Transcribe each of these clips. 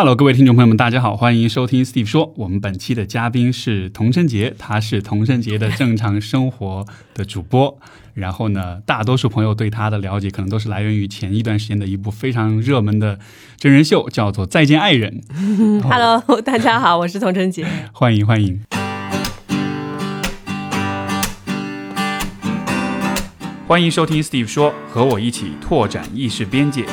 Hello，各位听众朋友们，大家好，欢迎收听 Steve 说。我们本期的嘉宾是童晨杰，他是童晨杰的正常生活的主播。然后呢，大多数朋友对他的了解，可能都是来源于前一段时间的一部非常热门的真人秀，叫做《再见爱人》。Hello，大家好，我是童晨杰。欢迎欢迎，欢迎收听 Steve 说，和我一起拓展意识边界。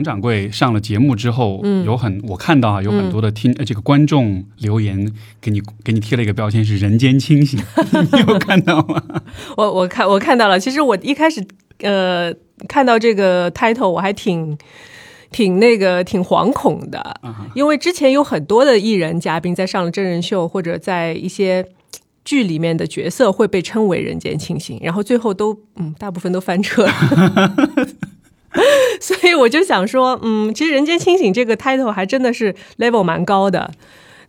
佟掌柜上了节目之后，嗯有很我看到啊，有很多的听、呃这个观众留言给你给你贴了一个标签是“人间清醒”，你有看到吗？我我看我看到了，其实我一开始呃看到这个 title 我还挺挺那个挺惶恐的，啊因为之前有很多的艺人嘉宾在上了真人秀或者在一些。剧里面的角色会被称为人间清醒，然后最后都嗯，大部分都翻车了。所以我就想说，嗯，其实“人间清醒”这个 title 还真的是 level 蛮高的。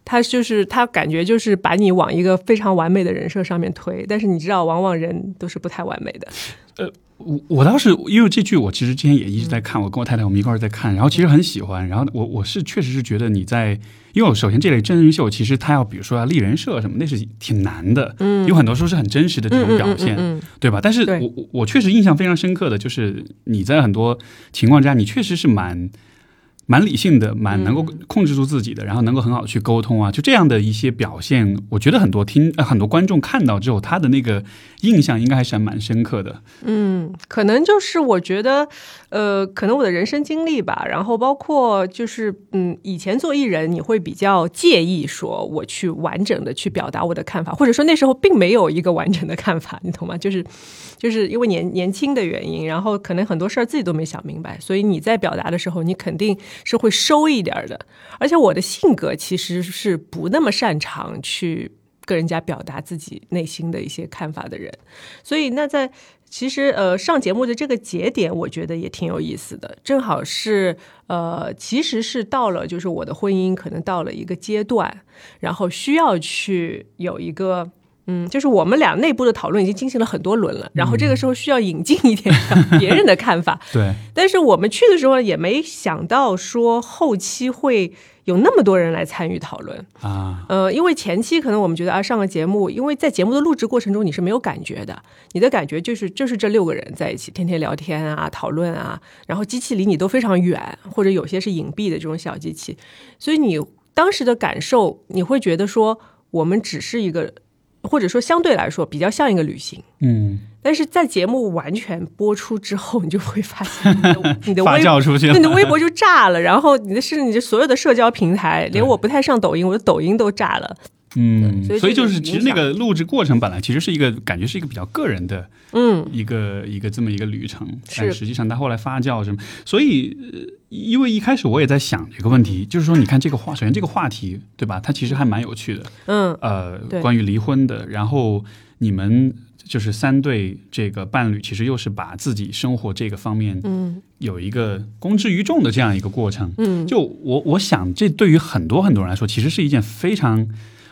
他就是他感觉就是把你往一个非常完美的人设上面推，但是你知道，往往人都是不太完美的。呃我我倒是因为这剧，我其实之前也一直在看，我跟我太太我们一块儿在看，然后其实很喜欢。然后我我是确实是觉得你在，因为我首先这类真人秀其实它要比如说要立人设什么，那是挺难的，嗯，有很多时候是很真实的这种表现，嗯嗯对吧？但是我我我确实印象非常深刻的就是你在很多情况之下，你确实是蛮。蛮理性的，蛮能够控制住自己的，然后能够很好地去沟通啊，就这样的一些表现，我觉得很多听、呃、很多观众看到之后，他的那个印象应该还是还蛮深刻的。嗯，可能就是我觉得，呃，可能我的人生经历吧，然后包括就是，嗯，以前做艺人，你会比较介意说我去完整的去表达我的看法，或者说那时候并没有一个完整的看法，你懂吗？就是就是因为年年轻的原因，然后可能很多事儿自己都没想明白，所以你在表达的时候，你肯定是会收一点的。而且我的性格其实是不那么擅长去跟人家表达自己内心的一些看法的人，所以那在其实呃上节目的这个节点，我觉得也挺有意思的，正好是呃其实是到了就是我的婚姻可能到了一个阶段，然后需要去有一个。嗯，就是我们俩内部的讨论已经进行了很多轮了，然后这个时候需要引进一点别人的看法，对，但是我们去的时候也没想到说后期会有那么多人来参与讨论。啊，呃，因为前期可能我们觉得啊，上个节目，因为在节目的录制过程中你是没有感觉的，你的感觉就是就是这六个人在一起天天聊天啊、讨论啊，然后机器离你都非常远，或者有些是隐蔽的这种小机器，所以你当时的感受，你会觉得说我们只是一个，或者说相对来说比较像一个旅行。嗯，但是在节目完全播出之后，你就会发现你的你的 发微博你的微博就炸了，然后你的是你的所有的社交平台，连我不太上抖音，我的抖音都炸了。嗯，所以所以就是其实那个录制过程本来其实是一个感觉是一个比较个人的嗯，一个一个这么一个旅程，是。但实际上他后来发酵什么，所以呃因为一开始我也在想这个问题，就是说你看这个话，首先这个话题对吧，它其实还蛮有趣的，嗯呃，关于离婚的，然后你们就是三对这个伴侣，其实又是把自己生活这个方面嗯。有一个公之于众的这样一个过程，嗯，就我我想，这对于很多很多人来说，其实是一件非常，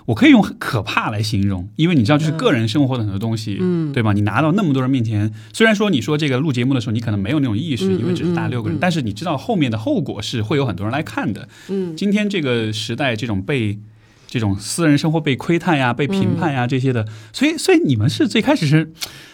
我可以用可怕来形容，因为你知道，就是个人生活的很多东西，嗯对吧？你拿到那么多人面前，虽然说你说这个录节目的时候，你可能没有那种意识，嗯因为只是大六个人，但是你知道后面的后果是会有很多人来看的。嗯今天这个时代，这种被这种私人生活被窥探呀、被评判呀、这些的，所以所以你们是最开始是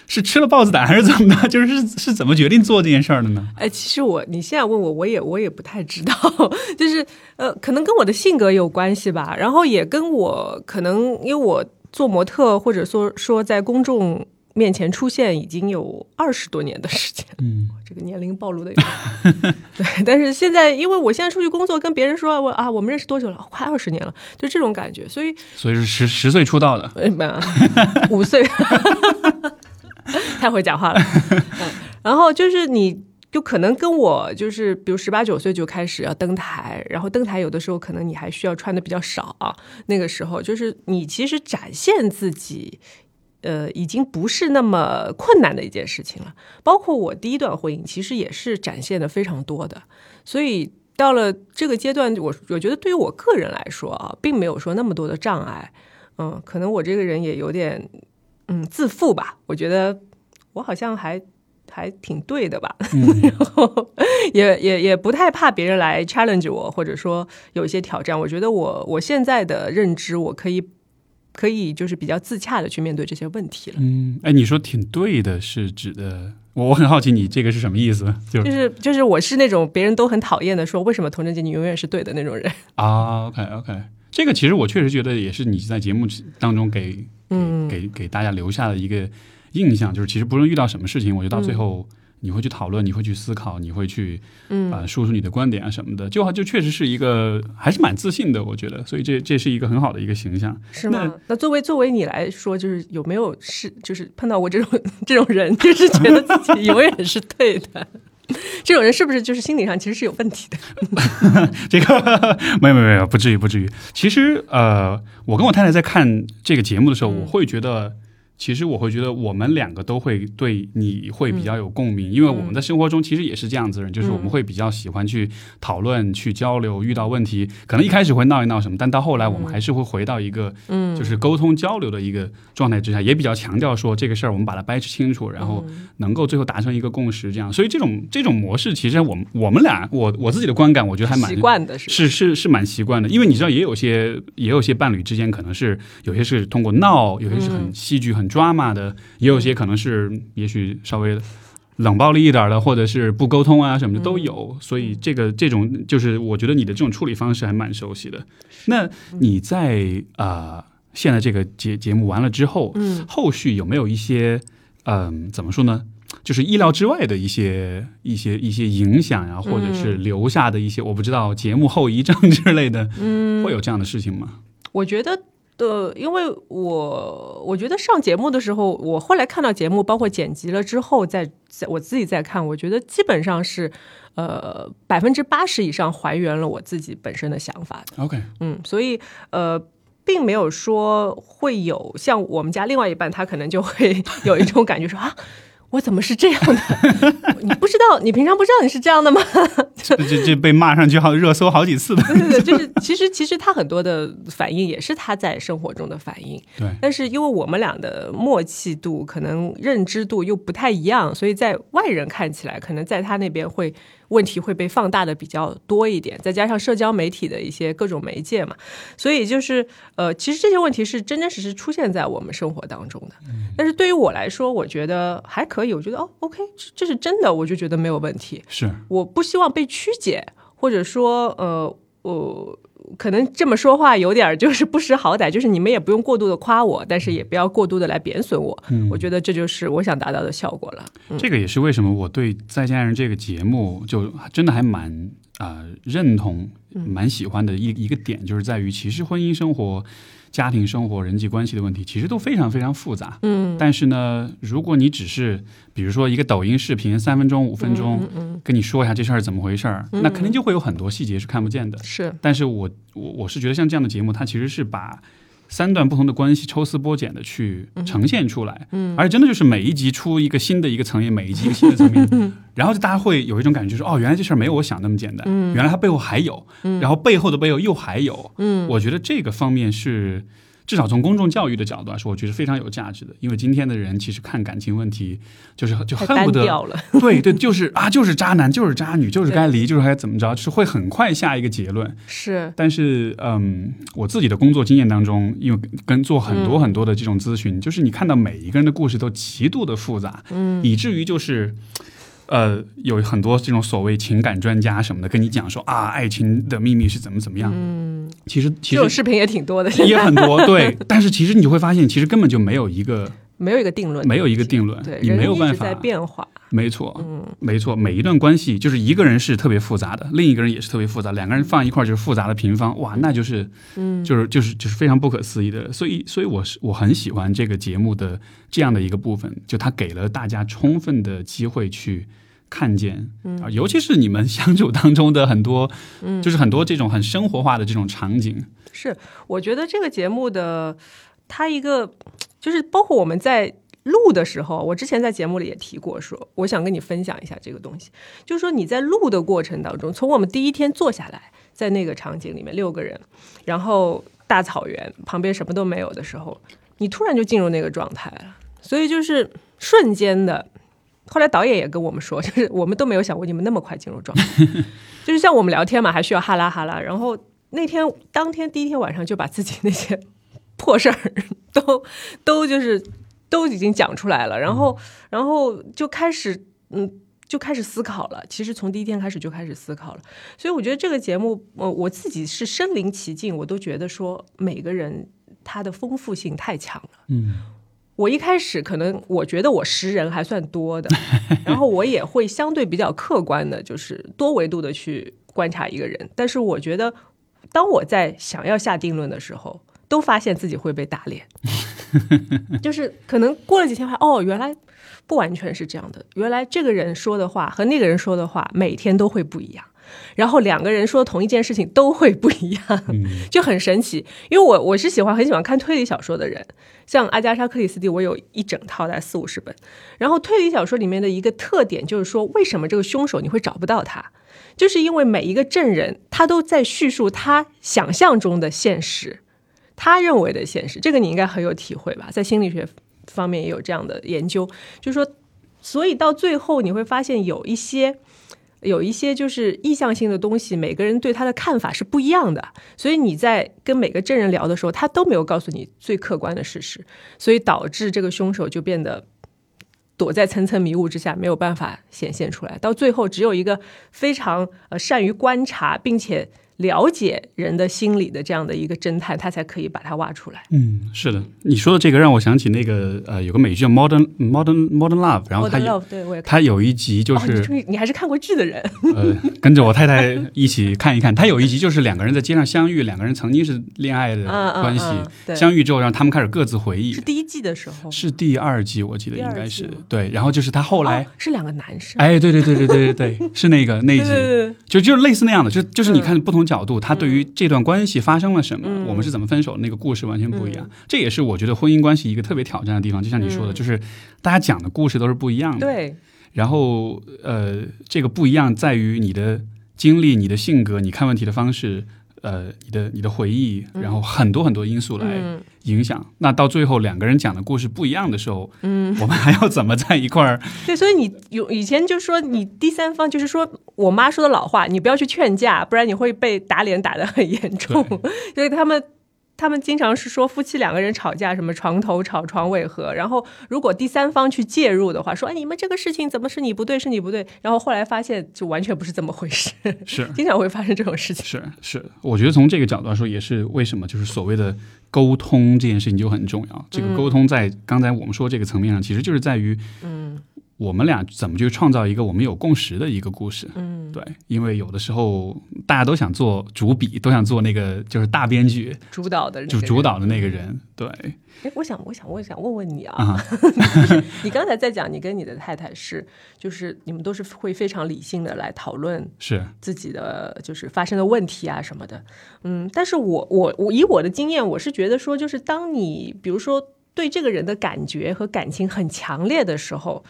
是吃了豹子胆还是怎么的？就是是是怎么决定做这件事儿的呢？哎，其实我你现在问我，我也我也不太知道，就是呃，可能跟我的性格有关系吧，然后也跟我可能因为我做模特，或者说说在公众面前出现已经有二十多年的时间，嗯，这个年龄暴露的 对，但是现在因为我现在出去工作，跟别人说我啊，我们认识多久了？哦快二十年了，就这种感觉，所以所以是十十岁出道的，五岁，太会讲话了。嗯，然后就是你。就可能跟我就是，比如十八九岁就开始要登台，然后登台有的时候可能你还需要穿的比较少啊。那个时候就是你其实展现自己，呃，已经不是那么困难的一件事情了。包括我第一段婚姻，其实也是展现的非常多的。所以到了这个阶段，我我觉得对于我个人来说啊，并没有说那么多的障碍。嗯，可能我这个人也有点嗯自负吧，我觉得我好像还还挺对的吧，然后也也也不太怕别人来 challenge 我，或者说有一些挑战。我觉得我我现在的认知，我可以可以就是比较自洽的去面对这些问题了。嗯，哎，你说挺对的，是指的我我很好奇你这个是什么意思？就就是就是我是那种别人都很讨厌的说为什么童贞姐你永远是对的那种人。啊，OK OK，这个其实我确实觉得也是你在节目当中给嗯给给大家留下的一个印象，就是其实不论遇到什么事情，我觉得到最后你会去讨论，你会去思考，你会去嗯啊、输出你的观点啊什么的，就就确实是一个还是蛮自信的，我觉得，所以这这是一个很好的一个形象。是吗？那作为作为你来说，就是有没有是就是碰到过这种 这种人，就是觉得自己永远是对的？这种人是不是就是心理上其实是有问题的？这个没有没有没有，不至于不至于。其实呃，我跟我太太在看这个节目的时候，嗯我会觉得。其实我会觉得我们两个都会对你会比较有共鸣，因为我们在生活中其实也是这样子的人，就是我们会比较喜欢去讨论、去交流，遇到问题可能一开始会闹一闹什么，但到后来我们还是会回到一个嗯。就是沟通交流的一个状态之下，也比较强调说这个事儿我们把它掰扯清楚，然后能够最后达成一个共识，这样。所以这种这种模式，其实我们我们俩我我自己的观感，我觉得还蛮习惯的是是是是蛮习惯的，因为你知道，也有些也有些伴侣之间可能是有些是通过闹，有些是很戏剧、很 drama 的，也有些可能是也许稍微冷暴力一点的，或者是不沟通啊什么的都有。所以这个这种就是我觉得你的这种处理方式还蛮熟悉的。那你在啊、呃现在这个节节目完了之后，嗯后续有没有一些嗯、怎么说呢？就是意料之外的一些一些一些影响呀、或者是留下的一些、我不知道节目后遗症之类的，嗯，会有这样的事情吗？我觉得。呃，因为我我觉得上节目的时候，我后来看到节目，包括剪辑了之后，再再我自己再看，我觉得基本上是，呃，百分之八十以上还原了我自己本身的想法的。OK，嗯，所以呃，并没有说会有像我们家另外一半，他可能就会 有一种感觉说啊。我怎么是这样的？你不知道，你平常不知道你是这样的吗？这这这被骂上去好热搜好几次的。对对对，就是其实其实他很多的反应也是他在生活中的反应，对，但是因为我们俩的默契度可能认知度又不太一样，所以在外人看起来，可能在他那边会问题会被放大的比较多一点，再加上社交媒体的一些各种媒介嘛，所以就是呃，其实这些问题是真真实实出现在我们生活当中的。但是对于我来说，我觉得还可以，我觉得哦，OK，这这是真的，我就觉得没有问题。是我不希望被曲解，或者说，呃，我可能这么说话有点儿就是不识好歹，就是你们也不用过度的夸我，但是也不要过度的来贬损我。嗯我觉得这就是我想达到的效果了。这个也是为什么我对《再见爱人》这个节目就真的还蛮啊、呃认同、蛮喜欢的一一个点，就是在于其实婚姻生活、家庭生活、人际关系的问题，其实都非常非常复杂。嗯，但是呢，如果你只是比如说一个抖音视频三分钟、五分钟，嗯跟你说一下这事儿怎么回事儿，那肯定就会有很多细节是看不见的。是，但是我我我是觉得像这样的节目，它其实是把三段不同的关系抽丝剥茧的去呈现出来，嗯，而且真的就是每一集出一个新的一个层面，每一集一个新的层面，然后就大家会有一种感觉，就是哦，原来这事儿没有我想那么简单，嗯，原来它背后还有，嗯，然后背后的背后又还有，嗯，我觉得这个方面是。至少从公众教育的角度来说，我觉得非常有价值的，因为今天的人其实看感情问题，就是就恨不得。对对，就是 啊，就是渣男，就是渣女，就是该离，就是该怎么着，是会很快下一个结论。是，但是，嗯，我自己的工作经验当中，因为跟做很多很多的这种咨询，就是你看到每一个人的故事都极度的复杂，嗯，以至于就是。呃，有很多这种所谓情感专家什么的，跟你讲说啊，爱情的秘密是怎么怎么样。嗯，其实其实这种视频也挺多的，也很多，对。但是其实你就会发现，其实根本就没有一个没有一个定论，没有一个定论对，你没有办法在变化。没错，没错，每一段关系就是一个人是特别复杂的，另一个人也是特别复杂，两个人放一块就是复杂的平方，哇，那就是，嗯，就是就是就是非常不可思议的。所以，所以我是我很喜欢这个节目的这样的一个部分，就它给了大家充分的机会去看见，啊，尤其是你们相处当中的很多，嗯，就是很多这种很生活化的这种场景，是，我觉得这个节目的它一个就是包括我们在录的时候，我之前在节目里也提过说，我想跟你分享一下这个东西，就是说你在录的过程当中，从我们第一天坐下来，在那个场景里面六个人，然后大草原，旁边什么都没有的时候，你突然就进入那个状态了。所以就是瞬间的。后来导演也跟我们说，就是我们都没有想过你们那么快进入状态，就是像我们聊天嘛，还需要哈拉哈拉。然后那天当天第一天晚上就把自己那些破事儿都都就是都已经讲出来了，然后然后就开始嗯就开始思考了。其实从第一天开始就开始思考了。所以我觉得这个节目，我我自己是身临其境，我都觉得说每个人他的丰富性太强了。嗯。我一开始可能我觉得我识人还算多的，然后我也会相对比较客观的，就是多维度的去观察一个人。但是我觉得，当我在想要下定论的时候，都发现自己会被打脸。就是可能过了几天，哦，原来不完全是这样的。原来这个人说的话和那个人说的话，每天都会不一样。然后两个人说同一件事情都会不一样，就很神奇。因为我我是喜欢很喜欢看推理小说的人，像阿加莎·克里斯蒂，我有一整套在四五十本。然后推理小说里面的一个特点就是说，为什么这个凶手你会找不到他，就是因为每一个证人他都在叙述他想象中的现实，他认为的现实。这个你应该很有体会吧？在心理学方面也有这样的研究，就是说，所以到最后你会发现有一些。有一些就是意向性的东西，每个人对他的看法是不一样的，所以你在跟每个证人聊的时候，他都没有告诉你最客观的事实，所以导致这个凶手就变得躲在层层迷雾之下，没有办法显现出来，到最后只有一个非常呃善于观察并且。了解人的心理的这样的一个侦探，他才可以把它挖出来。嗯，是的，你说的这个让我想起那个呃，有个美剧叫《Modern Modern Modern Love》，然后他有他有一集就是你还是看过剧的人，呃，跟着我太太一起看一看。他有一集就是两个人在街上相遇，两个人曾经是恋爱的关系，相遇之后让他们开始各自回忆。是第一季的时候，是第二季，我记得应该是对。然后就是他后来是两个男生，哎，对对对对对对对，是那个那一集，就就是类似那样的，就就是你看不同。角度，他对于这段关系发生了什么，我们是怎么分手，那个故事完全不一样。这也是我觉得婚姻关系一个特别挑战的地方。就像你说的，就是大家讲的故事都是不一样的。对。然后，呃，这个不一样在于你的经历、你的性格、你看问题的方式。呃，你的你的回忆，然后很多很多因素来影响。那到最后两个人讲的故事不一样的时候，嗯，我们还要怎么在一块儿？对，所以你有以前就说你第三方，就是说我妈说的老话，你不要去劝架，不然你会被打脸打得很严重。所以他们。他们经常是说夫妻两个人吵架，什么床头吵床尾和。然后如果第三方去介入的话，说哎你们这个事情怎么是你不对，是你不对。然后后来发现就完全不是这么回事，是 经常会发生这种事情。是是，我觉得从这个角度来说，也是为什么就是所谓的沟通这件事情就很重要。这个沟通在刚才我们说这个层面上，其实就是在于嗯。我们俩怎么去创造一个我们有共识的一个故事？嗯，对，因为有的时候大家都想做主笔，都想做那个就是大编剧主导的，就主导的那个人。对，哎，我想，我想，我想问问你啊，你刚才在讲你跟你的太太是，就是你们都是会非常理性的来讨论是自己的就是发生的问题啊什么的。嗯，但是我我我以我的经验，我是觉得说，就是当你比如说对这个人的感觉和感情很强烈的时候。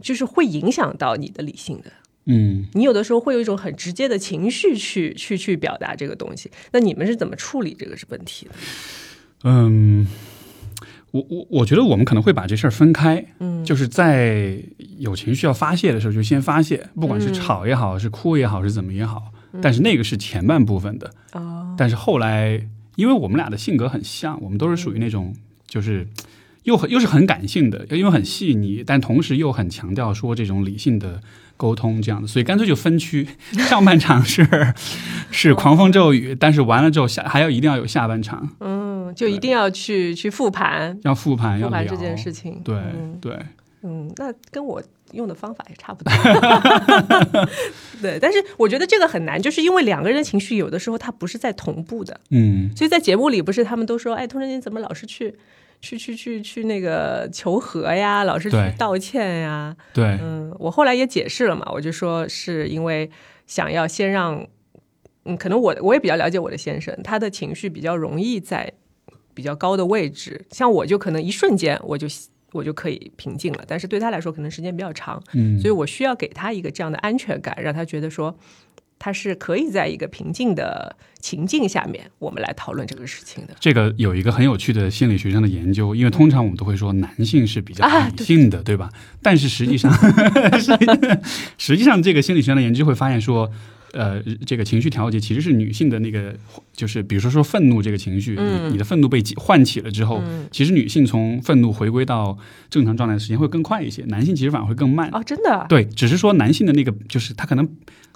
就是会影响到你的理性的，嗯，你有的时候会有一种很直接的情绪去去去表达这个东西。那你们是怎么处理这个是问题的？嗯，我我我觉得我们可能会把这事儿分开，嗯，就是在有情绪要发泄的时候就先发泄，不管是吵也好，是哭也好，是怎么也好，但是那个是前半部分的哦。但是后来，因为我们俩的性格很像，我们都是属于那种就是。又很又是很感性的，因为很细腻，但同时又很强调说这种理性的沟通这样的，所以干脆就分区。上半场是 是狂风骤雨，但是完了之后下还要一定要有下半场。嗯，就一定要去去复盘，要复盘，复盘这件事情。对对，嗯，那跟我用的方法也差不多。对，但是我觉得这个很难，就是因为两个人情绪有的时候它不是在同步的。嗯，所以在节目里不是他们都说，哎，童晨你怎么老是去？去去去去那个求和呀，老是去道歉呀。对，嗯，我后来也解释了嘛，我就说是因为想要先让，嗯，可能我我也比较了解我的先生，他的情绪比较容易在比较高的位置，像我就可能一瞬间我就我就可以平静了，但是对他来说可能时间比较长，嗯，所以我需要给他一个这样的安全感，让他觉得说。它是可以在一个平静的情境下面，我们来讨论这个事情的。这个有一个很有趣的心理学上的研究，因为通常我们都会说男性是比较啊理性的，对吧？但是实际上，实际上这个心理学上的研究会发现说。呃，这个情绪调节其实是女性的那个，就是比如说说愤怒这个情绪，嗯你你的愤怒被唤起了之后，其实女性从愤怒回归到正常状态的时间会更快一些，男性其实反而会更慢。哦，真的，对，只是说男性的那个，就是他可能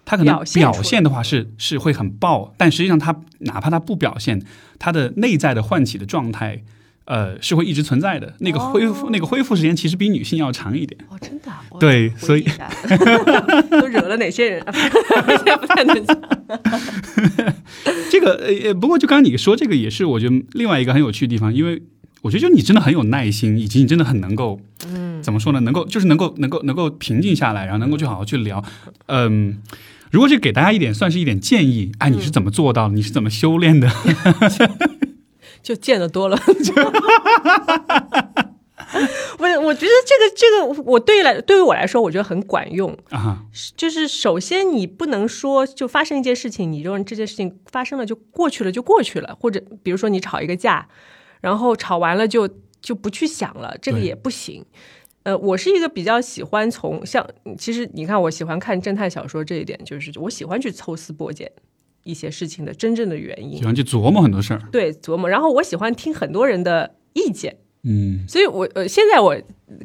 他可能表现的话是是会很爆，但实际上他哪怕他不表现，他的内在的唤起的状态，呃，是会一直存在的。那个恢复、哦那个恢复时间其实比女性要长一点。哦，真的啊，对所以 都惹了哪些人？现在不太能讲。这个呃，呃不过就刚刚你说这个也是我觉得另外一个很有趣的地方，因为我觉得就你真的很有耐心，以及你真的很能够，嗯，怎么说呢？能够就是能够能够能够平静下来，然后能够去好好去聊，嗯。如果是给大家一点算是一点建议，哎，你是怎么做到的？你是怎么修炼的？就见得多了。不是，我觉得这个这个，我对于来对于我来说，我觉得很管用。啊，就是首先，你不能说就发生一件事情，你就让这件事情发生了就过去了就过去了，或者比如说你吵一个架，然后吵完了就就不去想了，这个也不行。呃，我是一个比较喜欢从像，其实你看，我喜欢看侦探小说这一点，就是我喜欢去抽丝剥茧一些事情的真正的原因喜，欢去琢磨很多事儿。对琢磨，然后我喜欢听很多人的意见。嗯，所以我，呃，现在我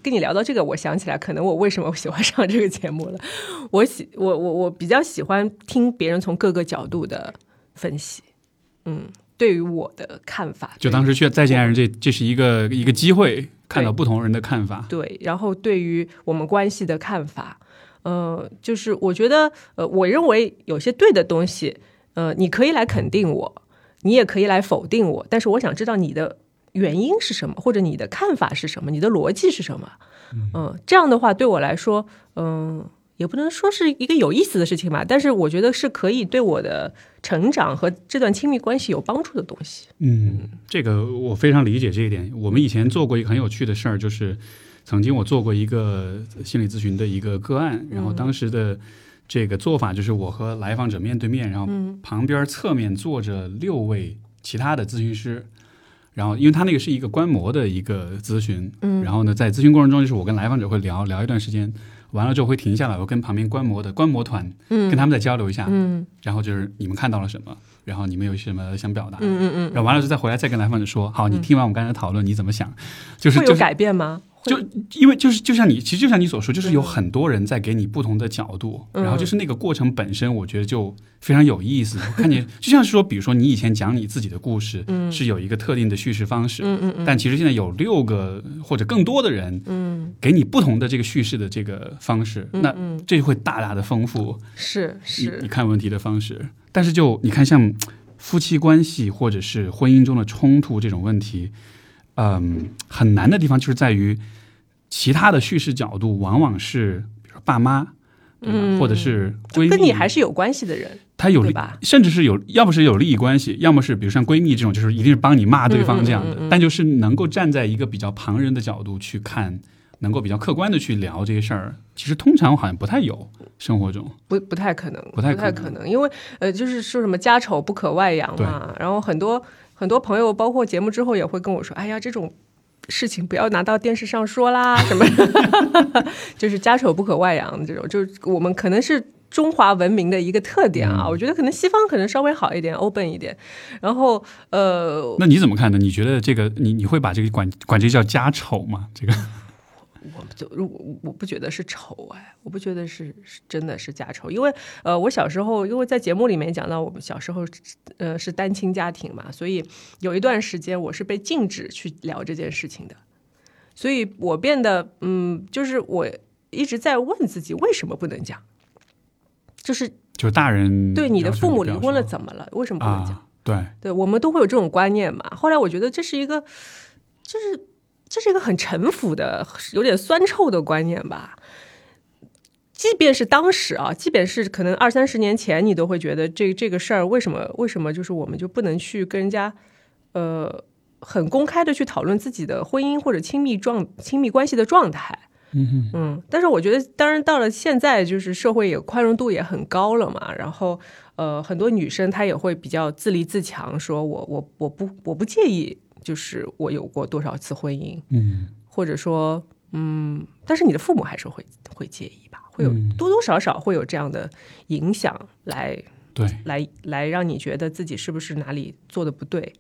跟你聊到这个，我想起来，可能我为什么喜欢上这个节目了。我喜我我我比较喜欢听别人从各个角度的分析，嗯，对于我的看法，就当时去再见爱人这，这是一个一个机会，看到不同人的看法。对，然后对于我们关系的看法，呃，就是我觉得，呃，我认为有些对的东西，呃，你可以来肯定我，你也可以来否定我，但是我想知道你的原因是什么，或者你的看法是什么，你的逻辑是什么，嗯、这样的话对我来说，嗯、也不能说是一个有意思的事情吧，但是我觉得是可以对我的成长和这段亲密关系有帮助的东西。嗯，这个我非常理解这一点。我们以前做过一个很有趣的事儿，就是曾经我做过一个心理咨询的一个个案，然后当时的这个做法就是我和来访者面对面，然后旁边侧面坐着六位其他的咨询师。然后，因为他那个是一个观摩的一个咨询，嗯，然后呢，在咨询过程中，就是我跟来访者会聊聊一段时间，完了之后会停下来，我跟旁边观摩的观摩团，嗯，跟他们再交流一下，嗯。然后就是你们看到了什么，然后你们有什么想表达，嗯嗯嗯，然后完了之后再回来再跟来访者说，好，你听完我们刚才的讨论，你怎么想？就是会有改变吗？会就因为就是就像你其实就像你所说，就是有很多人在给你不同的角度，嗯然后就是那个过程本身，我觉得就非常有意思。看见就像是说，比如说你以前讲你自己的故事，是有一个特定的叙事方式，嗯嗯嗯。但其实现在有六个或者更多的人，嗯，给你不同的这个叙事的这个方式，那这就会大大的丰富是是。你是，看问题的方式。但是就你看，像夫妻关系或者是婚姻中的冲突这种问题，嗯，很难的地方就是在于其他的叙事角度往往是，比如说爸妈，对吧？嗯或者是闺蜜，跟你还是有关系的人，他有利甚至是有，要不是有利益关系，要么是比如像闺蜜这种，就是一定是帮你骂对方这样的，但就是能够站在一个比较旁人的角度去看，能够比较客观的去聊这些事儿，其实通常好像不太有生活中。不不太可能，不太可可能因为呃，就是说什么家丑不可外扬嘛，然后很多很多朋友，包括节目之后也会跟我说，哎呀，这种。事情不要拿到电视上说啦，什么，就是家丑不可外扬这种，就是我们可能是中华文明的一个特点啊。嗯我觉得可能西方可能稍微好一点，open 一点。然后呃，那你怎么看呢？你觉得这个你你会把这个管管这叫家丑吗？这个我就我我不觉得是丑哎，我不觉得是是真的是家丑，因为呃，我小时候因为在节目里面讲到我们小时候呃是单亲家庭嘛，所以有一段时间我是被禁止去聊这件事情的，所以我变得嗯，就是我一直在问自己为什么不能讲，就是就大人对你的父母离婚了怎么了？为什么不能讲？啊？对，对我们都会有这种观念嘛。后来我觉得这是一个，就是这是一个很陈腐的、有点酸臭的观念吧。即便是当时啊，即便是可能二三十年前，你都会觉得这这个事儿为什么为什么就是我们就不能去跟人家呃很公开的去讨论自己的婚姻或者亲密状亲密关系的状态？嗯嗯，但是我觉得，当然到了现在，就是社会也宽容度也很高了嘛。然后，呃，很多女生她也会比较自立自强，说我我我不我不介意，就是我有过多少次婚姻，嗯或者说，嗯，但是你的父母还是会会介意吧，会有嗯多多少少会有这样的影响来对，来来让你觉得自己是不是哪里做的不对。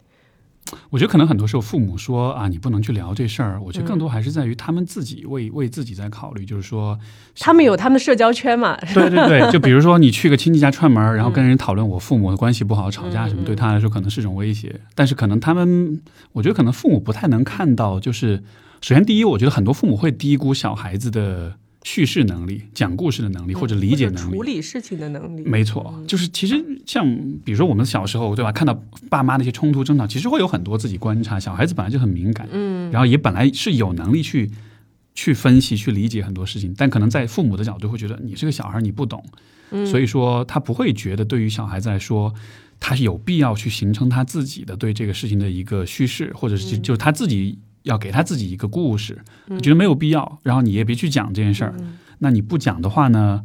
我觉得可能很多时候父母说啊，你不能去聊这事儿，我觉得嗯。更多还是在于他们自己为为自己在考虑，就是说，他们有他们的社交圈嘛，对对对，就比如说你去个亲戚家串门，然后跟嗯人讨论我父母的关系不好、吵架什么，对他来说可能是一种威胁。但是可能他们，我觉得可能父母不太能看到，就是首先第一，我觉得很多父母会低估小孩子的叙事能力、讲故事的能力或者理解能力处。理事情的能力。没错，就是其实像比如说我们小时候对吧，看到爸妈那些冲突争吵，其实会有很多自己观察。小孩子本来就很敏感，嗯，然后也本来是有能力去去分析、去理解很多事情，但可能在父母的角度会觉得你是个小孩，你不懂，嗯所以说他不会觉得对于小孩子来说，他是有必要去形成他自己的对这个事情的一个叙事，或者嗯是就就是他自己要给他自己一个故事，觉得没有必要，然后你也别去讲这件事儿。嗯那你不讲的话呢？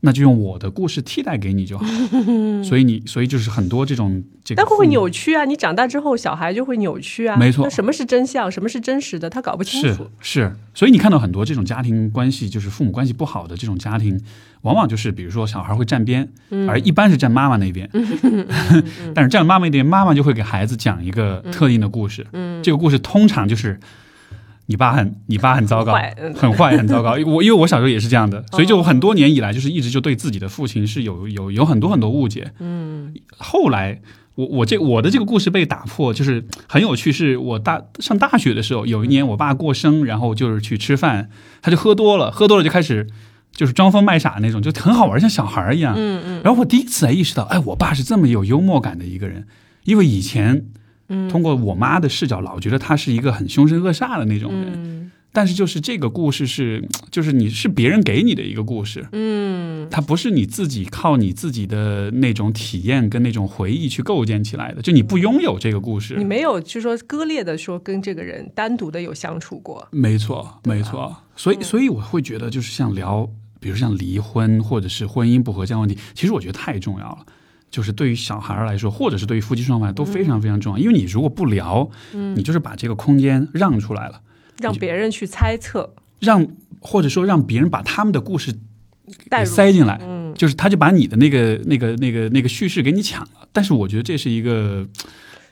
那就用我的故事替代给你就好，所以你，所以就是很多这种这个，但会不会扭曲啊？你长大之后，小孩就会扭曲啊。没错那什么是真相？什么是真实的？他搞不清楚。是，所以你看到很多这种家庭关系，就是父母关系不好的这种家庭，往往就是比如说小孩会站边，嗯而一般是站妈妈那边。但是站妈妈那边，妈妈就会给孩子讲一个特定的故事。嗯这个故事通常就是你爸很你爸很糟糕，很坏很糟糕。我因为我小时候也是这样的，所以就很多年以来，就是一直就对自己的父亲是有有有很多很多误解。嗯后来我我这我的这个故事被打破，就是很有趣。是我大上大学的时候，有一年我爸过生，然后就是去吃饭，他就喝多了，喝多了就开始就是装疯卖傻那种，就很好玩，像小孩一样。嗯嗯然后我第一次才意识到，哎，我爸是这么有幽默感的一个人，因为以前嗯通过我妈的视角，老觉得他是一个很凶神恶煞的那种人。嗯但是就是这个故事是，就是你是别人给你的一个故事，嗯它不是你自己靠你自己的那种体验跟那种回忆去构建起来的，就你不拥有这个故事你。没有就说割裂的说跟这个人单独的有相处过。没错，没错。所以，所以我会觉得，就是像聊，比如像离婚或者是婚姻不和这样问题，其实我觉得太重要了。就是对于小孩来说，或者是对于夫妻双方来说都非常非常重要。因为你如果不聊，你就是把这个空间让出来了，让别人去猜测、让或者说让别人把他们的故事带入。塞进来，嗯就是他就把你的那个那个那个那个叙事给你抢了。但是我觉得这是一个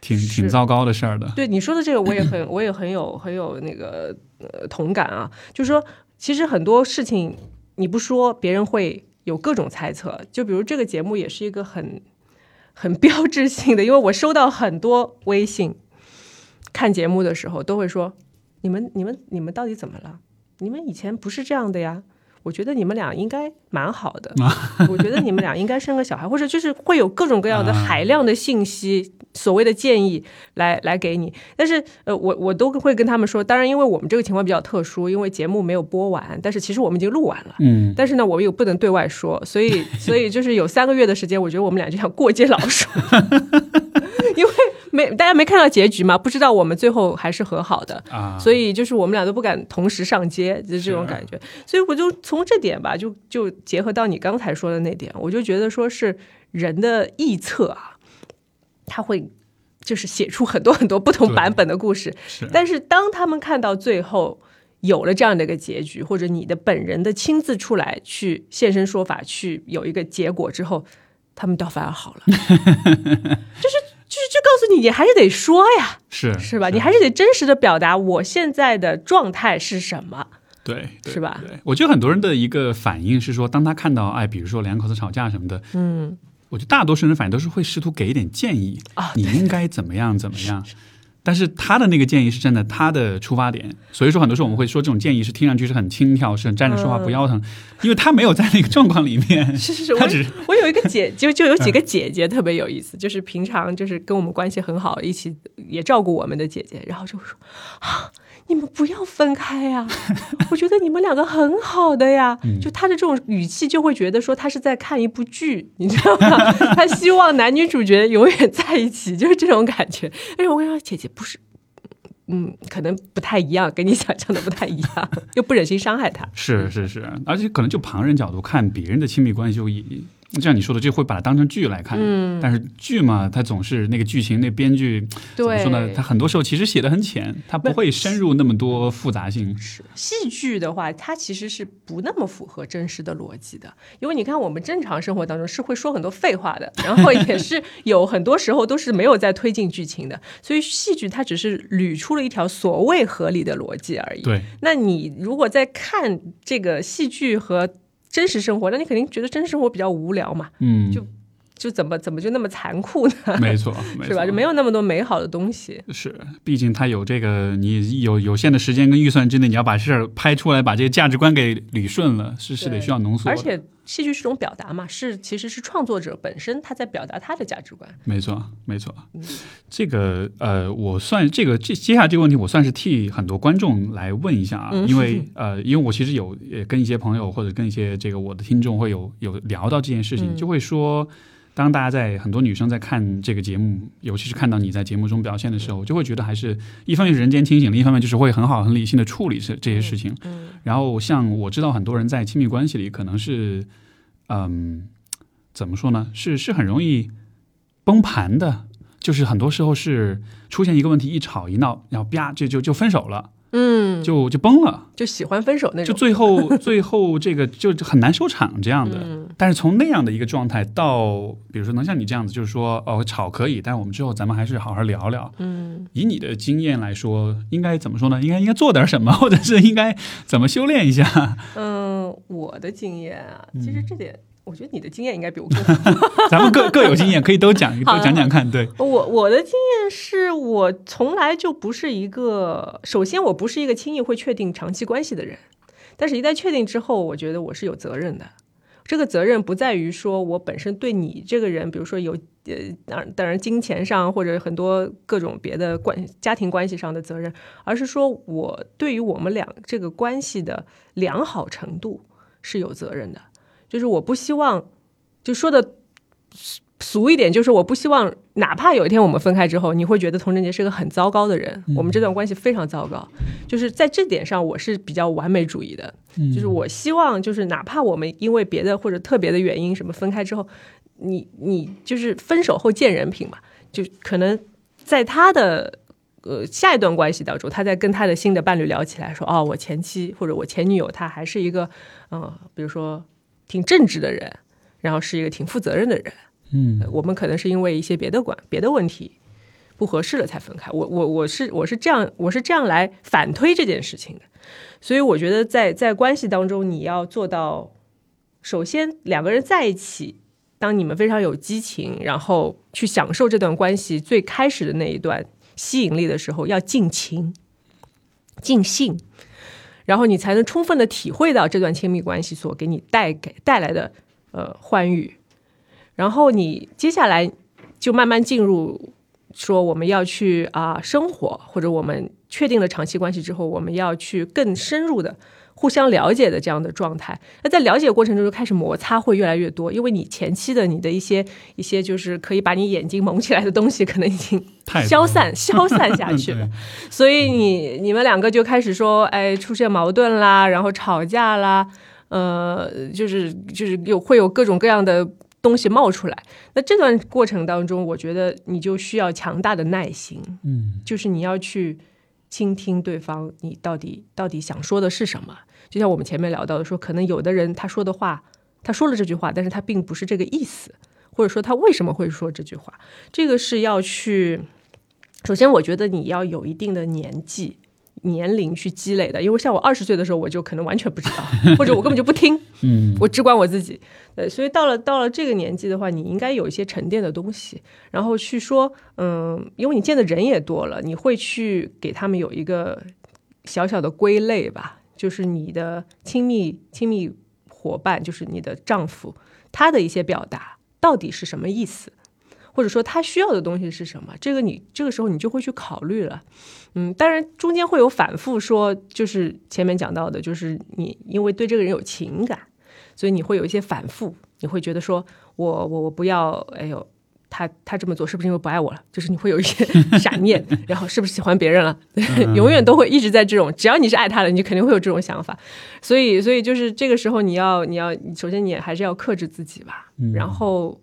挺挺糟糕的事儿的。对你说的这个，我也很我也很有很有那个呃同感啊。就是说，其实很多事情你不说，别人会有各种猜测。就比如这个节目也是一个很 很标志性的，因为我收到很多微信，看节目的时候都会说：“你们你们你们到底怎么了？你们以前不是这样的呀。”我觉得你们俩应该蛮好的，我觉得你们俩应该生个小孩，或者就是会有各种各样的啊海量的信息，所谓的建议来来给你。但是呃，我我都会跟他们说，当然因为我们这个情况比较特殊，因为节目没有播完，但是其实我们已经录完了。嗯，但是呢，我们又不能对外说，所以所以就是有三个月的时间，我觉得我们俩就像过街老鼠，因为没大家没看到结局嘛，不知道我们最后还是和好的，啊，所以就是我们俩都不敢同时上街，就是这种感觉。所以我就从这点吧，就就结合到你刚才说的那点，我就觉得说是人的臆测啊，他会就是写出很多很多不同版本的故事。是。但是当他们看到最后有了这样的一个结局，或者你的本人的亲自出来去现身说法，去有一个结果之后，他们倒反而好了，就是就是就告诉你，你还是得说呀，是是吧？你还是得真实的表达我现在的状态是什么。对，对是吧对，我觉得很多人的一个反应是说，当他看到哎，比如说两口子吵架什么的，嗯我觉得大多数人反应都是会试图给一点建议啊你应该怎么样怎么样。但是他的那个建议是真的，他的出发点，所以说很多时候我们会说这种建议是听上去是很轻佻，是很站着说话不腰疼，因为他没有在那个状况里面，是 是是，我他只是我有一个姐，就就有几个姐姐特别有意思，就是平常就是跟我们关系很好，一起也照顾我们的姐姐，然后就说啊，你们不要分开呀、我觉得你们两个很好的呀。就他的这种语气，就会觉得说他是在看一部剧，你知道吗？他希望男女主角永远在一起，就是这种感觉。而且我跟你说，姐姐不是。嗯，可能不太一样，跟你想象的不太一样，又不忍心伤害他。是是是，而且可能就旁人角度看别人的亲密关系，就像你说的，就会把它当成剧来看。嗯，但是剧嘛，它总是那个剧情，那编剧怎么说呢？他很多时候其实写的很浅，他不会深入那么多复杂性。是戏剧的话，它其实是不那么符合真实的逻辑的，因为你看我们正常生活当中是会说很多废话的，然后也是有很多时候都是没有在推进剧情的，所以戏剧它只是捋出了一条所谓合理的逻辑而已。对，那你如果在看这个戏剧和。真实生活，那你肯定觉得真实生活比较无聊嘛？嗯，就就怎么怎么就那么残酷呢？没错，是吧？就没有那么多美好的东西。是，毕竟他有这个，你有有限的时间跟预算之内，你要把事儿拍出来，把这个价值观给捋顺了，是是得需要浓缩。而且。戏剧是种表达嘛，是其实是创作者本身他在表达他的价值观。没错，没错。这个呃，我算这个这接下来这个问题，我算是替很多观众来问一下啊，因为 呃，因为我其实有跟一些朋友或者跟一些这个我的听众会有有聊到这件事情，就会说。当大家在很多女生在看这个节目，尤其是看到你在节目中表现的时候，就会觉得还是一方面是人间清醒，另一方面就是会很好很理性的处理这这些事情。嗯，然后像我知道很多人在亲密关系里可能是，嗯，怎么说呢？是是很容易崩盘的，就是很多时候是出现一个问题，一吵一闹，然后啪就就就分手了。嗯，就就崩了，就喜欢分手那种，就最后最后这个就很难收场这样的。但是从那样的一个状态到，比如说能像你这样子，就是说哦吵可以，但是我们之后咱们还是好好聊聊。嗯，以你的经验来说，应该怎么说呢？应该应该做点什么，或者是应该怎么修炼一下？嗯，我的经验啊，其实这点。我觉得你的经验应该比我更，咱们各 各有经验，可以都讲，都讲讲看。对，我我的经验是我从来就不是一个，首先我不是一个轻易会确定长期关系的人，但是一旦确定之后，我觉得我是有责任的。这个责任不在于说我本身对你这个人，比如说有呃，当然当然金钱上或者很多各种别的关家庭关系上的责任，而是说我对于我们俩这个关系的良好程度是有责任的。就是我不希望，就说的俗一点，就是我不希望，哪怕有一天我们分开之后，你会觉得童贞杰是个很糟糕的人，我们这段关系非常糟糕。就是在这点上，我是比较完美主义的。就是我希望，就是哪怕我们因为别的或者特别的原因什么分开之后，你你就是分手后见人品嘛，就可能在他的呃下一段关系当中，他在跟他的新的伴侣聊起来说，哦，我前妻或者我前女友，她还是一个嗯，比如说。挺正直的人，然后是一个挺负责任的人。嗯，我们可能是因为一些别的管别的问题不合适了才分开。我我我是我是这样我是这样来反推这件事情的。所以我觉得在在关系当中，你要做到，首先两个人在一起，当你们非常有激情，然后去享受这段关系最开始的那一段吸引力的时候，要尽情尽兴。然后你才能充分的体会到这段亲密关系所给你带给带来的呃欢愉，然后你接下来就慢慢进入说我们要去啊生活，或者我们确定了长期关系之后，我们要去更深入的。互相了解的这样的状态，那在了解过程中就开始摩擦会越来越多，因为你前期的你的一些一些就是可以把你眼睛蒙起来的东西，可能已经 消散 消散下去了，所以你你们两个就开始说，哎，出现矛盾啦，然后吵架啦，呃，就是就是有会有各种各样的东西冒出来。那这段过程当中，我觉得你就需要强大的耐心，嗯，就是你要去。倾听对方，你到底到底想说的是什么？就像我们前面聊到的，说可能有的人他说的话，他说了这句话，但是他并不是这个意思，或者说他为什么会说这句话？这个是要去，首先我觉得你要有一定的年纪。年龄去积累的，因为像我二十岁的时候，我就可能完全不知道，或者我根本就不听，嗯，我只管我自己，对，所以到了到了这个年纪的话，你应该有一些沉淀的东西，然后去说，嗯，因为你见的人也多了，你会去给他们有一个小小的归类吧，就是你的亲密亲密伙伴，就是你的丈夫，他的一些表达到底是什么意思？或者说他需要的东西是什么？这个你这个时候你就会去考虑了，嗯，当然中间会有反复说，就是前面讲到的，就是你因为对这个人有情感，所以你会有一些反复，你会觉得说我我我不要，哎呦。他他这么做是不是因为不爱我了？就是你会有一些 闪念，然后是不是喜欢别人了？永远都会一直在这种，只要你是爱他的，你肯定会有这种想法。所以，所以就是这个时候，你要你要首先你还是要克制自己吧，然后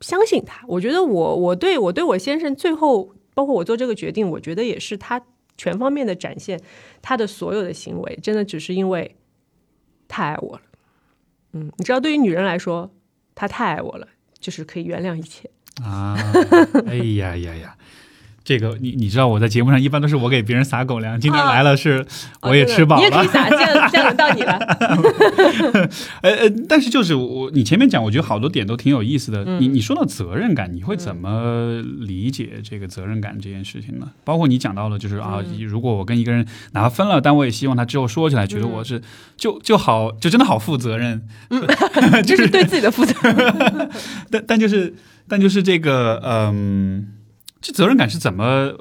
相信他。我觉得我我对我对我先生最后包括我做这个决定，我觉得也是他全方面的展现他的所有的行为，真的只是因为太爱我了。嗯，你知道，对于女人来说，他太爱我了，就是可以原谅一切。啊，哎呀呀呀！这个你你知道我在节目上一般都是我给别人撒狗粮，今天来了是我也吃饱了，你也可以撒，现在现在轮到你了。呃呃，但是就是我你前面讲，我觉得好多点都挺有意思的。你你说到责任感，你会怎么理解这个责任感这件事情呢？包括你讲到了，就是啊，如果我跟一个人哪怕分了，但我也希望他之后说起来，觉得我是就就好，就真的好负责任，就是对自己的负责任。但但就是但就是这个嗯。这责任感是怎么？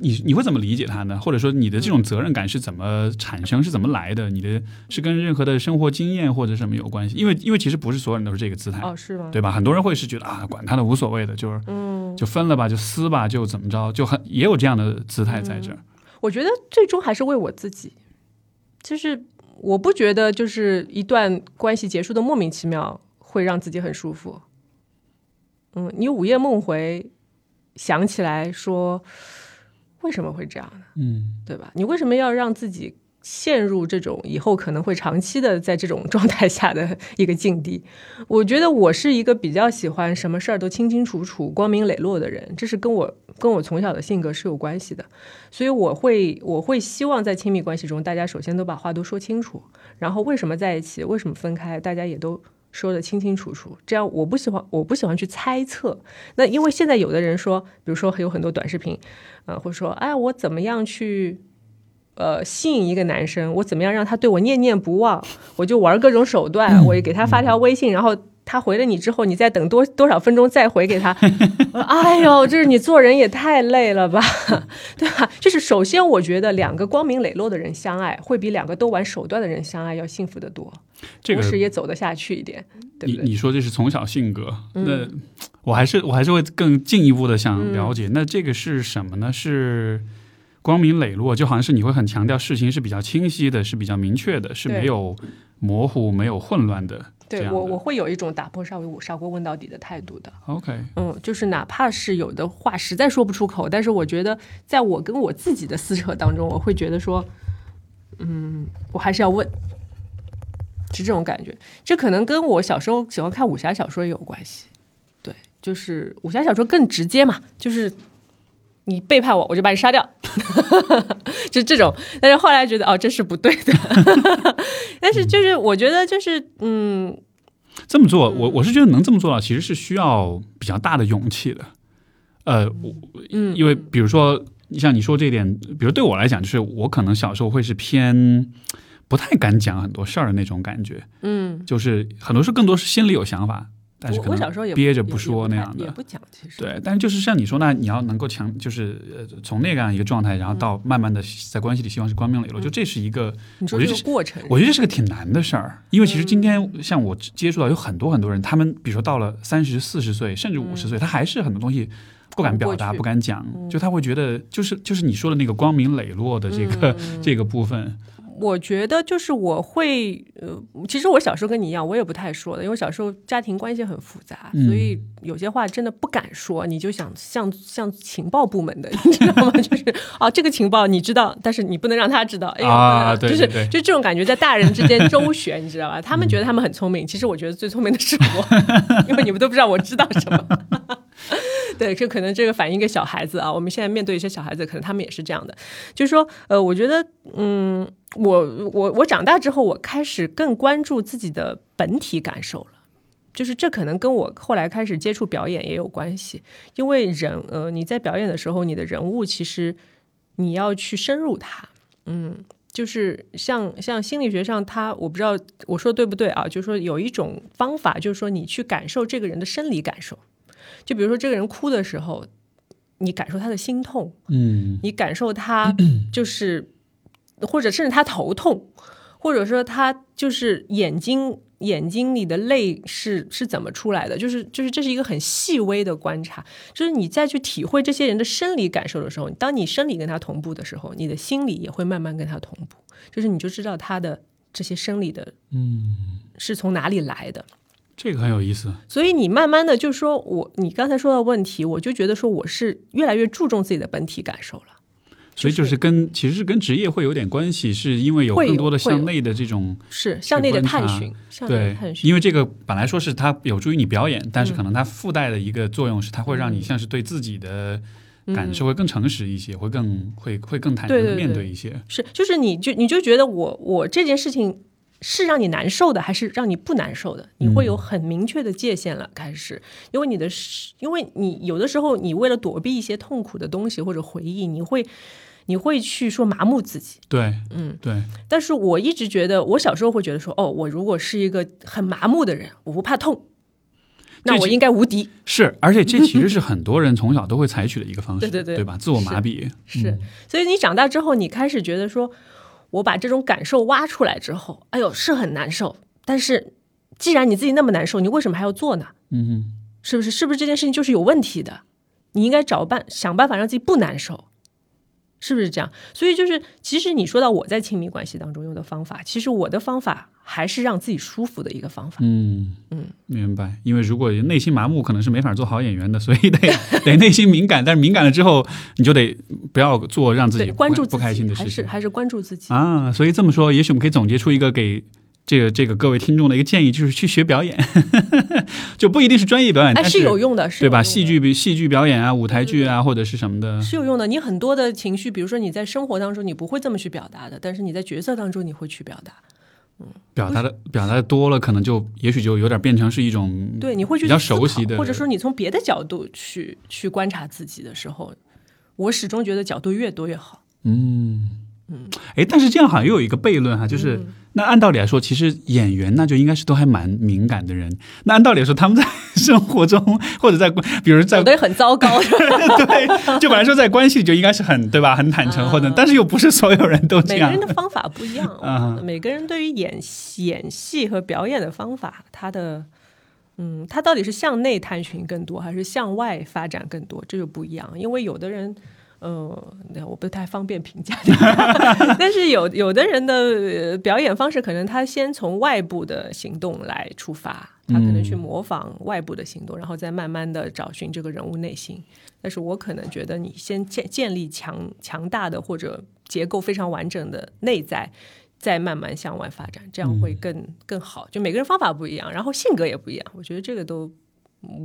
你你会怎么理解它呢？或者说你的这种责任感是怎么产生？是怎么来的？你的是跟任何的生活经验或者什么有关系？因为因为其实不是所有人都是这个姿态哦，是吗？对吧？很多人会是觉得啊，管他的无所谓的，就是嗯，就分了吧，就撕吧，就怎么着，就很也有这样的姿态在这儿。我觉得最终还是为我自己，就是我不觉得就是一段关系结束的莫名其妙会让自己很舒服。嗯，你午夜梦回。想起来说，为什么会这样呢？嗯，对吧？你为什么要让自己陷入这种以后可能会长期的在这种状态下的一个境地？我觉得我是一个比较喜欢什么事儿都清清楚楚、光明磊落的人，这是跟我跟我从小的性格是有关系的。所以我会我会希望在亲密关系中，大家首先都把话都说清楚，然后为什么在一起，为什么分开，大家也都。说的清清楚楚，这样我不喜欢，我不喜欢去猜测。那因为现在有的人说，比如说有很多短视频，呃，或者说，哎，我怎么样去，呃，吸引一个男生？我怎么样让他对我念念不忘？我就玩各种手段，我也给他发条微信，然后。他回了你之后，你再等多多少分钟再回给他？哎呦，就是你做人也太累了吧，对吧？就是首先，我觉得两个光明磊落的人相爱，会比两个都玩手段的人相爱要幸福的多，同时也走得下去一点。你你说这是从小性格，那我还是我还是会更进一步的想了解，那这个是什么呢？是光明磊落，就好像是你会很强调事情是比较清晰的，是比较明确的，是没有模糊、没有混乱的。对我，我会有一种打破砂锅砂锅问到底的态度的。OK，嗯，就是哪怕是有的话实在说不出口，但是我觉得，在我跟我自己的撕扯当中，我会觉得说，嗯，我还是要问，是这种感觉。这可能跟我小时候喜欢看武侠小说也有关系。对，就是武侠小说更直接嘛，就是。你背叛我，我就把你杀掉，就这种。但是后来觉得，哦，这是不对的。但是就是我觉得，就是嗯，这么做，我我是觉得能这么做到，其实是需要比较大的勇气的。呃，嗯，因为比如说，像你说这点，比如对我来讲，就是我可能小时候会是偏不太敢讲很多事儿的那种感觉。嗯，就是很多事更多是心里有想法。但是可能憋着不说那样的，也不讲其实。对，但是就是像你说那，你要能够强，就是呃，从那样一个状态，然后到慢慢的在关系里希望是光明磊落，就这是一个，我觉得这是过程。我觉得这是个挺难的事儿，因为其实今天像我接触到有很多很多人，他们比如说到了三十四十岁，甚至五十岁，他还是很多东西不敢表达、不敢讲，就他会觉得就是就是你说的那个光明磊落的这个这个部分。我觉得就是我会，呃，其实我小时候跟你一样，我也不太说的，因为小时候家庭关系很复杂，所以有些话真的不敢说。你就想像像情报部门的，你知道吗？就是啊，这个情报你知道，但是你不能让他知道。啊，对，就是就这种感觉，在大人之间周旋，你知道吧？他们觉得他们很聪明，其实我觉得最聪明的是我，因为你们都不知道我知道什么。对，这可能这个反映一个小孩子啊。我们现在面对一些小孩子，可能他们也是这样的，就是说，呃，我觉得，嗯。我我我长大之后，我开始更关注自己的本体感受了，就是这可能跟我后来开始接触表演也有关系。因为人呃，你在表演的时候，你的人物其实你要去深入它，嗯，就是像像心理学上，他我不知道我说对不对啊？就是说有一种方法，就是说你去感受这个人的生理感受，就比如说这个人哭的时候，你感受他的心痛，嗯，你感受他 就是。或者甚至他头痛，或者说他就是眼睛眼睛里的泪是是怎么出来的？就是就是这是一个很细微的观察，就是你再去体会这些人的生理感受的时候，当你生理跟他同步的时候，你的心理也会慢慢跟他同步，就是你就知道他的这些生理的嗯，是从哪里来的。这个很有意思。所以你慢慢的就说我，你刚才说到问题，我就觉得说我是越来越注重自己的本体感受了。所以就是跟其实是跟职业会有点关系，是因为有更多的向内的这种是向内的探寻，对。因为这个本来说是它有助于你表演，但是嗯可能它附带的一个作用是，它会让你像是对自己的感受会更诚实一些，会更会会更坦诚的面对一些。是，就是你就你就觉得我我这件事情是让你难受的，还是让你不难受的？你会有很明确的界限了。开始，因为你的是，因为你有的时候你为了躲避一些痛苦的东西或者回忆，你会你会去说麻木自己。对，嗯，对，但是我一直觉得，我小时候会觉得说，哦，我如果是一个很麻木的人，我不怕痛，那我应该无敌。是，而且这其实是很多人从小都会采取的一个方式，对对对吧？自我麻痹，是，所以你长大之后，你开始觉得说，我把这种感受挖出来之后，哎呦，是很难受。但是，既然你自己那么难受，你为什么还要做呢？嗯哼，是不是？是不是这件事情就是有问题的？你应该找办想办法让自己不难受，是不是这样？所以就是，其实你说到我在亲密关系当中用的方法，其实我的方法还是让自己舒服的一个方法。嗯嗯，明白。因为如果内心麻木，可能是没法做好演员的，所以得得内心敏感。但是敏感了之后，你就得不要做让自己关注不开心的事情还是还是关注自己。啊。所以这么说，也许我们可以总结出一个给。这个这个各位听众的一个建议就是去学表演，就不一定是专业表演，哎，但是有用的，是对吧？戏剧比戏剧表演啊，舞台剧啊，或者是什么的，是有用的。你很多的情绪，比如说你在生活当中你不会这么去表达的，但是你在角色当中你会去表达。表达的表达的多了，可能就也许就有点变成是一种对，你会去比较熟悉的，或者说你从别的角度去去观察自己的时候，我始终觉得角度越多越好。嗯嗯，哎，但是这样好像又有一个悖论哈，就是、嗯那按道理来说，其实演员那就应该是都还蛮敏感的人。那按道理来说，他们在 生活中或者在比如在有的很糟糕，对，就本来说在关系里就应该是很对吧，很坦诚，或者但是又不是所有人都这样每个人。的方法不一样。嗯每个人对于演演戏和表演的方法，他的嗯，他到底是向内探寻更多，还是向外发展更多，这就不一样。因为有的人。呃，那我不太方便评价，但是有有的人的、呃表演方式，可能他先从外部的行动来出发，他可能去模仿外部的行动，然后再慢慢的找寻这个人物内心。但是我可能觉得，你先建建立强强大的或者结构非常完整的内在，再慢慢向外发展，这样会更、更好。就每个人方法不一样，然后性格也不一样，我觉得这个都。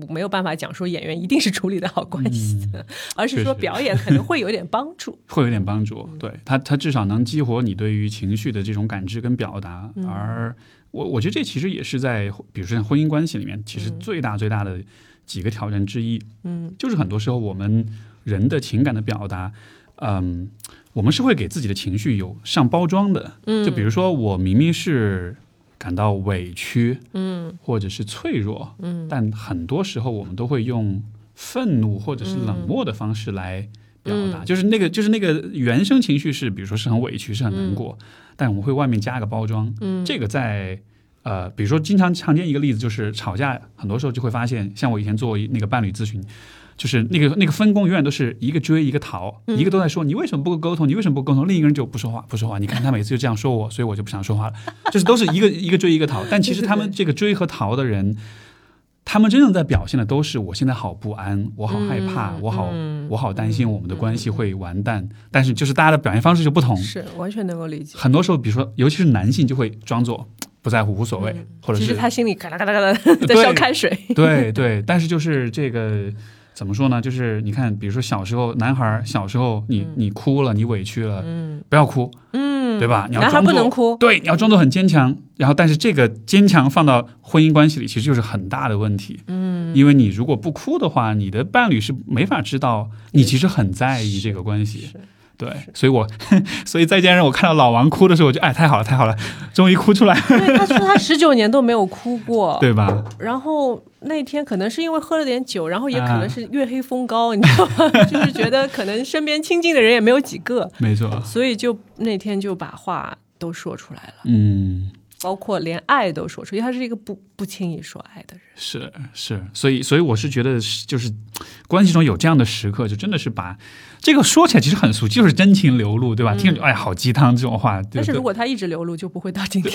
没有办法讲说演员一定是处理的好关系的，而是说表演可能会有点帮助。会有点帮助，对他，他至少能激活你对于情绪的这种感知跟表达。而我我觉得这其实也是在，比如说像婚姻关系里面，其实最大最大的几个挑战之一，嗯，就是很多时候我们人的情感的表达，嗯，我们是会给自己的情绪有上包装的，嗯就比如说我明明是感到委屈，嗯。或者是脆弱，嗯。但很多时候我们都会用愤怒或者是冷漠的方式来表达，嗯。就是那个就是那个原生情绪是，比如说是很委屈，是很难过，但我们会外面加个包装，嗯。这个在。呃，比如说，经常常见一个例子就是吵架，很多时候就会发现，像我以前做那个伴侣咨询，就是那个那个分工永远都是一个追一个逃，嗯一个都在说你为什么不沟通，你为什么不沟通，另一个人就不说话不说话。你看他每次就这样说我，所以我就不想说话了，就是都是一个一个追一个逃。但其实他们这个追和逃的人，他们真正在表现的都是我现在好不安，我好害怕，嗯我好嗯我好担心我们的关系会完蛋。但是就是大家的表现方式就不同，是完全能够理解。很多时候，比如说尤其是男性就会装作不在乎无所谓，或者是其实他心里咔啦咔啦咔啦 在烧开水。对对，但是就是这个怎么说呢？就是你看，比如说小时候，男孩儿小时候你，你、哭了，你委屈了，嗯不要哭，嗯，对吧？你要男孩装作不能哭。对，你要装作很坚强。然后，但是这个坚强放到婚姻关系里，其实就是很大的问题。嗯，因为你如果不哭的话，你的伴侣是没法知道你其实很在意这个关系。是对，所以我 所以再见让我看到老王哭的时候，我就哎，太好了，太好了，终于哭出来了，对，他说他十九年都没有哭过。对吧？然后那天可能是因为喝了点酒，然后也可啊能是月黑风高，你知道吗？就是觉得可能身边亲近的人也没有几个，没错，所以就那天就把话都说出来了。嗯，包括连爱都说出，因为他是一个不不轻易说爱的人。是是，所以所以我是觉得，就是关系中有这样的时刻，就真的是把这个说起来其实很俗，就是真情流露，对吧？听着就哎，好鸡汤这种话。但是如果他一直流露，就不会到今天。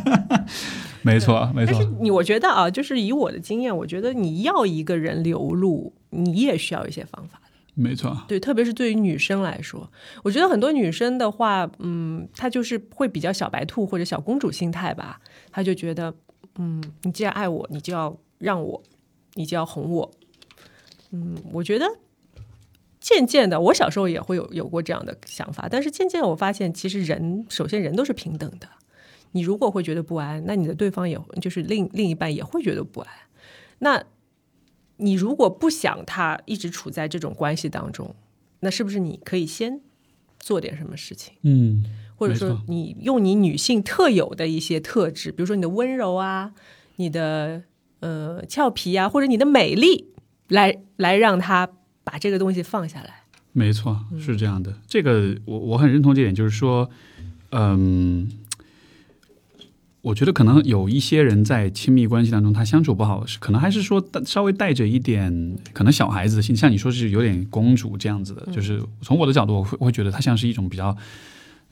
没错，没错。但是你我觉得啊，就是以我的经验，我觉得你要一个人流露，你也需要一些方法。没错，对，特别是对于女生来说，我觉得很多女生的话，嗯，她就是会比较小白兔或者小公主心态吧，她就觉得，嗯，你既然爱我，你就要让我，你就要哄我。嗯，我觉得渐渐的，我小时候也会有有过这样的想法，但是渐渐我发现，其实人首先人都是平等的。你如果会觉得不安，那你的对方也就是另另一半也会觉得不安。那你如果不想他一直处在这种关系当中，那是不是你可以先做点什么事情？嗯，或者说你用你女性特有的一些特质，比如说你的温柔啊，你的呃俏皮啊，或者你的美丽，来来让他把这个东西放下来。没错，是这样的。这个我我很认同这点，就是说，嗯。我觉得可能有一些人在亲密关系当中，他相处不好，是可能还是说稍微带着一点可能小孩子的心，像你说是有点公主这样子的，就是从我的角度，我会会觉得他像是一种比较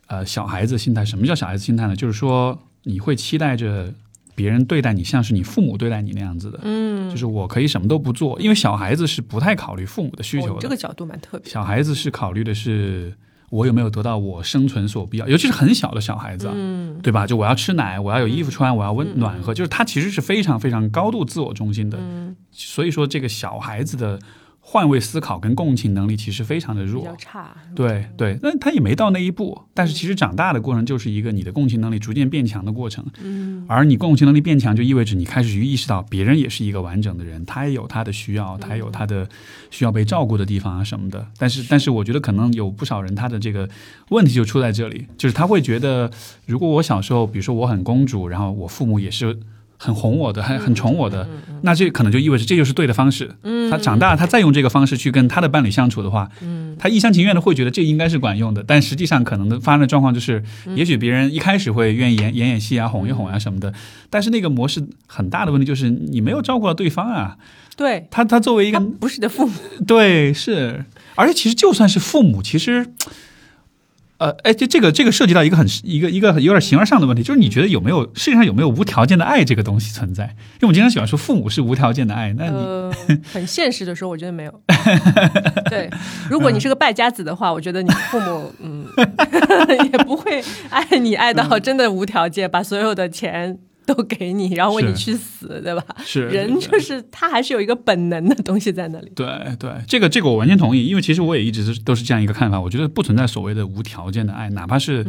呃小孩子心态。什么叫小孩子心态呢？就是说你会期待着别人对待你像是你父母对待你那样子的，嗯，就是我可以什么都不做，因为小孩子是不太考虑父母的需求的。这个角度蛮特别。小孩子是考虑的是。我有没有得到我生存所必要？尤其是很小的小孩子，嗯，对吧？就我要吃奶，我要有衣服穿，我要温暖和，就是他其实是非常非常高度自我中心的。嗯所以说，这个小孩子的。换位思考跟共情能力其实非常的弱，比较差。对对，那他也没到那一步。但是其实长大的过程就是一个你的共情能力逐渐变强的过程。嗯，而你共情能力变强，就意味着你开始去意识到别人也是一个完整的人，他也有他的需要，他有他的需要被照顾的地方啊什么的。但是，但是我觉得可能有不少人他的这个问题就出在这里，就是他会觉得，如果我小时候，比如说我很公主，然后我父母也是。很哄我的，很很宠我的，那这可能就意味着这就是对的方式。他长大，他再用这个方式去跟他的伴侣相处的话，他一厢情愿的会觉得这应该是管用的。但实际上，可能的发生的状况就是，也许别人一开始会愿意演演演戏啊，哄一哄啊什么的。但是那个模式很大的问题就是，你没有照顾到对方啊。对他，他作为一个不是你的父母，对是，而且其实就算是父母，其实。呃，哎，这这个这个涉及到一个很一个一个有点形而上的问题，就是你觉得有没有世界上有没有无条件的爱这个东西存在？因为我们经常喜欢说父母是无条件的爱，那你 很现实的说，我觉得没有。对，如果你是个败家子的话，我觉得你父母嗯 也不会爱你爱到真的无条件，把所有的钱。都给你，然后为你去死，对吧？是人就是他还是有一个本能的东西在那里。对对，这个这个我完全同意，因为其实我也一直是都是这样一个看法。我觉得不存在所谓的无条件的爱，哪怕是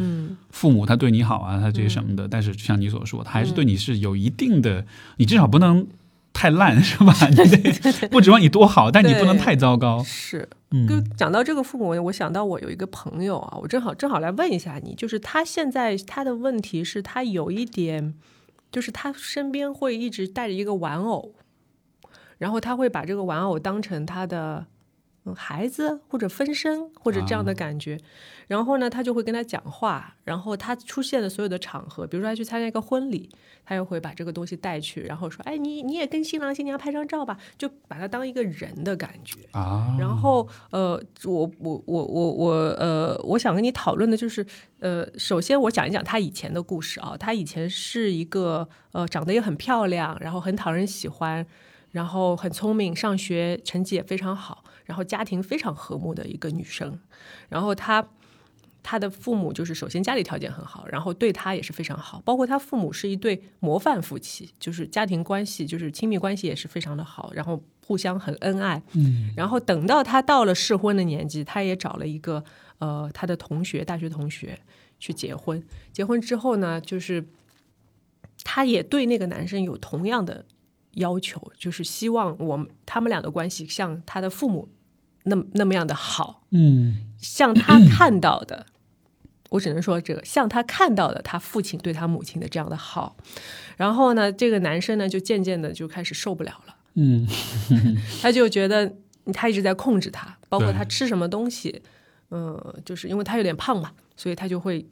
父母他对你好啊，他这些什么的，但是就像你所说，他还是对你是有一定的，你至少不能太烂，是吧？你得不指望你多好，但你不能太糟糕。是，就讲到这个父母，我想到我有一个朋友啊，我正好正好来问一下你，就是他现在他的问题是他有一点。就是他身边会一直带着一个玩偶，然后他会把这个玩偶当成他的孩子或者分身或者这样的感觉，然后呢，他就会跟他讲话，然后他出现的所有的场合，比如说他去参加一个婚礼。他又会把这个东西带去，然后说：“哎，你你也跟新郎新娘拍张照吧，就把他当一个人的感觉啊。”然后呃，我我我我我呃，我想跟你讨论的就是呃，首先我讲一讲他以前的故事啊。他以前是一个呃，长得也很漂亮，然后很讨人喜欢，然后很聪明，上学成绩也非常好，然后家庭非常和睦的一个女生。然后她。他的父母就是首先家里条件很好，然后对他也是非常好，包括他父母是一对模范夫妻，就是家庭关系就是亲密关系也是非常的好，然后互相很恩爱。嗯，然后等到他到了适婚的年纪，他也找了一个呃他的同学，大学同学去结婚。结婚之后呢，就是他也对那个男生有同样的要求，就是希望我们他们俩的关系像他的父母那那么样的好。嗯，像他看到的。我只能说，这个像他看到的他父亲对他母亲的这样的好，然后呢，这个男生呢就渐渐的就开始受不了了，嗯，他就觉得他一直在控制他，包括他吃什么东西，嗯，就是因为他有点胖嘛，所以他就会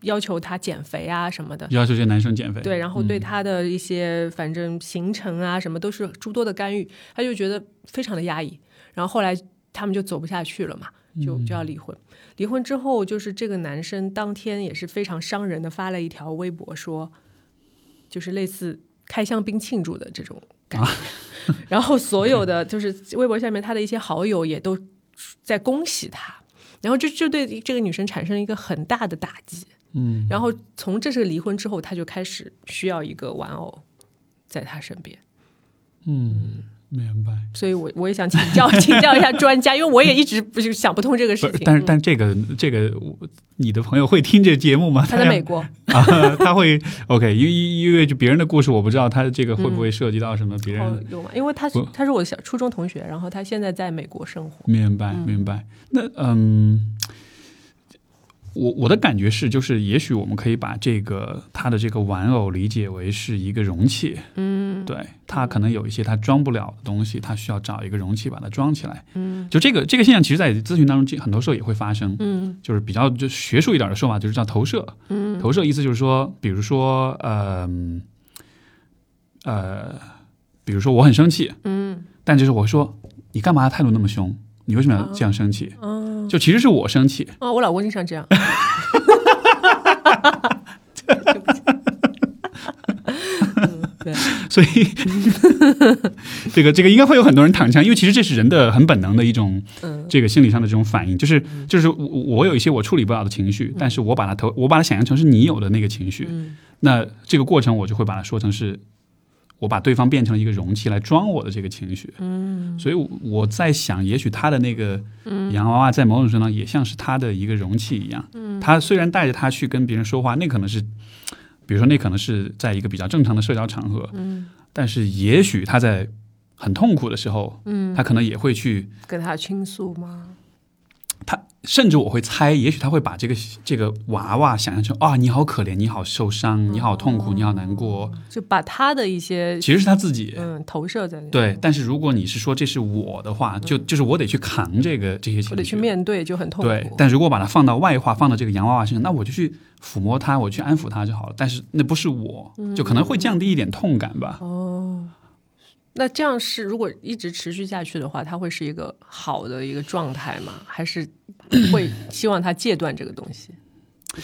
要求他减肥啊什么的，要求这男生减肥，对，然后对嗯他的一些反正行程啊什么都是诸多的干预，他就觉得非常的压抑。然后后来他们就走不下去了嘛，就就要离婚。离婚之后，就是这个男生当天也是非常伤人的发了一条微博说，就是类似开香槟庆祝的这种感觉。然后所有的就是微博下面他的一些好友也都在恭喜他，然后这就对这个女生产生了一个很大的打击。嗯，然后从这次离婚之后，他就开始需要一个玩偶在他身边。嗯，明白。所以我我也想请教 请教一下专家，因为我也一直不是想不通这个事，情。但是嗯但这个这个，我你的朋友会听这节目吗？他在美国，啊，他会 OK，因为因为就别人的故事我不知道，他这个会不会涉及到什么别人？哦有吗？因为他是他是我的小初中同学，然后他现在在美国生活。明白明白。那嗯，我我的感觉是，就是也许我们可以把这个他的这个玩偶理解为是一个容器，嗯对，它可能有一些它装不了的东西，它需要找一个容器把它装起来。嗯就这个这个现象，其实，在咨询当中，很多时候也会发生。嗯就是比较就学术一点的说法，就是叫投射。嗯投射意思就是说，比如说，呃呃，比如说我很生气，嗯但就是我说你干嘛态度那么凶？你为什么要这样生气？嗯就其实是我生气，哦，我老公经常这样。嗯对，所以这个这个应该会有很多人躺枪，因为其实这是人的很本能的一种嗯。这个心理上的这种反应，就是就是我我有一些我处理不了的情绪，但是我把它投我把它想象成是你有的那个情绪，嗯。那这个过程我就会把它说成是，我把对方变成了一个容器来装我的这个情绪。嗯所以我在想，也许他的那个洋娃娃在某种程度上也像是他的一个容器一样。嗯他虽然带着他去跟别人说话，那可能是，比如说那可能是在一个比较正常的社交场合，嗯但是也许他在很痛苦的时候，嗯，他可能也会去。跟他倾诉吗？他甚至我会猜，也许他会把这个这个娃娃想象成啊，你好可怜，你好受伤，你好痛苦，你好难过，就把他的一些其实是他自己。嗯投射在里面。对，但是如果你是说这是我的话，就就是我得去扛这个这些情绪，我得去面对，就很痛苦。对，但如果把它放到外化，放到这个洋娃娃身上，那我就去抚摸它，我去安抚它就好了。但是那不是我，就可能会降低一点痛感吧。哦，那这样是如果一直持续下去的话，它会是一个好的一个状态吗？还是 会希望他戒断这个东西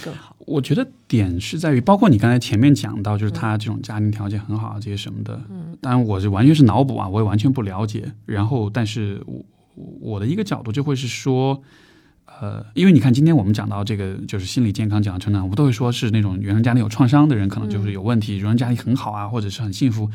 更好？我觉得点是在于，包括你刚才前面讲到，就是他这种家庭条件很好啊，这些什么的。嗯，当然我是完全是脑补啊，我也完全不了解。然后，但是我我的一个角度就会是说。呃，因为你看，今天我们讲到这个，就是心理健康、讲成长，我们都会说是那种原生家庭有创伤的人，可能就是有问题；原生家庭很好啊，或者是很幸福，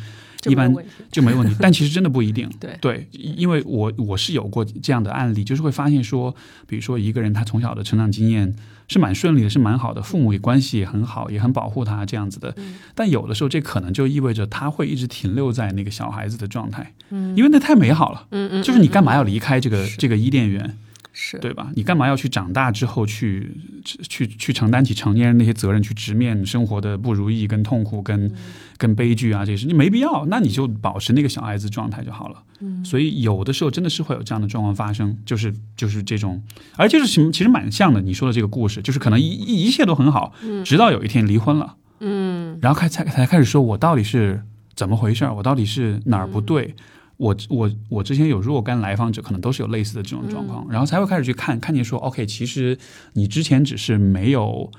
一般就没问题。但其实真的不一定。对对，因为我我是有过这样的案例，就是会发现说，比如说一个人他从小的成长经验是蛮顺利的，是蛮好的，父母也关系也很好，也很保护他这样子的。但有的时候这可能就意味着他会一直停留在那个小孩子的状态，嗯，因为那太美好了，嗯嗯，就是你干嘛要离开这个这个伊甸园？是对吧？你干嘛要去长大之后去去去承担起成年人那些责任，去直面生活的不如意、跟痛苦、跟跟悲剧啊这些事？你没必要，那你就保持那个小孩子状态就好了。嗯，所以有的时候真的是会有这样的状况发生，就是就是这种，而且是什么？其实蛮像的。你说的这个故事，就是可能一一一切都很好，直到有一天离婚了，嗯然后开才才开始说，我到底是怎么回事儿？我到底是哪儿不对？我我我之前有若干来访者，可能都是有类似的这种状况，然后才会开始去看，看见说，OK，其实你之前只是没有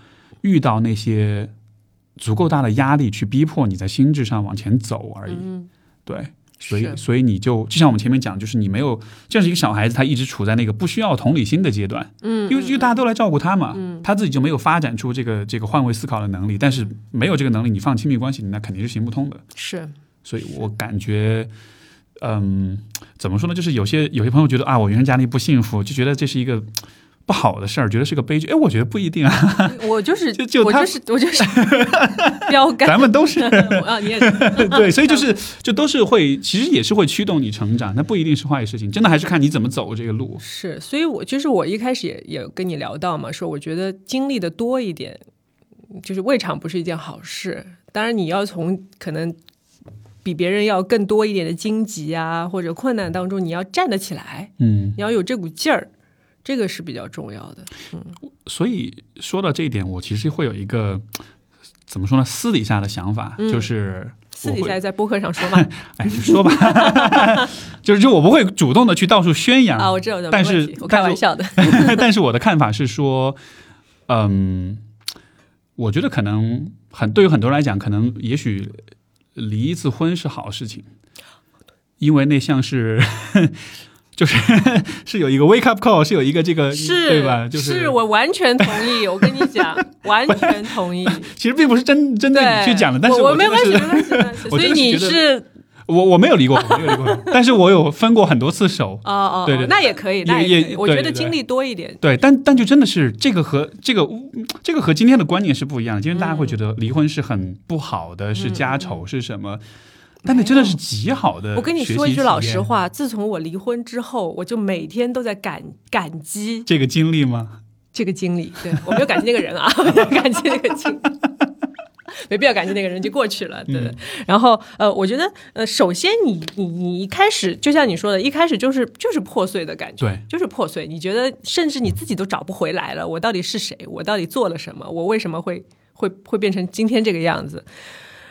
遇到那些足够大的压力去逼迫你在心智上往前走而已。嗯，对，所以所以你就就像我们前面讲，就是你没有，就像是一个小孩子，他一直处在那个不需要同理心的阶段，嗯，因为因为大家都来照顾他嘛，嗯他自己就没有发展出这个这个换位思考的能力，但是没有这个能力，你放亲密关系，那肯定是行不通的。是所以我感觉，嗯，怎么说呢？就是有些有些朋友觉得啊，我原生家庭不幸福，就觉得这是一个不好的事儿，觉得是个悲剧。哎，我觉得不一定啊，我就是 就就他我就是我就是标杆咱们都是 啊，你也是 对，所以就是就都是会，其实也是会驱动你成长，那不一定是坏事情，真的还是看你怎么走这个路。是，所以我就是我一开始也也跟你聊到嘛，说我觉得经历的多一点，就是未尝不是一件好事。当然，你要从可能比别人要更多一点的荆棘啊或者困难当中，你要站得起来，嗯你要有这股劲儿，这个是比较重要的。嗯所以说到这一点，我其实会有一个怎么说呢，私底下的想法，嗯就是私底下在播客上说嘛，哎，就说吧，就是就我不会主动的去到处宣扬啊，我知道，但是没问题我开玩笑的。但是我的看法是说，嗯，我觉得可能很对于很多人来讲，可能也许离一次婚是好事情，因为那像是 就是是有一个 wake up call，是有一一个这个是，对吧？就是我完全同意，我跟你讲，完全同意。其实并不是针针对对你去讲的，但是我我没关系，没关系。所以你是我我没有离过婚，没有离过婚，但是我有分过很多次手。哦哦，对对对那也可以，那也也。我觉得经历多一点，对，但但就真的是这个和这个这个和今天的观念是不一样的。今天大家会觉得离婚是很不好的，是家丑是什么？但那真的是极好的。我跟你说一句老实，话，自从我离婚之后，我就每天都在感感激这个经历吗？这个经历。对我没有感激那个人啊，没有感激那个经历。没必要感谢那个人，就过去了，对对。然后，呃，我觉得，呃，首先你你你一开始，就像你说的，一开始就是就是破碎的感觉，对，就是破碎。你觉得，甚至你自己都找不回来了，我到底是谁？我到底做了什么？我为什么会会会变成今天这个样子？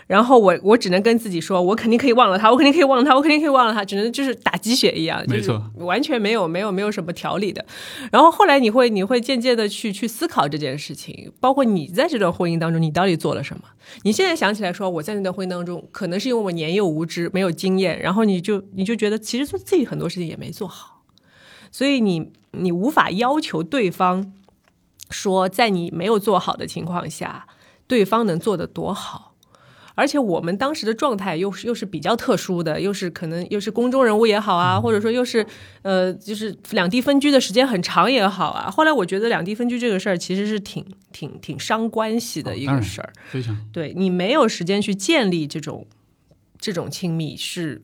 然后我我只能跟自己说，我肯定可以忘了他，我肯定可以忘了他，我肯定可以忘了他，只能就是打鸡血一样，没错，完全没有没有没有什么条理的。然后后来你会你会渐渐的去去思考这件事情，包括你在这段婚姻当中，你到底做了什么？你现在想起来说，我在那段婚姻当中，可能是因为我年幼无知，没有经验，然后你就你就觉得其实做自己很多事情也没做好，所以你你无法要求对方说，在你没有做好的情况下，对方能做得多好。而且我们当时的状态又是又是比较特殊的，又是可能又是公众人物也好啊，或者说又是呃，就是两地分居的时间很长也好啊。后来我觉得两地分居这个事儿其实是挺挺挺伤关系的一个事儿，非常对你没有时间去建立这种这种亲密是。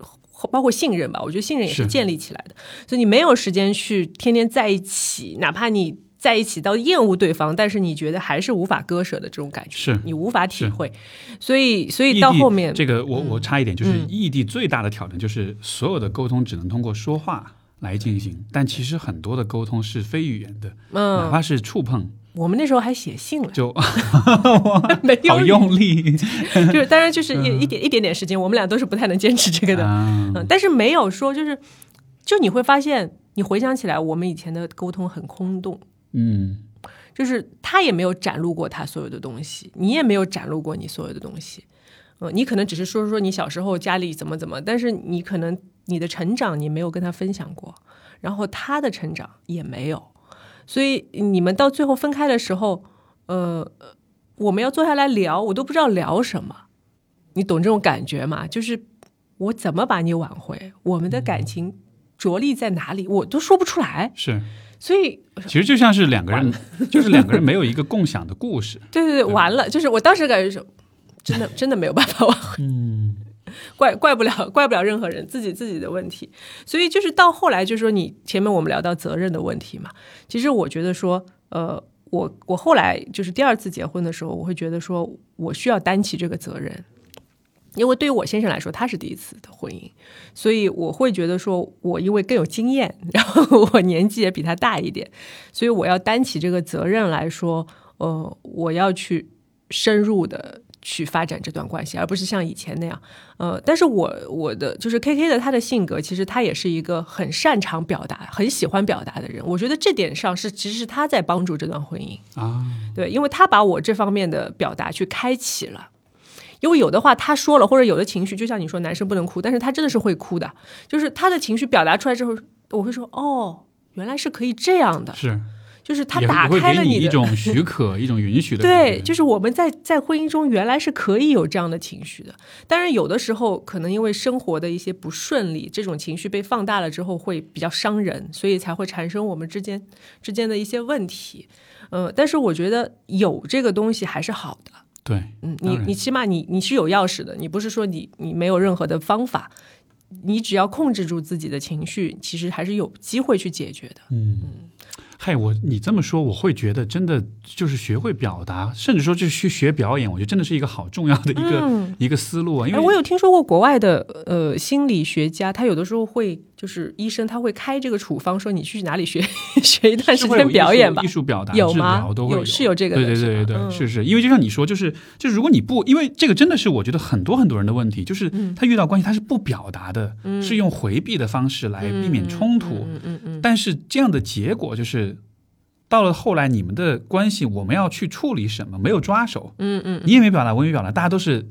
包括信任吧，我觉得信任也是建立起来的，所以你没有时间去天天在一起，哪怕你。在一起到厌恶对方，但是你觉得还是无法割舍的这种感觉，是你无法体会，所以所以到后面，这个我我插一点，就是嗯。异地最大的挑战就是所有的沟通只能通过说话来进行，但其实很多的沟通是非语言的，哪嗯，怕是触碰，我们那时候还写信了，就 没有 好用力，就是当然就是一一点一点点时间，我们俩都是不太能坚持这个的，啊。嗯，但是没有说就是，就你会发现，你回想起来，我们以前的沟通很空洞。嗯，就是他也没有展露过他所有的东西，你也没有展露过你所有的东西。嗯，你可能只是说说你小时候家里怎么怎么，但是你可能你的成长你没有跟他分享过，然后他的成长也没有，所以你们到最后分开的时候，呃，我们要坐下来聊，我都不知道聊什么，你懂这种感觉吗？就是我怎么把你挽回，我们的感情着力在哪里，我都说不出来，是，所以其实就像是两个人，就是两个人没有一个共享的故事，对对对，完了，就是我当时感觉是，真的真的没有办法挽回，嗯，怪怪不了怪不了任何人，自己自己的问题。所以就是到后来，就是说你前面我们聊到责任的问题嘛，其实我觉得说，呃，我我后来就是第二次结婚的时候，我会觉得说我需要担起这个责任。因为对于我先生来说，他是第一次的婚姻，所以我会觉得说，我因为更有经验，然后我年纪也比他大一点，所以我要担起这个责任来说，呃，我要去深入的去发展这段关系，而不是像以前那样，呃，但是我我的就是 K K 的他的性格，其实他也是一个很擅长表达、很喜欢表达的人，我觉得这点上是其实是他在帮助这段婚姻啊，对，因为他把我这方面的表达去开启了。因为有的话他说了，或者有的情绪，就像你说，男生不能哭，但是他真的是会哭的。就是他的情绪表达出来之后，我会说，哦，原来是可以这样的，是，就是他打开了你的一种许可，一种允许的 对，就是我们在在婚姻中原来是可以有这样的情绪的，当然有的时候可能因为生活的一些不顺利，这种情绪被放大了之后会比较伤人，所以才会产生我们之间之间的一些问题。呃，但是我觉得有这个东西还是好的。对，嗯，你你起码你你是有钥匙的，你不是说你你没有任何的方法，你只要控制住自己的情绪，其实还是有机会去解决的。嗯嗨，我你这么说，我会觉得真的就是学会表达，甚至说就是去学表演，我觉得真的是一个好重要的一个、一个思路啊。因哎，为我有听说过国外的呃心理学家，他有的时候会就是医生他会开这个处方，说你去哪里学 学一段时间表演吧艺术表达、有吗治疗都会有是有这个的对对对对对，是是，因为就像你说，就是就是如果你不，因为这个真的是我觉得很多很多人的问题，就是嗯他遇到关系他是不表达的，是用回避的方式来避免冲突，嗯嗯嗯，但是这样的结果就是。到了后来，你们的关系我们要去处理什么？没有抓手，嗯嗯，你也没表达，我也没表达，大家都是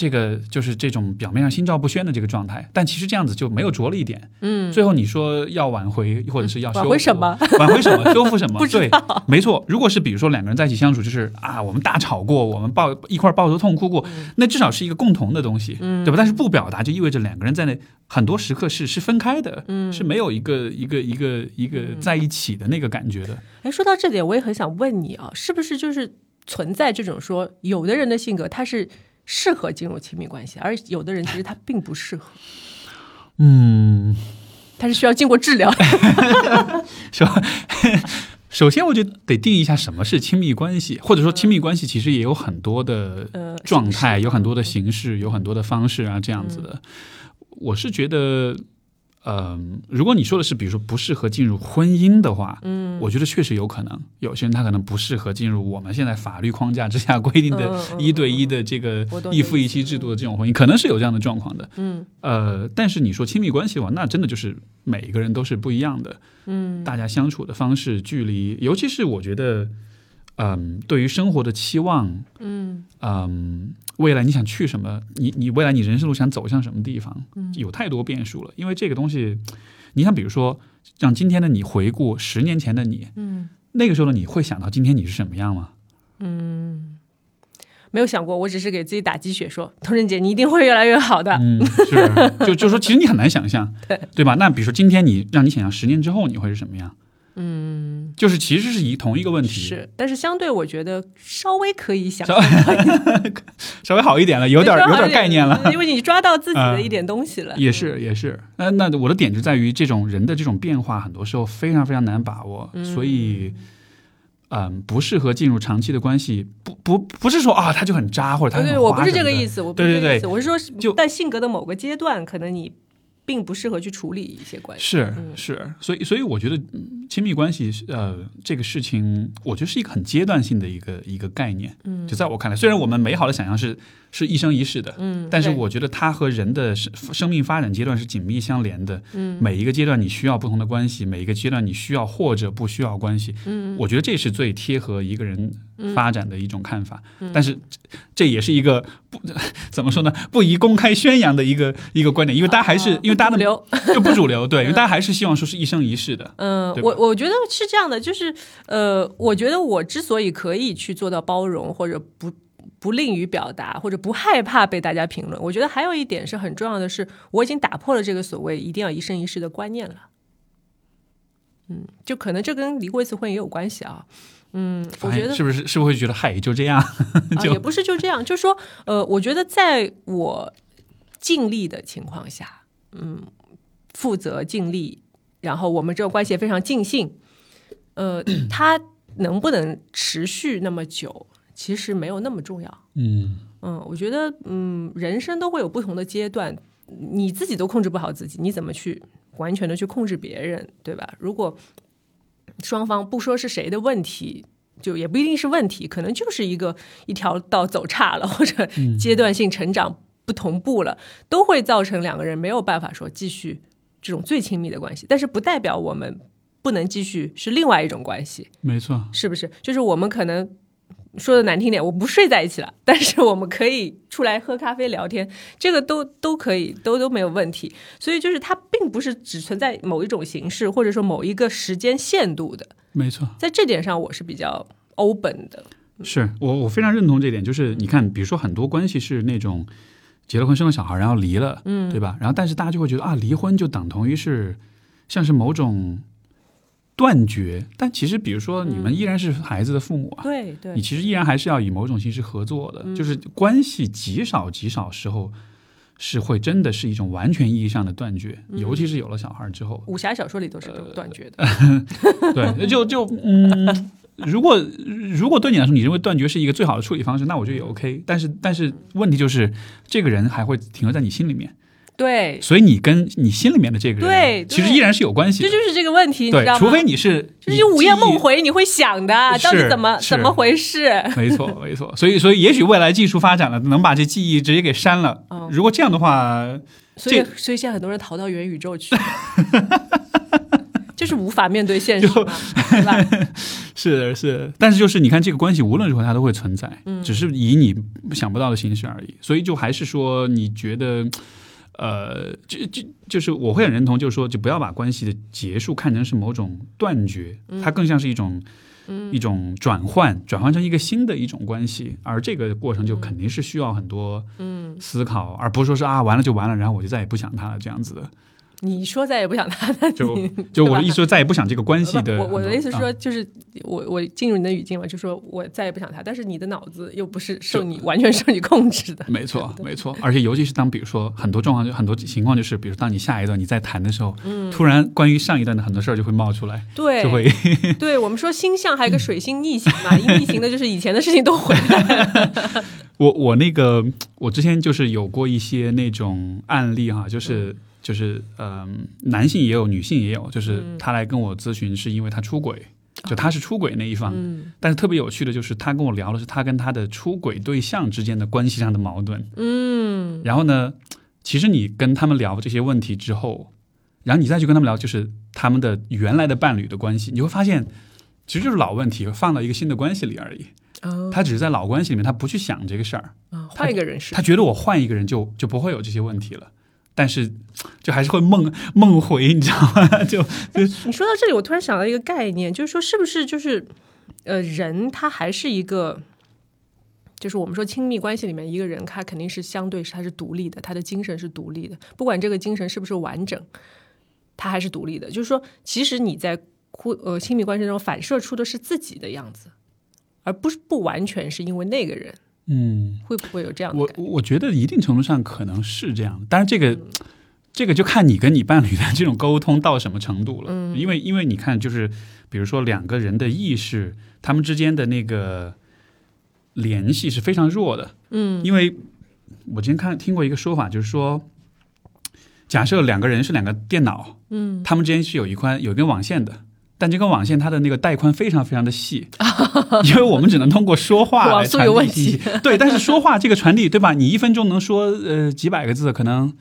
这个就是这种表面上心照不宣的这个状态，但其实这样子就没有着力一点。嗯，最后你说要挽回，或者是要修挽复回什么？挽回什么？修复什么？不知对，没错。如果是比如说两个人在一起相处，就是啊，我们大吵过，我们抱一块抱头痛哭过，那至少是一个共同的东西，嗯对吧？但是不表达，就意味着两个人在那很多时刻是是分开的，嗯是没有一个一个一个一个在一起的那个感觉的。哎，说到这点，我也很想问你啊，是不是就是存在这种说，有的人的性格他是适合进入亲密关系，而有的人其实他并不适合，嗯，他是需要经过治疗的。是吧？首先，我觉得得定义一下什么是亲密关系，或者说亲密关系其实也有很多的呃状态，有很多的形式，有很多的方式啊，这样子的。我是觉得，嗯、如果你说的是，比如说不适合进入婚姻的话，嗯，我觉得确实有可能，有些人他可能不适合进入我们现在法律框架之下规定的一对一的这个一夫一妻制度的这种婚姻，可能是有这样的状况的。嗯呃，但是你说亲密关系的话，那真的就是每一个人都是不一样的，嗯。大家相处的方式、距离，尤其是我觉得，嗯，对于生活的期望，嗯嗯，未来你想去什么？你你未来你人生路想走向什么地方？嗯有太多变数了。因为这个东西，你想，比如说，让今天的你回顾十年前的你，嗯那个时候的你会想到今天你是什么样吗？嗯，没有想过，我只是给自己打鸡血说，童仁姐你一定会越来越好的。嗯，是，就就说，其实你很难想象，对对吧？那比如说今天你让你想象十年之后你会是什么样？嗯，就是其实是一同一个问题，是，但是相对我觉得稍微可以想稍稍微好一点了，有点有点概念了。因为你抓到自己的一点东西了。也是也是，那那我的点就在于这种人的这种变化，很多时候非常非常难把握，所以，嗯，不适合进入长期的关系。不不不是说啊，他就很渣或者他对我不是这个意思，我不是对对对这个意思，我是说就，在性格的某个阶段，可能你并不适合去处理一些关系。是是，所以所以我觉得嗯亲密关系呃这个事情，我觉得是一个很阶段性的一个一个概念。嗯，就在我看来，虽然我们美好的想象是是一生一世的，嗯，但是我觉得它和人的生生命发展阶段是紧密相连的。嗯，每一个阶段你需要不同的关系，每一个阶段你需要或者不需要关系。嗯，我觉得这是最贴合一个人发展的一种看法。但是这也是一个不怎么说呢，不宜公开宣扬的一个一个观点，因为大家还是、啊因为大家的不流就不主流，对，因为大家还是希望说是一生一世的。嗯，我我觉得是这样的，就是呃，我觉得我之所以可以去做到包容，或者不不吝于表达，或者不害怕被大家评论，我觉得还有一点是很重要的是，我已经打破了这个所谓一定要一生一世的观念了。嗯，就可能这跟离过一次婚也有关系啊。嗯，我觉得是不是是不是会觉得嗨就这样？啊，也不是就这样，就是说，呃，我觉得在我尽力的情况下，嗯，负责尽力，然后我们这个关系也非常尽兴，呃，他能不能持续那么久，其实没有那么重要。嗯嗯，我觉得，嗯，人生都会有不同的阶段，你自己都控制不好自己，你怎么去完全的去控制别人，对吧？如果双方不说是谁的问题，就也不一定是问题，可能就是一个一条道走差了，或者阶段性成长不同步了，都会造成两个人没有办法说继续这种最亲密的关系，但是不代表我们不能继续是另外一种关系。没错，是不是？就是我们可能说的难听点，我不睡在一起了，但是我们可以出来喝咖啡聊天，这个都都可以，都都没有问题。所以就是它并不是只存在某一种形式，或者说某一个时间限度的。没错。在这点上，我是比较 open 的。是我我非常认同这点，就是你看，比如说很多关系是那种结了婚生了小孩，然后离了，嗯，对吧？然后但是大家就会觉得啊，离婚就等同于是像是某种断绝，但其实比如说你们依然是孩子的父母啊，对对。你其实依然还是要以某种形式合作的，就是关系极少极少时候是会真的是一种完全意义上的断绝，尤其是有了小孩之后，武侠小说里都是这种断绝的。对，就就嗯，如果如果对你来说，你认为断绝是一个最好的处理方式，那我觉得也 OK。但是但是问题就是，这个人还会停留在你心里面，对，所以你跟你心里面的这个人，对对其实依然是有关系的。这就是这个问题，你知道对，吗？除非你是就是你午夜梦回，你会想的，到底怎么怎么回事？没错，没错。所以，所以也许未来技术发展了，能把这记忆直接给删了。哦如果这样的话，所以，所以现在很多人逃到元宇宙去，就是无法面对现实嘛，对吧？是的，是的。但是就是你看，这个关系无论如何它都会存在，嗯只是以你想不到的形式而已。所以就还是说，你觉得，呃，就就就是我会很认同，就是说，就不要把关系的结束看成是某种断绝，嗯它更像是一种。一种转换，转换成一个新的一种关系，而这个过程就肯定是需要很多嗯，思考，而不是说是啊完了就完了，然后我就再也不想他了这样子的。你说再也不想他，那就你就我的意思说再也不想这个关系的。我我的意思说，就是我我进入你的语境了，就说我再也不想他，但是你的脑子又不是受你完全受你控制的，没错，没错，而且尤其是当比如说很多状况，就很多情况就是，比如当你下一段你在谈的时候，突然关于上一段的很多事儿就会冒出来，嗯对，就会对我们说星象还有一个水星逆行嘛，一逆行的就是以前的事情都回来了。我我那个我之前就是有过一些那种案例哈，就是。就是嗯、男性也有，女性也有。就是他来跟我咨询，是因为他出轨，就他是出轨那一方。嗯但是特别有趣的就是，他跟我聊的是他跟他的出轨对象之间的关系上的矛盾。嗯然后呢，其实你跟他们聊这些问题之后，然后你再去跟他们聊，就是他们的原来的伴侣的关系，你会发现，其实就是老问题放到一个新的关系里而已。哦他只是在老关系里面，他不去想这个事儿，啊，换一个人是他，觉得我换一个人就就不会有这些问题了。但是，就还是会梦梦回，你知道吗？就你说到这里，我突然想到一个概念，就是说，是不是就是，呃，人他还是一个，就是我们说亲密关系里面一个人，他肯定是相对是他是独立的，他的精神是独立的，不管这个精神是不是完整，他还是独立的。就是说，其实你在哭呃亲密关系中反射出的是自己的样子，而不是不完全是因为那个人，嗯，会不会有这样的我？我觉得一定程度上可能是这样，但是这个、这个就看你跟你伴侣的这种沟通到什么程度了。嗯因为因为你看，就是比如说两个人的意识，他们之间的那个联系是非常弱的。嗯因为我之前看听过一个说法，就是说，假设两个人是两个电脑，嗯他们之间是有一块有一根网线的。但这根网线它的那个带宽非常非常的细，因为我们只能通过说话 来传递信息。对，但是说话这个传递，对吧？你一分钟能说呃几百个字，可能，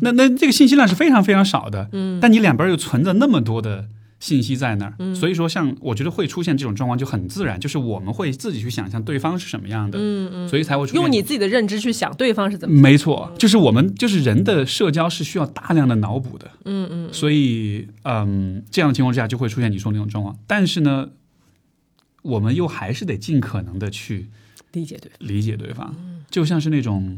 那那这个信息量是非常非常少的。嗯但你两边又存着那么多的信息在那儿，嗯。所以说像我觉得会出现这种状况就很自然，就是我们会自己去想象对方是什么样的，嗯嗯，所以才会出现用你自己的认知去想对方是怎么，没错，就是我们就是人的社交是需要大量的脑补的，嗯嗯所以嗯，这样的情况之下就会出现你说的那种状况。但是呢，我们又还是得尽可能的去理解对方。理解对方，就像是那种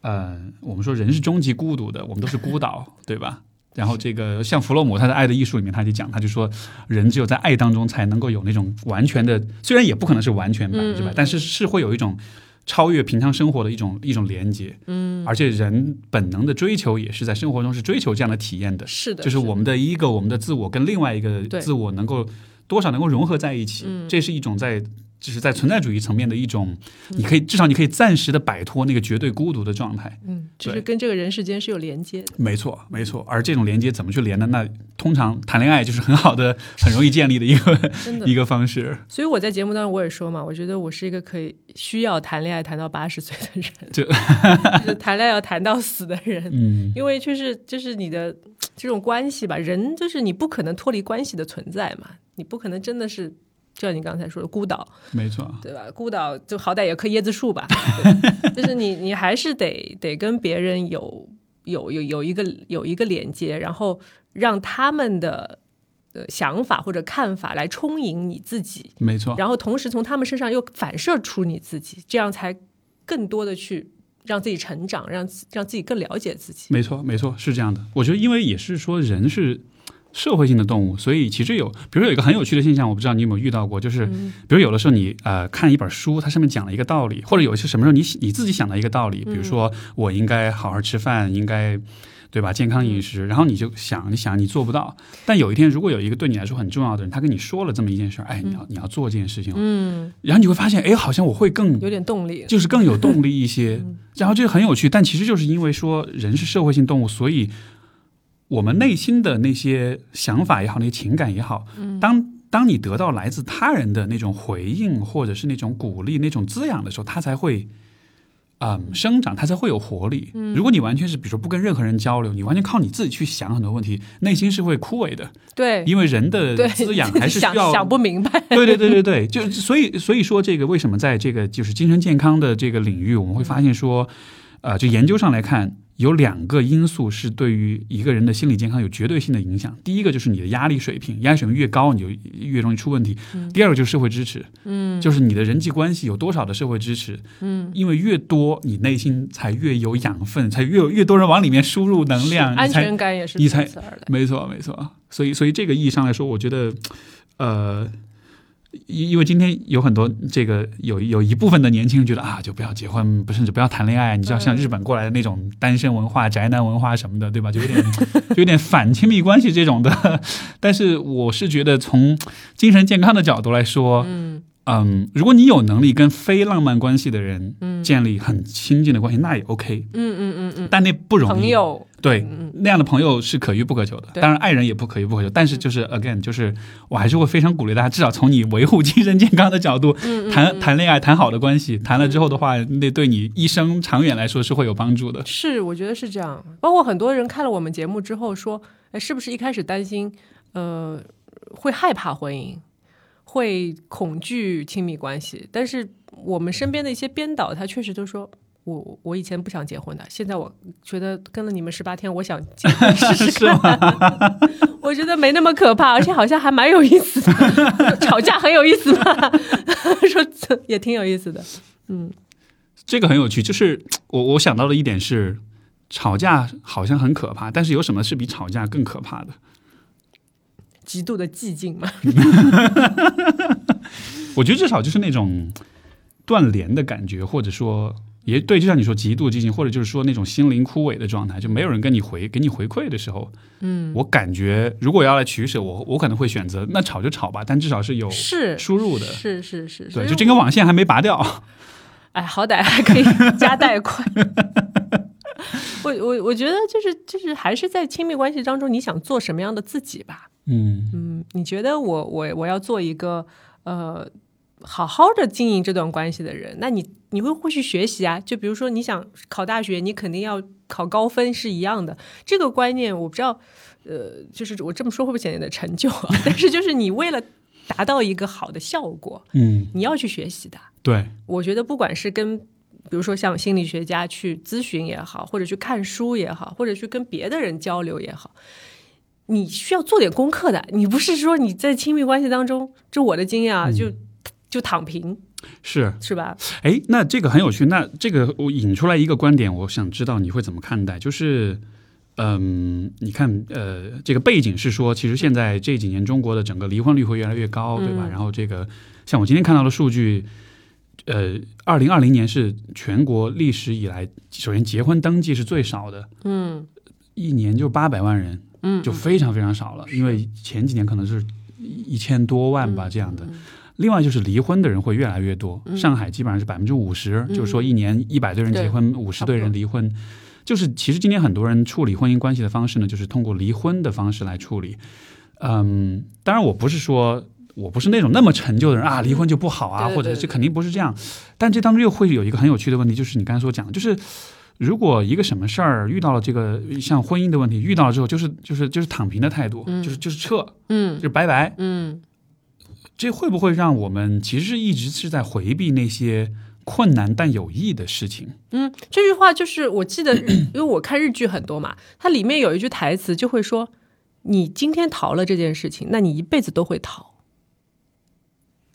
呃，我们说人是终极孤独的，我们都是孤岛，对吧？然后这个像弗洛姆他在《爱的艺术》里面，他就讲，他就说，人只有在爱当中才能够有那种完全的，虽然也不可能是完全百分之百，但是是会有一种超越平常生活的一种一种连接。嗯，而且人本能的追求也是在生活中是追求这样的体验的，是的，就是我们的一个我们的自我跟另外一个自我能够多少能够融合在一起，嗯。这是一种在就是在存在主义层面的一种，你可以至少你可以暂时的摆脱那个绝对孤独的状态。嗯，就是跟这个人世间是有连接的。没错，没错。而这种连接怎么去连呢？那通常谈恋爱就是很好的、很容易建立的一个的 一个方式。所以我在节目当中我也说嘛，我觉得我是一个可以需要谈恋爱谈到八十岁的人，就就是谈恋爱要谈到死的人，嗯，因为就是就是你的这种关系吧，人就是你不可能脱离关系的存在嘛，你不可能真的是。就像你刚才说的，孤岛，没错，对吧？孤岛就好歹有棵椰子树吧，就是你你还是得得跟别人有有有有一个有一个连接，然后让他们的呃想法或者看法来充盈你自己，没错。然后同时从他们身上又反射出你自己，这样才更多的去让自己成长，让让自己更了解自己。没错，没错，是这样的。我觉得，因为也是说，人是社会性的动物，所以其实有，比如有一个很有趣的现象，我不知道你有没有遇到过，就是嗯。比如有的时候你呃看一本书，它上面讲了一个道理，或者有一些什么时候你你自己想到一个道理，比如说我应该好好吃饭，应该对吧健康饮食，然后你就想你想你做不到，但有一天如果有一个对你来说很重要的人，他跟你说了这么一件事儿，哎，你要你要做这件事情，嗯，然后你会发现，哎，好像我会更有点动力。就是更有动力一些。然后这个很有趣，但其实就是因为说人是社会性动物，所以我们内心的那些想法也好，那些情感也好，当当你得到来自他人的那种回应，或者是那种鼓励、那种滋养的时候，它才会。嗯，生长它才会有活力。如果你完全是，比如说不跟任何人交流，你完全靠你自己去想很多问题，内心是会枯萎的。对，因为人的滋养还是需想要想不明白。对对对对对，就所以所以说这个为什么在这个就是精神健康的这个领域，我们会发现说，呃，就研究上来看，有两个因素是对于一个人的心理健康有绝对性的影响。第一个就是你的压力水平，压力水平越高，你就越容易出问题。第二个就是社会支持，嗯，就是你的人际关系有多少的社会支持，嗯，因为越多，你内心才越有养分，才越越多人往里面输入能量，安全感也是你才。没错，没错。所以，所以这个意义上来说，我觉得，呃，因因为今天有很多这个有有一部分的年轻人觉得啊，就不要结婚，不甚至不要谈恋爱，你知道，像日本过来的那种单身文化、宅男文化什么的，对吧？就有点就有点反亲密关系这种的。但是，我是觉得从精神健康的角度来说，嗯嗯，如果你有能力跟非浪漫关系的人建立很亲近的关系，那也 OK。嗯嗯嗯嗯，但那不容易。朋友，对嗯那样的朋友是可遇不可求的，当然爱人也不可遇不可求。但是就是 again，就是我还是会非常鼓励大家，至少从你维护精神健康的角度嗯谈谈恋爱，谈好的关系，谈了之后的话，那对你一生长远来说是会有帮助的。是，我觉得是这样。包括很多人看了我们节目之后说，哎，是不是一开始担心，呃，会害怕婚姻，会恐惧亲密关系？但是我们身边的一些编导，他确实都说。我我以前不想结婚的，现在我觉得跟了你们十八天，我想结 婚试试看。我觉得没那么可怕，而且好像还蛮有意思的。吵架很有意思吧？说也挺有意思的。嗯这个很有趣，就是我我想到的一点是，吵架好像很可怕，但是有什么是比吵架更可怕的？极度的寂静嘛，我觉得至少就是那种断联的感觉，或者说也对，就像你说极度激情，或者就是说那种心灵枯萎的状态，就没有人跟你回给你回馈的时候，嗯，我感觉如果要来取舍，我我可能会选择那吵就吵吧，但至少是有是输入的，是是是，所对，就这根网线还没拔掉，哎，好歹还可以加贷款。我我我觉得就是就是还是在亲密关系当中，你想做什么样的自己吧？嗯嗯，你觉得我我我要做一个呃好好的经营这段关系的人，那你你会会去学习啊？就比如说你想考大学，你肯定要考高分是一样的。这个观念我不知道，呃，就是我这么说会不会显得有点陈旧啊？但是就是你为了达到一个好的效果，嗯，你要去学习的。对，我觉得不管是跟，比如说像心理学家去咨询也好，或者去看书也好，或者去跟别的人交流也好，你需要做点功课的。你不是说你在亲密关系当中，就我的经验啊，就就躺平是。是吧？哎，那这个很有趣。那这个我引出来一个观点，我想知道你会怎么看待？就是，嗯，你看，呃，这个背景是说，其实现在这几年中国的整个离婚率会越来越高，对吧？嗯然后这个，像我今天看到的数据，呃，二零二零年是全国历史以来，首先结婚登记是最少的，嗯一年就八百万人，嗯，就非常非常少了。因为前几年可能是一千多万嗯吧，这样的。另外就是离婚的人会越来越多，上海基本上是百分之五十，就是说一年一百对人结婚，五十对人离婚。就是其实今天很多人处理婚姻关系的方式呢，就是通过离婚的方式来处理。嗯，当然我不是说我不是那种那么陈旧的人啊，离婚就不好啊，对对对或者这肯定不是这样。但这当中又会有一个很有趣的问题，就是你刚才所讲的，就是如果一个什么事儿遇到了这个像婚姻的问题，遇到了之后就是就是就是躺平的态度，就是就是撤，嗯。就是拜拜，嗯这会不会让我们其实一直是在回避那些困难但有益的事情？嗯，这句话就是我记得，因为我看日剧很多嘛，它里面有一句台词就会说：“你今天逃了这件事情，那你一辈子都会逃。”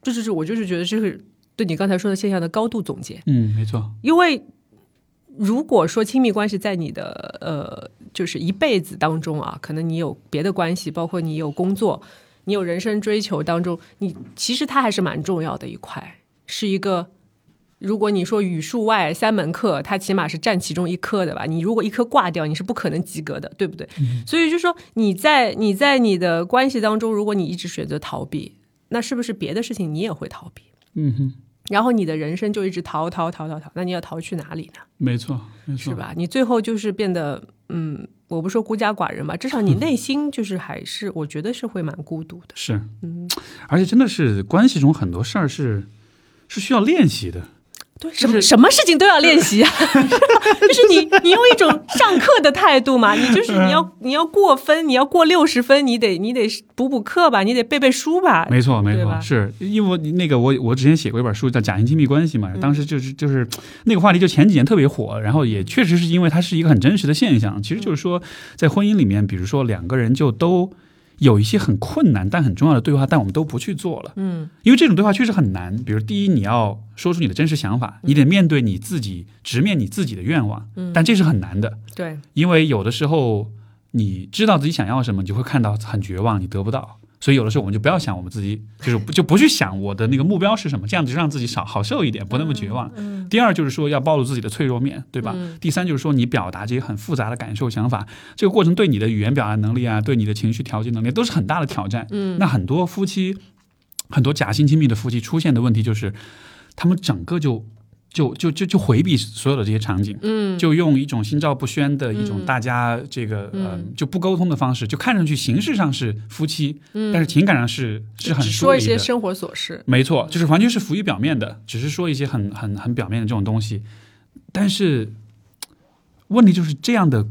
这就是我就是觉得这是对你刚才说的现象的高度总结。嗯，没错，因为如果说亲密关系在你的呃就是一辈子当中啊，可能你有别的关系，包括你有工作，你有人生追求当中，你其实它还是蛮重要的一块，是一个。如果你说语数外三门课，它起码是占其中一科的吧？你如果一科挂掉，你是不可能及格的，对不对？所以就说你在你在你的关系当中，如果你一直选择逃避，那是不是别的事情你也会逃避？嗯哼，然后你的人生就一直逃逃逃逃逃，那你要逃去哪里呢？没错，没错，是吧？你最后就是变得，嗯，我不说孤家寡人吧，至少你内心就是还是，我觉得是会蛮孤独的。是，嗯，而且真的是关系中很多事儿是是需要练习的。对，什么什么事情都要练习啊，就是你你用一种上课的态度嘛，你就是你要你要过分，你要过六十分，你得你得补补课吧，你得背背书吧。没错，没错，是因为我那个我我之前写过一本书叫《假性亲密关系》嘛，当时就是就是那个话题就前几年特别火，然后也确实是因为它是一个很真实的现象。其实就是说，在婚姻里面，比如说两个人就都有一些很困难但很重要的对话，但我们都不去做了。嗯因为这种对话确实很难。比如，第一，你要说出你的真实想法，你得面对你自己，直面你自己的愿望，嗯但这是很难的。对，因为有的时候你知道自己想要什么，你就会看到很绝望，你得不到。所以有的时候我们就不要想我们自己，就是就不去想我的那个目标是什么，这样子就让自己少好受一点，不那么绝望。嗯第二就是说要暴露自己的脆弱面，对吧？嗯第三就是说你表达这些很复杂的感受、想法，这个过程对你的语言表达能力啊，对你的情绪调节能力都是很大的挑战。嗯那很多夫妻，很多假性亲密的夫妻出现的问题就是，他们整个就就就就就回避所有的这些场景。嗯就用一种心照不宣的一种嗯大家这个呃嗯就不沟通的方式，就看上去形式上是夫妻，嗯，但是情感上是是很只说一。些生活琐事。没错，就是完全是浮于表面的，只是说一些很很很表面的这种东西。但是问题就是这样的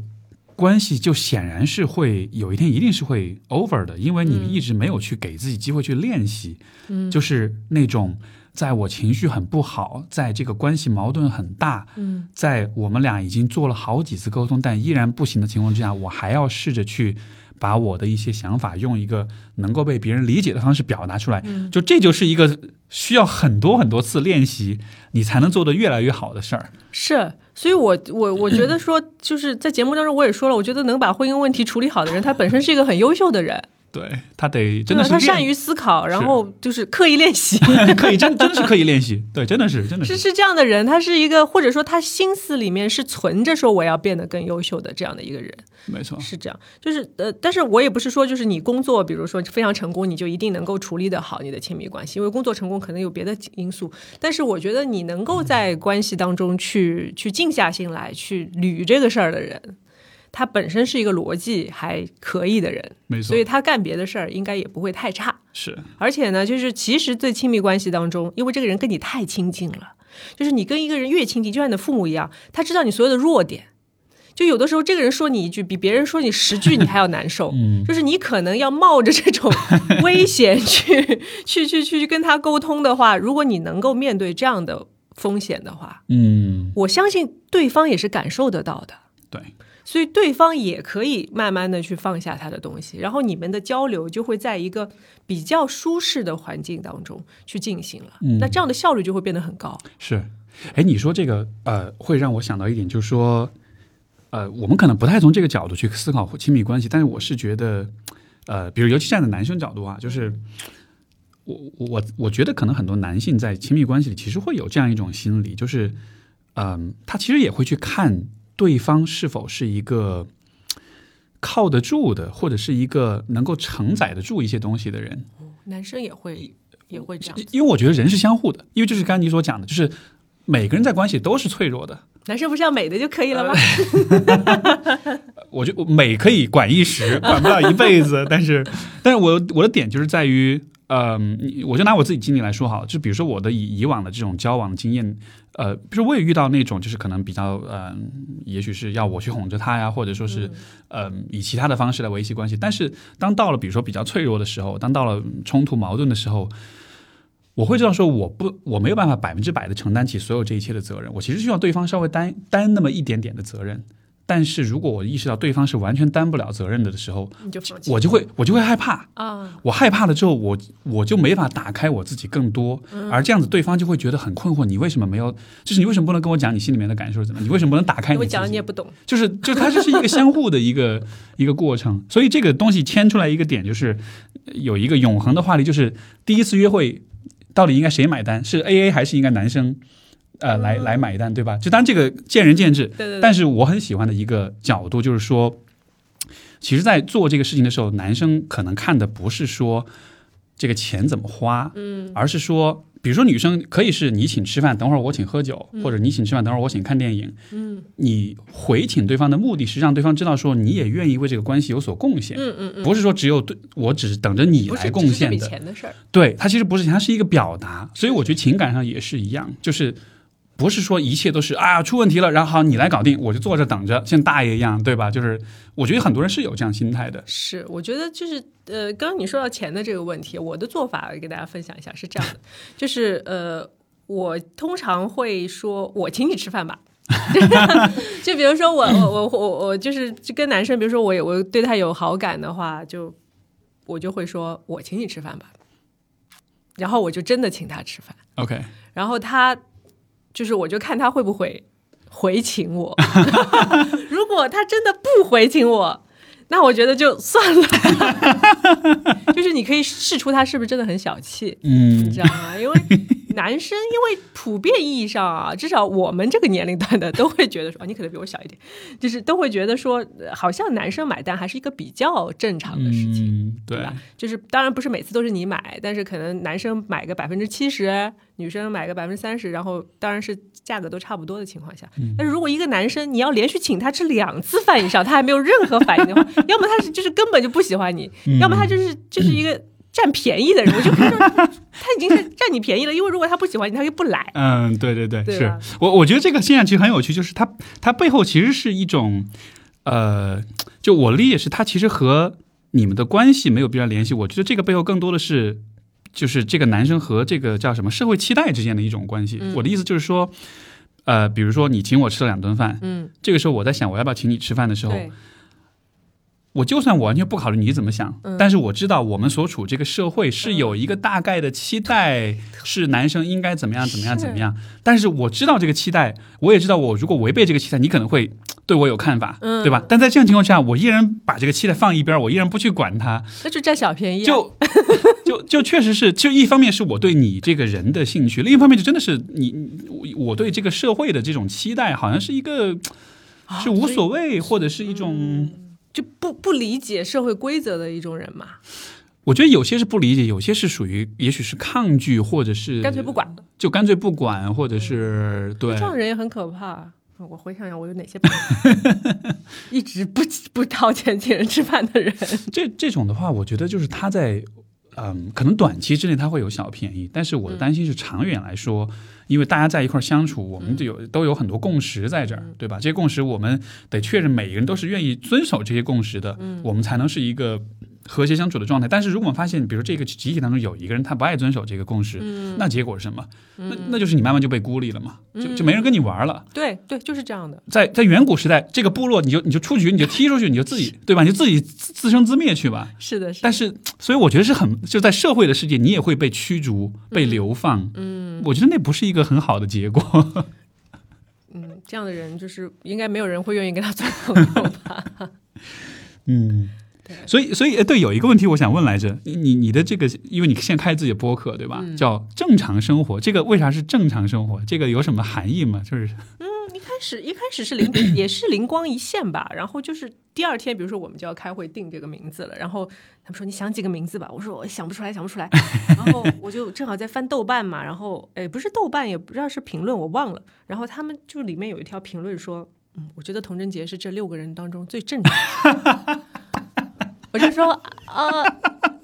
关系，就显然是会有一天一定是会 over 的，因为你嗯一直没有去给自己机会去练习，嗯就是那种在我情绪很不好，在这个关系矛盾很大，嗯在我们俩已经做了好几次沟通，但依然不行的情况之下，我还要试着去把我的一些想法用一个能够被别人理解的方式表达出来。嗯就这就是一个需要很多很多次练习，你才能做得越来越好的事儿。是，所以我我我觉得说，就是在节目当中我也说了，我觉得能把婚姻问题处理好的人，他本身是一个很优秀的人，对他得真？的是练他善于思考，然后就是刻意练习。刻意真真的是刻意练习，对，真的是真的是。是是这样的人，他是一个，或者说他心思里面是存着说我要变得更优秀的这样的一个人，没错，是这样。就是呃，但是我也不是说就是你工作，比如说非常成功，你就一定能够处理得好你的亲密关系，因为工作成功可能有别的因素。但是我觉得你能够在关系当中去去静下心来去捋这个事儿的人，他本身是一个逻辑还可以的人，没错，所以他干别的事儿应该也不会太差。是而且呢，就是其实最亲密关系当中，因为这个人跟你太亲近了，就是你跟一个人越亲近，就像你的父母一样，他知道你所有的弱点。就有的时候，这个人说你一句，比别人说你十句，你还要难受。嗯就是你可能要冒着这种危险去去去去去跟他沟通的话，如果你能够面对这样的风险的话，嗯，我相信对方也是感受得到的。对，所以对方也可以慢慢的去放下他的东西，然后你们的交流就会在一个比较舒适的环境当中去进行了。嗯那这样的效率就会变得很高。是，哎，你说这个呃，会让我想到一点，就是说，呃，我们可能不太从这个角度去思考亲密关系，但是我是觉得，呃，比如尤其站在男生角度啊，就是我我我觉得可能很多男性在亲密关系里其实会有这样一种心理，就是，嗯、他其实也会去看对方是否是一个。靠得住的，或者是一个能够承载得住一些东西的人，男生也会也会这样，因为我觉得人是相互的，因为就是刚才你所讲的，就是每个人在关系都是脆弱的，男生不是要美的就可以了吗？我觉得美可以管一时，管不了一辈子。但是，但是我我的点就是在于，嗯、我就拿我自己经历来说好，就比如说我的以以往的这种交往经验，呃，比如我也遇到那种就是可能比较，呃，也许是要我去哄着他呀，或者说是，呃，以其他的方式来维系关系。但是当到了比如说比较脆弱的时候，当到了冲突矛盾的时候。我会知道说，我不，我没有办法百分之百的承担起所有这一切的责任。我其实需要对方稍微担担那么一点点的责任。但是如果我意识到对方是完全担不了责任的的时候，你就我就会我就会害怕。啊，我害怕了之后，我我就没法打开我自己更多，嗯而这样子对方就会觉得很困惑。你为什么没有？就是你为什么不能跟我讲你心里面的感受是怎么？你为什么不能打开你？我讲了你也不懂，就是就它就是一个相互的一个 一个过程，所以这个东西牵出来一个点，就是呃有一个永恒的话题，就是第一次约会到底应该谁买单？是 A A 还是应该男生呃来来买单，对吧？就当然这个见仁见智，对对对，但是我很喜欢的一个角度就是说，其实，在做这个事情的时候，男生可能看的不是说这个钱怎么花，嗯而是说，比如说女生可以是你请吃饭，等会儿我请喝酒，或者你请吃饭，等会儿我请看电影。嗯你回请对方的目的是让对方知道说你也愿意为这个关系有所贡献，嗯嗯嗯，不是说只有对我只是等着你来贡献的。钱的事儿，对，它其实不是钱，它是一个表达。所以我觉得情感上也是一样，就是不是说一切都是啊出问题了，然后好你来搞定，我就坐着等着，像大爷一样，对吧？就是我觉得很多人是有这样心态的。是，我觉得就是呃，刚刚你说到钱的这个问题，我的做法给大家分享一下，是这样的，就是呃，我通常会说，我请你吃饭吧。就比如说我我我我我就是就跟男生，比如说我有我对他有好感的话，就我就会说我请你吃饭吧，然后我就真的请他吃饭，OK，然后他就是我就看他会不会回请我，如果他真的不回请我，那我觉得就算了，就是你可以试出他是不是真的很小气，嗯你嗯知道吗？因为男生因为普遍意义上啊，至少我们这个年龄段的都会觉得说，啊你可能比我小一点，就是都会觉得说，呃好像男生买单还是一个比较正常的事情。嗯，对对吧？就是当然不是每次都是你买，但是可能男生买个百分之七十，女生买个百分之三十，然后当然是价格都差不多的情况下。但是如果一个男生你要连续请他吃两次饭以上，他还没有任何反应的话，要么他是就是根本就不喜欢你，要么他就是就是一个占便宜的人。我 就看到他已经是占你便宜了，因为如果他不喜欢你，他就不来。嗯，对对对，是我我觉得这个现象其实很有趣，就是它它背后其实是一种，呃，就我理解是它其实和你们的关系没有必然联系，我觉得这个背后更多的是。就是这个男生和这个叫什么社会期待之间的一种关系。我的意思就是说，呃，比如说你请我吃了两顿饭，嗯，这个时候我在想我要不要请你吃饭的时候，我就算我完全不考虑你怎么想，嗯。但是我知道我们所处这个社会是有一个大概的期待，是男生应该怎么样怎么样怎么样。但是我知道这个期待，我也知道我如果违背这个期待，你可能会对我有看法，嗯对吧？但在这样情况下，我依然把这个期待放一边，我依然不去管它，那就占小便宜、啊。就 就就确实是，就一方面是我对你这个人的兴趣，另一方面就真的是你你我对这个社会的这种期待，好像是一个啊是无所谓，或者是一种。就不不理解社会规则的一种人嘛，我觉得有些是不理解，有些是属于也许是抗拒，或者是干脆不管了。就干脆不管，或者是对这样人也很可怕。我回想一下，我有哪些朋友一直不不掏钱请人吃饭的人？这这种的话，我觉得就是他在嗯，可能短期之内他会有小便宜，但是我的担心是长远来说，因为大家在一块儿相处，我们就有都有很多共识在这儿，对吧？这些共识我们得确认每个人都是愿意遵守这些共识的，我们才能是一个。和谐相处的状态，但是如果我们发现，比如这个集体当中有一个人他不爱遵守这个共识，那结果是什么？那那就是你慢慢就被孤立了嘛，就就没人跟你玩了。对对，就是这样的。在在远古时代，这个部落你就你就出局，你就踢出去，你就自己对吧？你就自己自自生自灭去吧。是的，是的。但是，所以我觉得是很就在社会的世界，你也会被驱逐、被流放。嗯，我觉得那不是一个很好的结果。嗯，这样的人就是应该没有人会愿意跟他做朋友吧？嗯，所以所以呃对，有一个问题我想问来着，你你你的这个，因为你现在开自己的播客对吧？叫正常生活，这个为啥是正常生活？这个有什么含义吗？就是嗯一开始一开始是灵 也是灵光一现吧，然后就是第二天，比如说我们就要开会定这个名字了，然后他们说你想几个名字吧，我说我想不出来，想不出来，然后我就正好在翻豆瓣嘛，然后哎不是豆瓣，也不知道是评论，我忘了，然后他们就里面有一条评论说，嗯，我觉得童贞杰是这六个人当中最正常的。我就说，呃，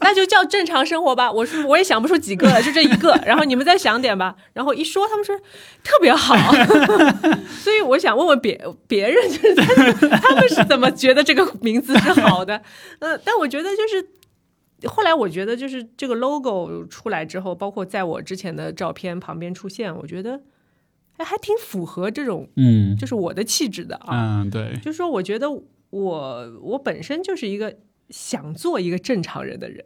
那就叫正常生活吧。我说我也想不出几个了，就这一个。然后你们再想点吧。然后一说，他们说特别好，所以我想问问别别人，就是他们是怎么觉得这个名字是好的？呃，但我觉得就是后来我觉得就是这个 logo 出来之后，包括在我之前的照片旁边出现，我觉得哎，还挺符合这种嗯就是我的气质的啊。嗯，对，就是说，我觉得我我本身就是一个想做一个正常人的人，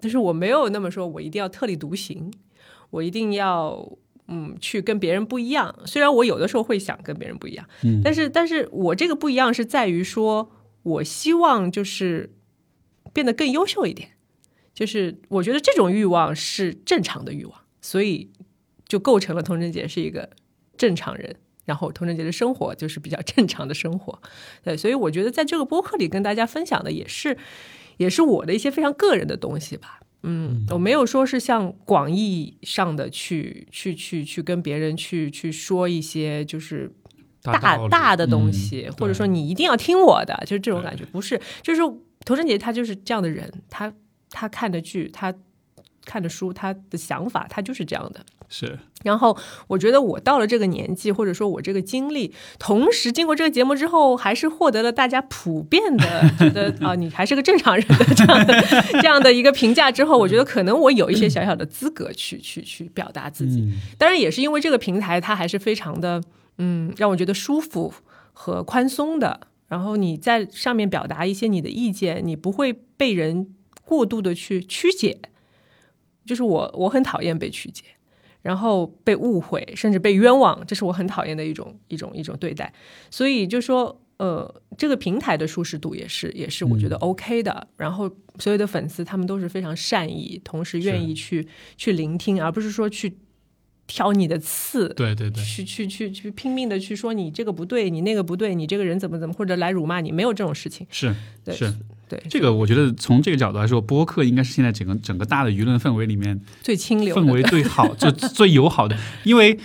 但是我没有那么说，我一定要特立独行，我一定要嗯去跟别人不一样。虽然我有的时候会想跟别人不一样，嗯但是但是我这个不一样是在于说，我希望就是变得更优秀一点，就是我觉得这种欲望是正常的欲望，所以就构成了童贞杰是一个正常人。然后童贞杰的生活就是比较 正常的生活，对，所以我觉得在这个播客里跟大家分享的也是，也是我的一些非常个人的东西吧。嗯，我没有说是像广义上的去去去去跟别人去去说一些就是大大的东西，嗯或者说你一定要听我的，就是这种感觉。不是，就是童贞杰他就是这样的人，他他看的剧，他看的书，他的想法，他就是这样的。是然后我觉得我到了这个年纪，或者说我这个经历，同时经过这个节目之后，还是获得了大家普遍的觉得 啊，你还是个正常人的这样的这样的一个评价之后，我觉得可能我有一些小小的资格去去去表达自己。嗯当然也是因为这个平台，它还是非常的嗯，让我觉得舒服和宽松的。然后你在上面表达一些你的意见，你不会被人过度的去曲解。就是我，我很讨厌被曲解，然后被误会，甚至被冤枉，这是我很讨厌的一种一种一种对待。所以就说，呃，这个平台的舒适度也是也是我觉得 OK 的。然后所有的粉丝他们都是非常善意，同时愿意去去聆听，而不是说去挑你的刺。对对对，去去去去拼命的去说你这个不对，你那个不对，你这个人怎么怎么，或者来辱骂你，没有这种事情。是对是对，这个，我觉得从这个角度来说，播客应该是现在整个整个大的舆论氛围里面最清流氛围最好、就 最友好的，因为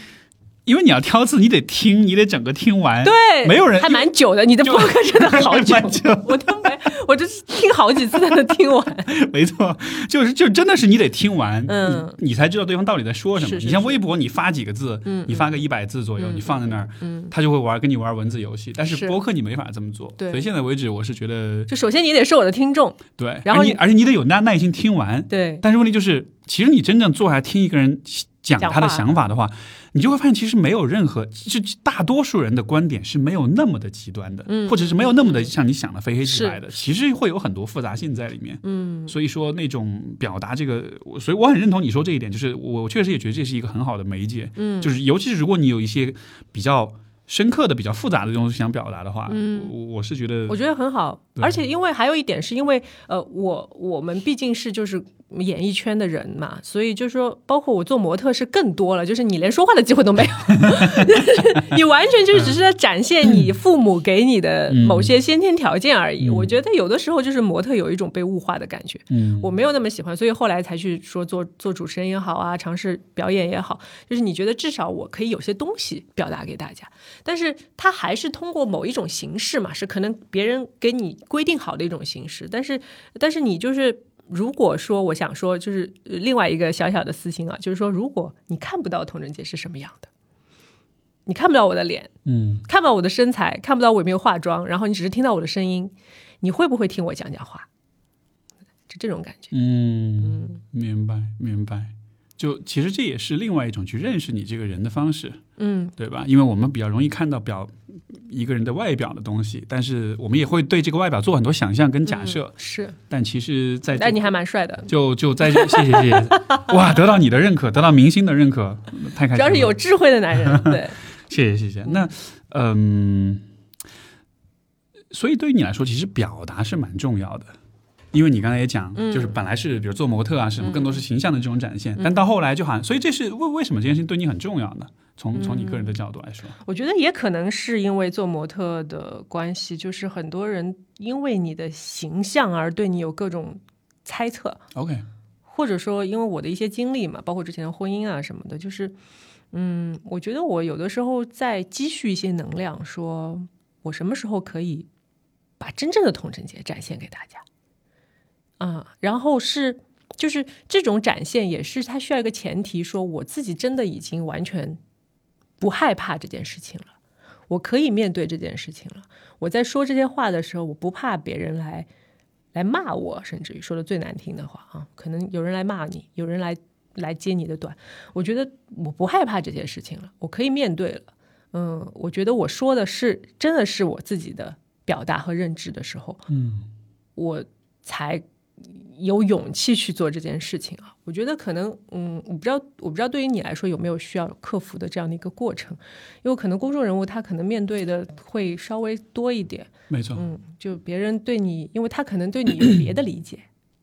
因为你要挑字，你得听，你得整个听完，对，没有人还蛮久的，你的播客真的 好久。久，我都没，我就是听好几次才能听完。没错，就是就真的是你得听完，嗯。你你才知道对方到底在说什么。是是是你像微博，你发几个字，嗯你发个一百字左右，嗯你放在那儿，嗯，他就会玩跟你玩文字游戏。但是是。播客你没法这么做，对。所以现在为止，我是觉得就首先你得是我的听众，对，然后你而你而且你得有耐耐心听完。对，但是问题就是，其实你真正坐下来听一个人讲他的想法的话，你就会发现，其实没有任何，就大多数人的观点是没有那么的极端的，嗯或者是没有那么的像你想的非黑即白的，其实会有很多复杂性在里面。嗯，所以说那种表达这个，我所以我很认同你说这一点，就是我确实也觉得这是一个很好的媒介，嗯就是尤其是如果你有一些比较深刻的、比较复杂的东西想表达的话，嗯我我是觉得，我觉得很好。对。而且因为还有一点，是因为呃，我我们毕竟是就是演艺圈的人嘛，所以就是说，包括我做模特是更多了，就是你连说话的机会都没有，就 是你完全就是只是在展现你父母给你的某些先天条件而已。嗯。我觉得有的时候就是模特有一种被物化的感觉。嗯，我没有那么喜欢，所以后来才去说做做主持人也好啊，尝试表演也好，就是你觉得至少我可以有些东西表达给大家，但是他还是通过某一种形式嘛，是可能别人给你规定好的一种形式，但是但是你就是。如果说我想说，就是呃另外一个小小的私心啊，就是说，如果你看不到童人杰是什么样的，你看不到我的脸，嗯看不到我的身材，看不到我有没有化妆，然后你只是听到我的声音，你会不会听我讲讲话？就这种感觉。嗯，明白明白。就其实这也是另外一种去认识你这个人的方式，嗯，对吧？因为我们比较容易看到表一个人的外表的东西，但是我们也会对这个外表做很多想象跟假设。是，但其实在这但你还蛮帅的，就就在这，谢谢谢谢，哇，得到你的认可，得到明星的认可，太开心了。主要是有智慧的男人。对，谢谢谢谢。那嗯，所以对于你来说，其实表达是蛮重要的。因为你刚才也讲，嗯就是本来是比如做模特啊什么，更多是形象的这种展现，但到后来就好像，所以这是为为什么这件事情对你很重要呢？从从你个人的角度来说，我觉得也可能是因为做模特的关系，就是很多人因为你的形象而对你有各种猜测，OK，或者说因为我的一些经历嘛，包括之前的婚姻啊什么的，就是，嗯，我觉得我有的时候在积蓄一些能量，说我什么时候可以把真正的童贞节展现给大家，啊，然后是就是这种展现也是它需要一个前提，说我自己真的已经完全不害怕这件事情了，我可以面对这件事情了。我在说这些话的时候，我不怕别人来来骂我，甚至于说的最难听的话啊，可能有人来骂你，有人来来揭你的短。我觉得我不害怕这些事情了，我可以面对了。嗯，我觉得我说的是真的是我自己的表达和认知的时候，嗯，我才有勇气去做这件事情啊。我觉得可能，嗯，我不知道，我不知道对于你来说有没有需要克服的这样的一个过程，因为可能公众人物他可能面对的会稍微多一点。没错，嗯，就别人对你，因为他可能对你有别的理解，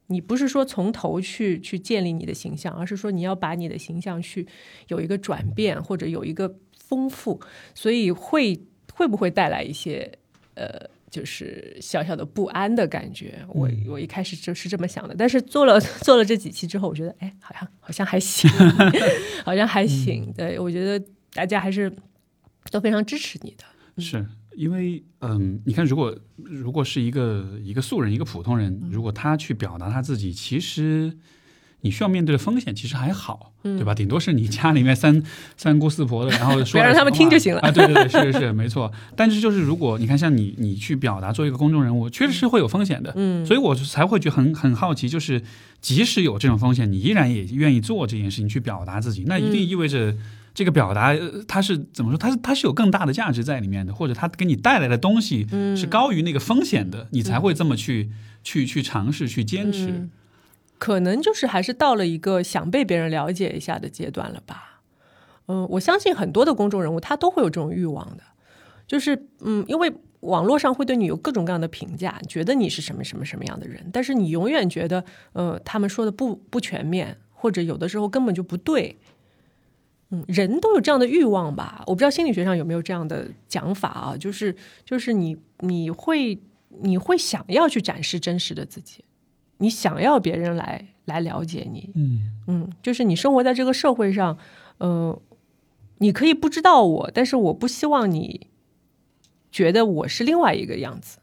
你不是说从头去去建立你的形象，而是说你要把你的形象去有一个转变或者有一个丰富，所以会会不会带来一些呃，就是小小的不安的感觉？我我一开始就是这么想的，但是做了做了这几期之后，我觉得哎，好像好像还行，好像还行。对我觉得大家还是都非常支持你的。是因为，嗯，你看，如果如果是一个一个素人，一个普通人，如果他去表达他自己，其实你需要面对的风险其实还好，对吧？顶多是你家里面三 三姑四婆的，然后说 让他们听就行了啊。对对对，是是是，没错。但是就是如果你看，像你你去表达做一个公众人物，确实是会有风险的，嗯，所以我才会觉得很很好奇，就是即使有这种风险，你依然也愿意做这件事情去表达自己，那一定意味着。这个表达，它是怎么说？它是它是有更大的价值在里面的，或者它给你带来的东西是高于那个风险的，你才会这么去去去尝试去坚持。可能就是还是到了一个想被别人了解一下的阶段了吧。嗯，我相信很多的公众人物他都会有这种欲望的，就是嗯，因为网络上会对你有各种各样的评价，觉得你是什么什么什么样的人，但是你永远觉得呃他们说的不不全面，或者有的时候根本就不对。嗯，人都有这样的欲望吧？我不知道心理学上有没有这样的讲法啊？就是就是你你会你会想要去展示真实的自己，你想要别人来来了解你。嗯嗯，就是你生活在这个社会上，嗯，你可以不知道我，但是我不希望你觉得我是另外一个样子。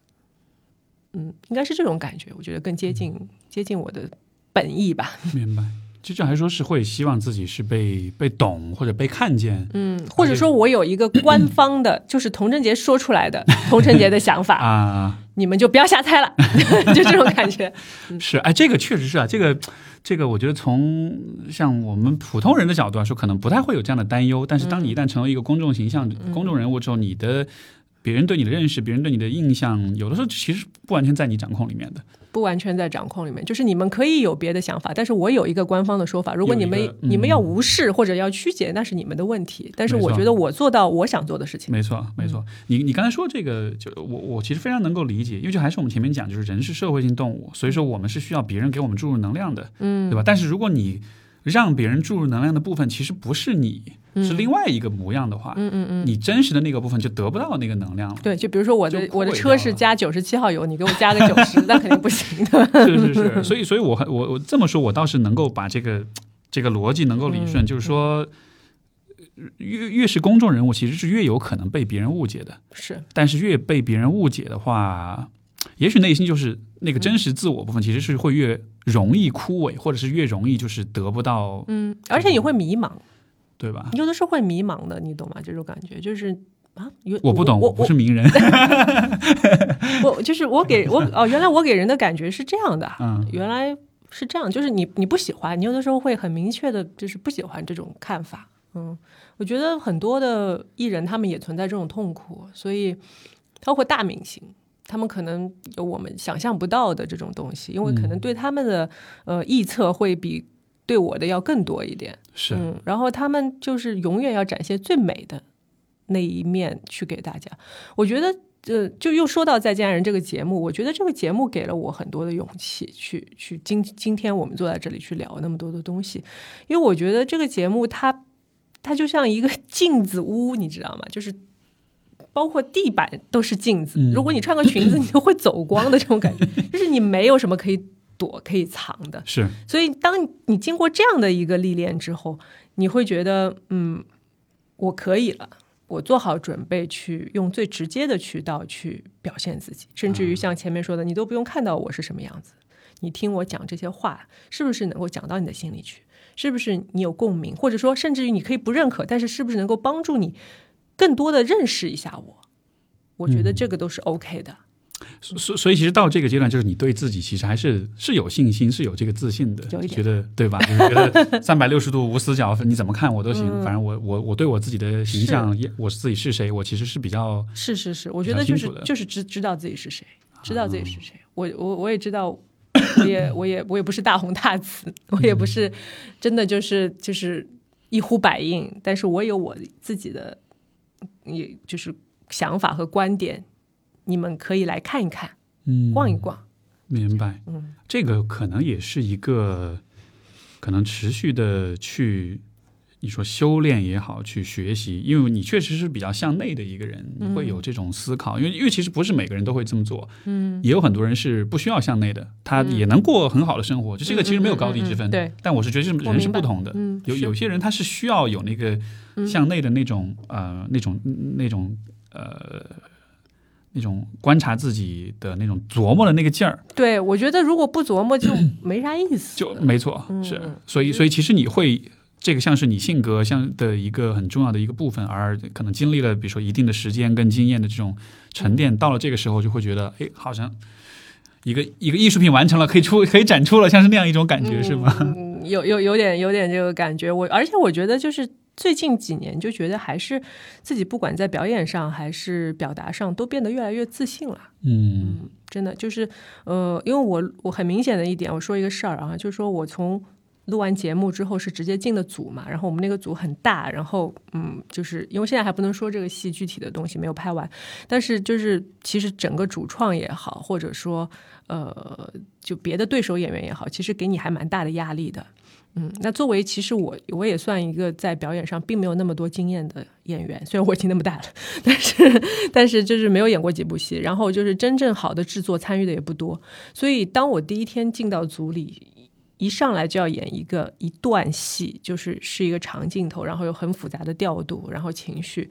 嗯，应该是这种感觉，我觉得更接近接近我的本意吧。明白。就这还说是会希望自己是被被懂或者被看见，嗯，或者说我有一个官方的，就是童贞杰说出来的童贞杰的想法 啊，你们就不要瞎猜了，就这种感觉。是，哎，这个确实是啊，这个这个，我觉得从像我们普通人的角度来说，可能不太会有这样的担忧。但是当你一旦成为一个公众形象、公众人物之后，你的别人对你的认识，别人对你的印象，有的时候其实不完全在你掌控里面的。不完全在掌控里面，就是你们可以有别的想法，但是我有一个官方的说法。如果你们你们要无视或者要曲解，那是你们的问题。但是我觉得我做到我想做的事情。没错，没错。你你刚才说这个，就我我其实非常能够理解，因为就还是我们前面讲，就是人是社会性动物，所以说我们是需要别人给我们注入能量的，嗯，对吧？但是如果你让别人注入能量的部分，其实不是你，是另外一个模样的话，嗯嗯嗯，你真实的那个部分就得不到那个能量了。对，就比如说我的我的车是加九十七号油，你给我加个九十，那肯定不行的。是是是，所以所以我我我这么说，我倒是能够把这个这个逻辑能够理顺，就是说，越越是公众人物，其实是越有可能被别人误解的。是，但是越被别人误解的话，也许内心就是那个真实自我部分，其实是会越。容易枯萎，或者是越容易就是得不到，嗯，而且你会迷茫，对吧？有的时候会迷茫的，你懂吗？这种感觉就是啊，我不懂，我不是名人，我就是我给我哦，原来我给人的感觉是这样的，嗯，原来是这样，就是你你不喜欢，你有的时候会很明确的，就是不喜欢这种看法，嗯，我觉得很多的艺人他们也存在这种痛苦，所以包括大明星。他们可能有我们想象不到的这种东西，因为可能对他们的呃臆测会比对我的要更多一点。是，嗯，然后他们就是永远要展现最美的那一面去给大家。我觉得，呃，就又说到《再见爱人》这个节目，我觉得这个节目给了我很多的勇气，去去今今天我们坐在这里去聊那么多的东西，因为我觉得这个节目它它就像一个镜子屋，你知道吗？就是。包括地板都是镜子，如果你穿个裙子，你就会走光的这种感觉，就是你没有什么可以躲、可以藏的。是，所以当你经过这样的一个历练之后，你会觉得，嗯，我可以了，我做好准备去用最直接的渠道去表现自己，甚至于像前面说的，你都不用看到我是什么样子，你听我讲这些话，是不是能够讲到你的心里去？是不是你有共鸣？或者说，甚至于你可以不认可，但是是不是能够帮助你？更多的认识一下我，我觉得这个都是 OK 的。所所以其实到这个阶段，就是你对自己其实还是是有信心，是有这个自信的，有一觉得对吧？就是觉得三百六十度无死角，你怎么看我都行，嗯。反正我我我对我自己的形象，也我自己是谁，我其实是比较是是是，我觉得就是就是知知道自己是谁，知道自己是谁。我我我也知道，我也 我也我也不是大红大紫，我也不是真的就是就是一呼百应，但是我有我自己的，也就是想法和观点，你们可以来看一看，嗯逛一逛。明白，嗯，这个可能也是一个可能持续的去。你说修炼也好，去学习，因为你确实是比较向内的一个人，你会有这种思考，因为因为其实不是每个人都会这么做，嗯，也有很多人是不需要向内的，他也能过很好的生活，就这个其实没有高低之分，对。但我是觉得这人是不同的，嗯有有些人他是需要有那个向内的那种、呃那种那种呃那种观察自己的那种琢磨的那个劲儿，对，我觉得如果不琢磨就没啥意思。就没错，是嗯，所以所以其实你会。这个像是你性格像的一个很重要的一个部分，而可能经历了比如说一定的时间跟经验的这种沉淀，到了这个时候就会觉得，哎，好像一个一个艺术品完成了，可以出可以展出了，像是那样一种感觉，是吗？嗯，有有有点有点这个感觉。我而且我觉得就是最近几年就觉得还是自己不管在表演上还是表达上都变得越来越自信了。嗯嗯，真的就是呃，因为我我很明显的一点，我说一个事儿啊，就是说我从。录完节目之后是直接进的组嘛，然后我们那个组很大，然后嗯，就是因为现在还不能说这个戏具体的东西没有拍完，但是就是其实整个主创也好，或者说呃就别的对手演员也好，其实给你还蛮大的压力的。嗯，那作为其实我我也算一个在表演上并没有那么多经验的演员，虽然我已经那么大了，但是但是就是没有演过几部戏，然后就是真正好的制作参与的也不多，所以当我第一天进到组里。一上来就要演一个一段戏，就是是一个长镜头，然后有很复杂的调度，然后情绪。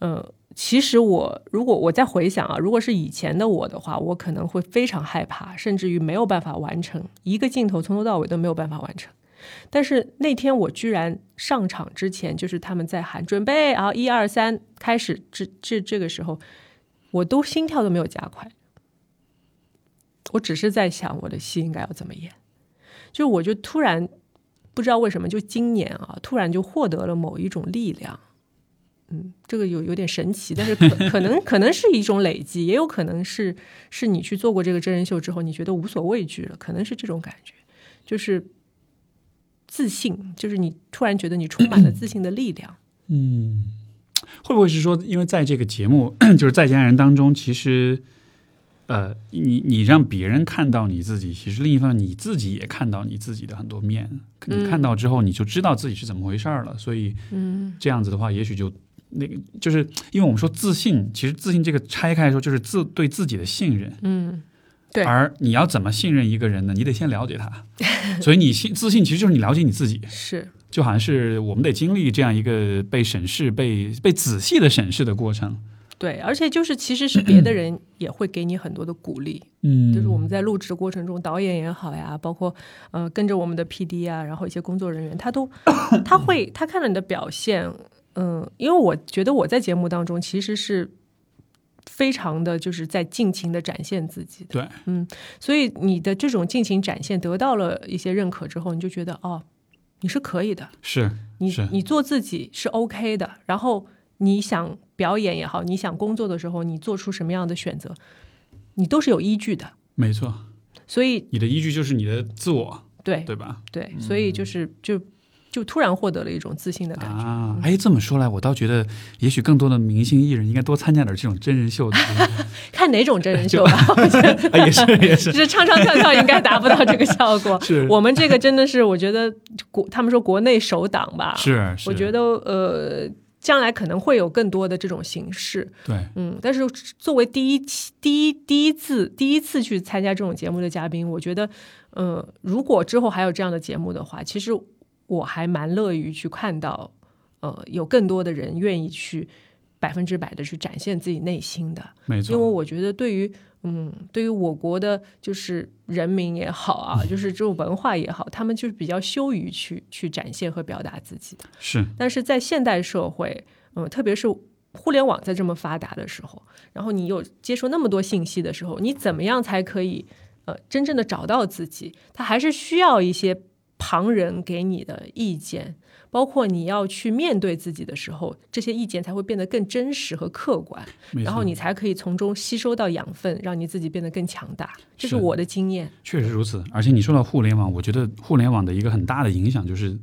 呃，其实我如果我再回想啊，如果是以前的我的话，我可能会非常害怕，甚至于没有办法完成一个镜头，从头到尾都没有办法完成。但是那天我居然上场之前，就是他们在喊准备，然后一二三开始，这这这个时候，我都心跳都没有加快，我只是在想我的戏应该要怎么演。就我就突然不知道为什么，就今年啊，突然就获得了某一种力量。嗯，这个有有点神奇，但是可可能可能是一种累积，也有可能是是你去做过这个真人秀之后，你觉得无所畏惧了，可能是这种感觉，就是自信，就是你突然觉得你充满了自信的力量。嗯，会不会是说，因为在这个节目 就是在家人当中，其实呃，你你让别人看到你自己，其实另一方面你自己也看到你自己的很多面，你看到之后你就知道自己是怎么回事儿了，所以嗯。这样子的话，也许就。那个就是因为我们说自信，其实自信这个拆开来说就是自对自己的信任，嗯，对而你要怎么信任一个人呢？你得先了解他，所以你信自信其实就是你了解你自己，是就好像是我们得经历这样一个被审视、被被仔细的审视的过程。对，而且就是其实是别的人也会给你很多的鼓励，嗯就是我们在录制的过程中，导演也好呀，包括呃跟着我们的 P.D. 啊，然后一些工作人员，他都 他会他看了你的表现，嗯，因为我觉得我在节目当中其实是非常的就是在尽情的展现自己的，对，嗯，所以你的这种尽情展现得到了一些认可之后，你就觉得哦，你是可以的，是你是。你做自己是 OK 的，然后你想表演也好，你想工作的时候，你做出什么样的选择，你都是有依据的。没错，所以你的依据就是你的自我，对对吧？对，所以就是就就突然获得了一种自信的感觉。啊，哎，这么说来，我倒觉得，也许更多的明星艺人应该多参加点这种真人秀的，看哪种真人秀吧，我觉得啊也是。也是 就，是唱唱跳跳应该达不到这个效果。是。我们这个真的是，我觉得国他们说国内首档吧，是是，我觉得呃，将来可能会有更多的这种形式。对，嗯，但是作为第一期、第一第一次、第一次去参加这种节目的嘉宾，我觉得，呃，如果之后还有这样的节目的话，其实我还蛮乐于去看到，呃，有更多的人愿意去百分之百的去展现自己内心的，没错因为，我觉得对于。嗯，对于我国的就是人民也好啊，就是这种文化也好，他们就是比较羞于去去展现和表达自己。是但是在现代社会，嗯，特别是互联网在这么发达的时候，然后你又接受那么多信息的时候，你怎么样才可以呃真正的找到自己？他还是需要一些旁人给你的意见，包括你要去面对自己的时候，这些意见才会变得更真实和客观，然后你才可以从中吸收到养分，让你自己变得更强大。这是是我的经验。确实如此，而且你说到互联网，我觉得互联网的一个很大的影响就是，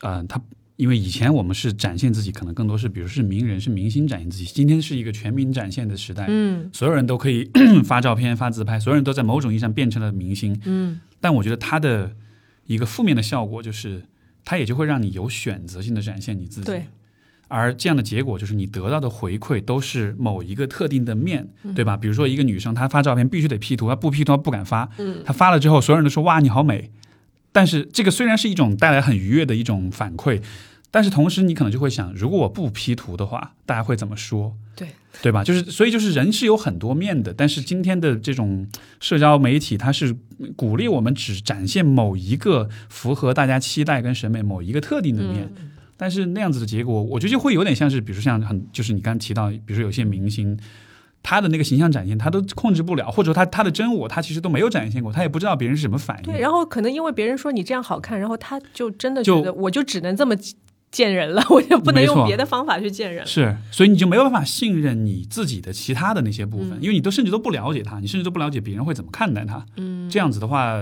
呃，它因为以前我们是展现自己，可能更多是比如是名人、是明星展现自己，今天是一个全民展现的时代，嗯所有人都可以 发照片、发自拍，所有人都在某种意义上变成了明星。嗯但我觉得他的一个负面的效果就是，它也就会让你有选择性的展现你自己。对。而这样的结果就是，你得到的回馈都是某一个特定的面，嗯对吧？比如说一个女生，她发照片必须得 P 图，她不 P 图她不敢发。嗯她发了之后，所有人都说哇你好美，但是这个虽然是一种带来很愉悦的一种反馈，但是同时你可能就会想，如果我不 P 图的话，大家会怎么说？对对吧？就是所以就是人是有很多面的，但是今天的这种社交媒体，它是鼓励我们只展现某一个符合大家期待跟审美某一个特定的面。嗯但是那样子的结果，我觉得就会有点像是，比如像很，就是你刚刚提到，比如说有些明星，他的那个形象展现，他都控制不了，或者说他他的真我，他其实都没有展现过，他也不知道别人是什么反应。对，然后可能因为别人说你这样好看，然后他就真的就觉得我就只能这么见人了，我就不能用别的方法去见人。是，所以你就没有办法信任你自己的其他的那些部分，嗯因为你都甚至都不了解他，你甚至都不了解别人会怎么看待他。嗯，这样子的话，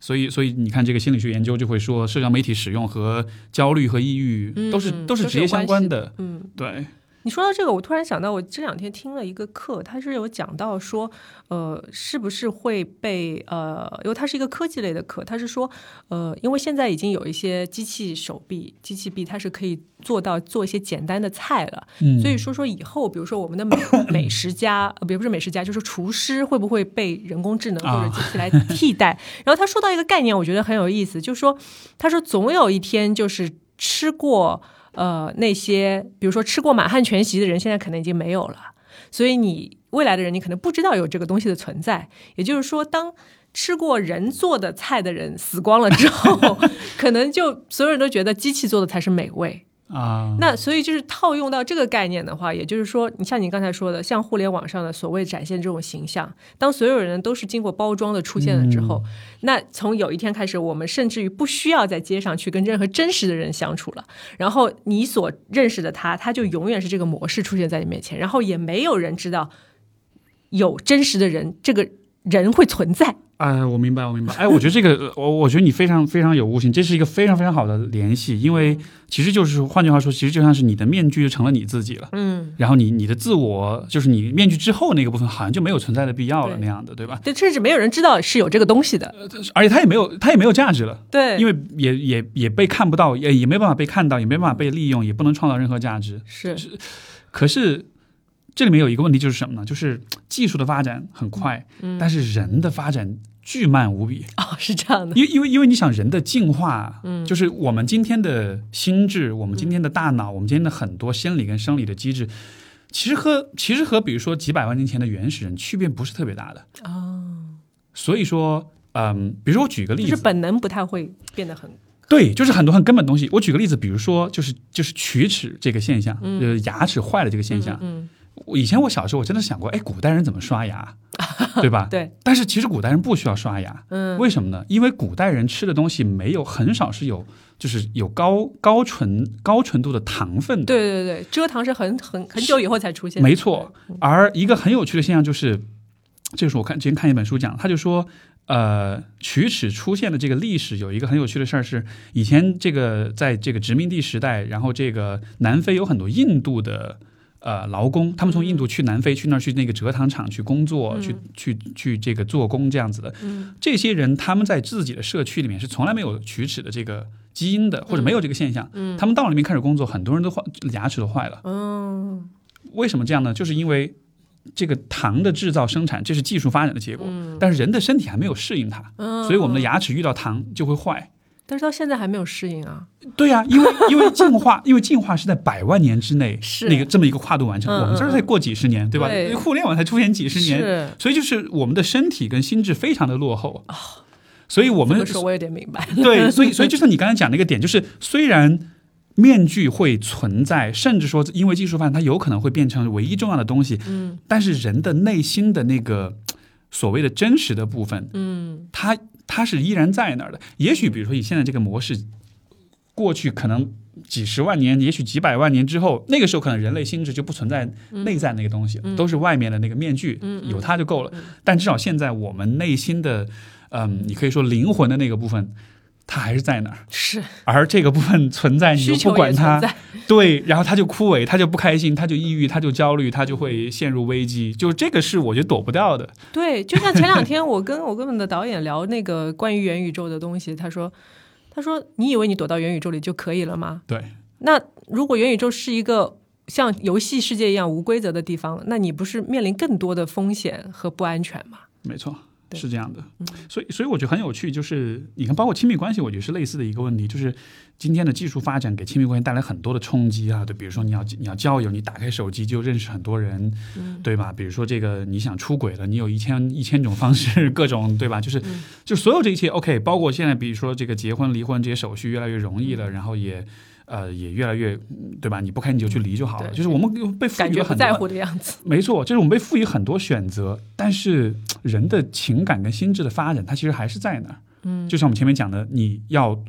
所以所以你看，这个心理学研究就会说，社交媒体使用和焦虑和抑郁嗯都是、嗯都是直接相关的。嗯，对，你说到这个，我突然想到，我这两天听了一个课，他是有讲到说，呃，是不是会被呃，因为它是一个科技类的课，他是说，呃，因为现在已经有一些机器手臂、机器臂，它是可以做到做一些简单的菜了，嗯所以说说以后，比如说我们的美美食家，呃，别不是美食家，就是厨师，会不会被人工智能或者啊机器来替代？然后他说到一个概念，我觉得很有意思，就是说，他说总有一天，就是吃过呃那些，比如说吃过满汉全席的人，现在可能已经没有了，所以你未来的人，你可能不知道有这个东西的存在。也就是说，当吃过人做的菜的人死光了之后，可能就所有人都觉得机器做的才是美味。啊，那所以就是套用到这个概念的话，也就是说，你像你刚才说的，像互联网上的所谓展现这种形象，当所有人都是经过包装的出现了之后，那从有一天开始，我们甚至于不需要在街上去跟任何真实的人相处了。然后你所认识的他，他就永远是这个模式出现在你面前，然后也没有人知道有真实的人，这个人会存在。哎，我明白，我明白。哎，我觉得这个，我我觉得你非常非常有悟性，这是一个非常非常好的联系，因为其实就是换句话说，其实就像是你的面具就成了你自己了，嗯，然后你你的自我就是你面具之后那个部分，好像就没有存在的必要了那样的，对吧？对，甚至没有人知道是有这个东西的。而且它也没有它也没有价值了，对，因为也也也被看不到，也也没办法被看到，也没办法被利用，也不能创造任何价值。是可是这里面有一个问题就是什么呢？就是技术的发展很快，嗯但是人的发展巨慢无比。哦，是这样的。因为因为因为你想人的进化，嗯就是我们今天的心智，我们今天的大脑，我们今天的很多生理跟生理的机制，其实和其实和比如说几百万年前的原始人区别不是特别大的。哦，所以说，嗯，比如说我举个例子，就是本能不太会变得很对，就是很多很根本的东西。我举个例子，比如说就是就是龋齿这个现象，牙齿坏了这个现象。嗯，我以前我小时候我真的想过，哎，古代人怎么刷牙，对吧？对，但是其实古代人不需要刷牙，嗯，为什么呢？因为古代人吃的东西没有很少是有，就是有高高纯高纯度的糖分的。对对对，蔗糖是很很很久以后才出现的，没错。而一个很有趣的现象就是，这是我看之前看一本书讲，他就说，呃，龋齿出现的这个历史有一个很有趣的事儿是，以前这个在这个殖民地时代，然后这个南非有很多印度的。呃，劳工，他们从印度去南非，去那儿去那个蔗糖厂去工作，嗯去去去这个做工这样子的。嗯这些人他们在自己的社区里面是从来没有龋齿的这个基因的，或者没有这个现象。嗯他们到了那边开始工作，很多人都坏牙齿都坏了。嗯为什么这样呢？就是因为这个糖的制造生产，这是技术发展的结果，嗯但是人的身体还没有适应它，嗯，所以我们的牙齿遇到糖就会坏。但是到现在还没有适应啊，对呀、因为因为进化，因为进化是在百万年之内，是那个这么一个跨度完成，嗯我们这儿才过几十年，对吧？对。互联网才出现几十年，是。所以就是我们的身体跟心智非常的落后所以我们说我有点明白，对，所以所以 就像你刚才讲那个点，就是虽然面具会存在，甚至说因为技术发展，它有可能会变成唯一重要的东西。嗯。但是人的内心的那个所谓的真实的部分，嗯。它它是依然在那儿的。也许比如说以现在这个模式，过去可能几十万年，也许几百万年之后，那个时候可能人类心智就不存在内在那个东西，都是外面的那个面具，有它就够了。但至少现在我们内心的，嗯，你可以说灵魂的那个部分。它还是在那儿，是而这个部分存在，你不管它，在。对，然后他就枯萎，他就不开心，他就抑郁，他就焦虑，他就会陷入危机。就这个是我觉得躲不掉的。对，就像前两天我跟 我跟我们的导演聊那个关于元宇宙的东西，他说，他说你以为你躲到元宇宙里就可以了吗？对，那如果元宇宙是一个像游戏世界一样无规则的地方，那你不是面临更多的风险和不安全吗？没错，对是这样的。所以，所以我觉得很有趣，就是你看，包括亲密关系，我觉得是类似的一个问题，就是今天的技术发展给亲密关系带来很多的冲击啊。对，比如说你要你要交友，你打开手机就认识很多人，对吧？比如说这个你想出轨了，你有一千一千种方式，各种对吧？就是、就所有这一切，OK，包括现在比如说这个结婚离婚这些手续越来越容易了，然后也。呃，也越来越，嗯对吧？你不开你就去离就好了。就是我们被赋感予很多觉不在乎的样子。没错，就是我们被赋予很多选择，但是人的情感跟心智的发展，它其实还是在那儿。嗯，就像我们前面讲的，你要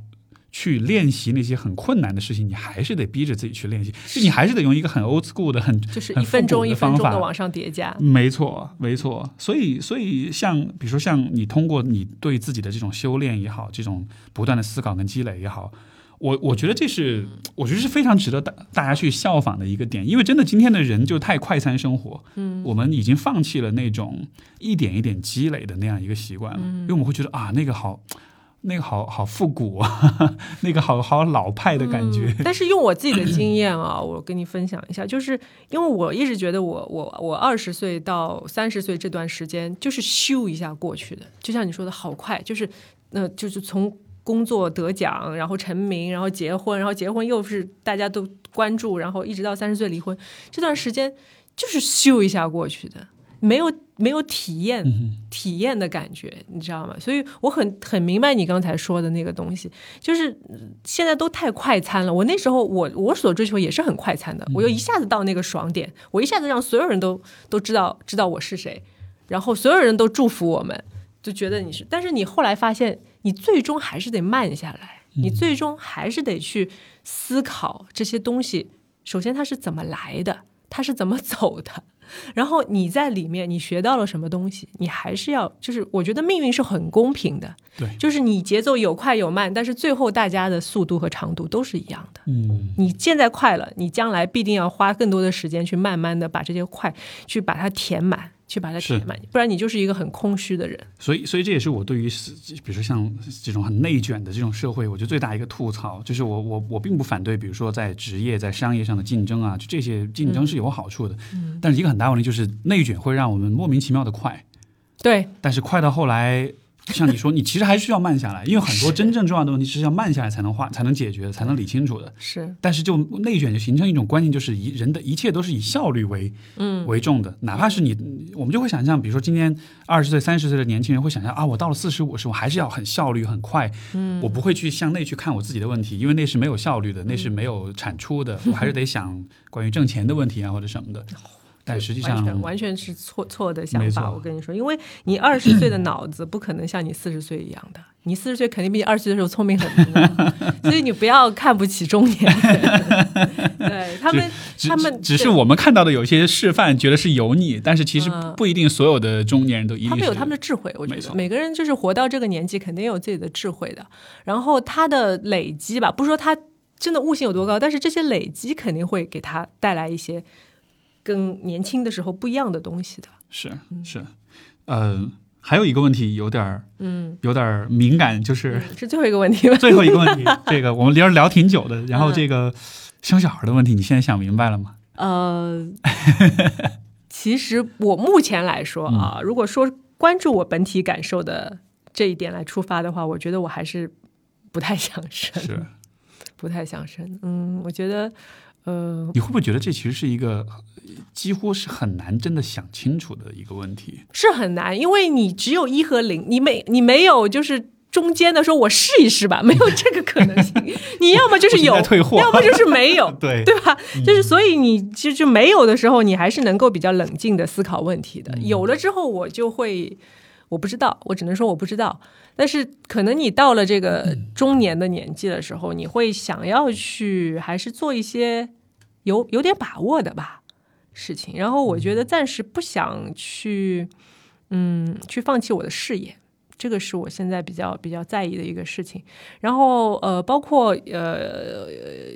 去练习那些很困难的事情，你还是得逼着自己去练习，就你还是得用一个很 old school 的、很就是一分钟一分钟的往上叠加。没错，没错。所以，所以像比如说，像你通过你对自己的这种修炼也好，这种不断的思考跟积累也好，我我觉得这是我觉得是非常值得大大家去效仿的一个点，因为真的今天的人就太快餐生活，嗯，我们已经放弃了那种一点一点积累的那样一个习惯了，因为我们会觉得啊，那个好。那个好好复古啊，那个好好老派的感觉。但是用我自己的经验啊，我跟你分享一下，就是因为我一直觉得我我我二十岁到三十岁这段时间就是咻一下过去的，就像你说的好快，就是那、就是从工作得奖，然后成名，然后结婚，然后结婚又是大家都关注，然后一直到三十岁离婚，这段时间就是咻一下过去的，没有没有体验、体验的感觉，你知道吗？所以我很很明白你刚才说的那个东西，就是嗯现在都太快餐了。我那时候我我所追求也是很快餐的，我就一下子到那个爽点，我一下子让所有人都都知道知道我是谁，然后所有人都祝福我们，就觉得你是。但是你后来发现，你最终还是得慢下来，你最终还是得去思考这些东西。首先，它是怎么来的，它是怎么走的。然后你在里面你学到了什么东西，你还是要就是我觉得命运是很公平的，对就是你节奏有快有慢，但是最后大家的速度和长度都是一样的。嗯，你现在快了，你将来必定要花更多的时间去慢慢的把这些快去把它填满，去把它填满，不然你就是一个很空虚的人。所以，所以这也是我对于比如说像这种很内卷的这种社会，我觉得最大一个吐槽就是我我我并不反对，比如说在职业在商业上的竞争啊，就这些竞争是有好处的。嗯，但是一个很大问题就是内卷会让我们莫名其妙的快，对，但是快到后来。像你说，你其实还需要慢下来，因为很多真正重要的问题是要慢下来才能化、才能解决、才能理清楚的。是。但是就内卷就形成一种观念，就是以人的一切都是以效率为嗯。为重的，哪怕是你，我们就会想象，比如说今天二十岁、三十岁的年轻人会想象啊，我到了四十五十，我还是要很效率、很快，嗯，我不会去向内去看我自己的问题，因为那是没有效率的，那是没有产出的，我还是得想关于挣钱的问题啊或者什么的。但实际上，完全是错错的想法。我跟你说，因为你二十岁的脑子不可能像你四十岁一样的，你四十岁肯定比你二十岁的时候聪明很多，所以你不要看不起中年人。对他们，他们只是我们看到的有些示范，觉得是油腻，但是其实嗯不一定所有的中年人都一定是他们有他们的智慧，我觉得每个人就是活到这个年纪，肯定有自己的智慧的。然后他的累积吧，不是说他真的悟性有多高，但是这些累积肯定会给他带来一些跟年轻的时候不一样的东西的。是是，呃，还有一个问题有点儿嗯，有点儿敏感，就是是最后一个问题吧？最后一个问题，这个我们聊聊挺久的，然后嗯这个生小孩的问题，你现在想明白了吗？呃，其实我目前来说啊，如果说关注我本体感受的这一点来出发的话，我觉得我还是不太想生，是，不太想生。嗯，我觉得，呃，你会不会觉得这其实是一个几乎是很难真的想清楚的一个问题？是很难，因为你只有一和零，你没你没有就是中间的说，我试一试吧，没有这个可能性。你要么就是有，要么就是没有，对对吧？就是所以你其实就没有的时候，你还是能够比较冷静的思考问题的。有了之后，我就会，我不知道，我只能说我不知道。但是可能你到了这个中年的年纪的时候，你会想要去还是做一些有有点把握的吧事情。然后我觉得暂时不想去，嗯，去放弃我的事业。这个是我现在比较比较在意的一个事情，然后呃，包括呃，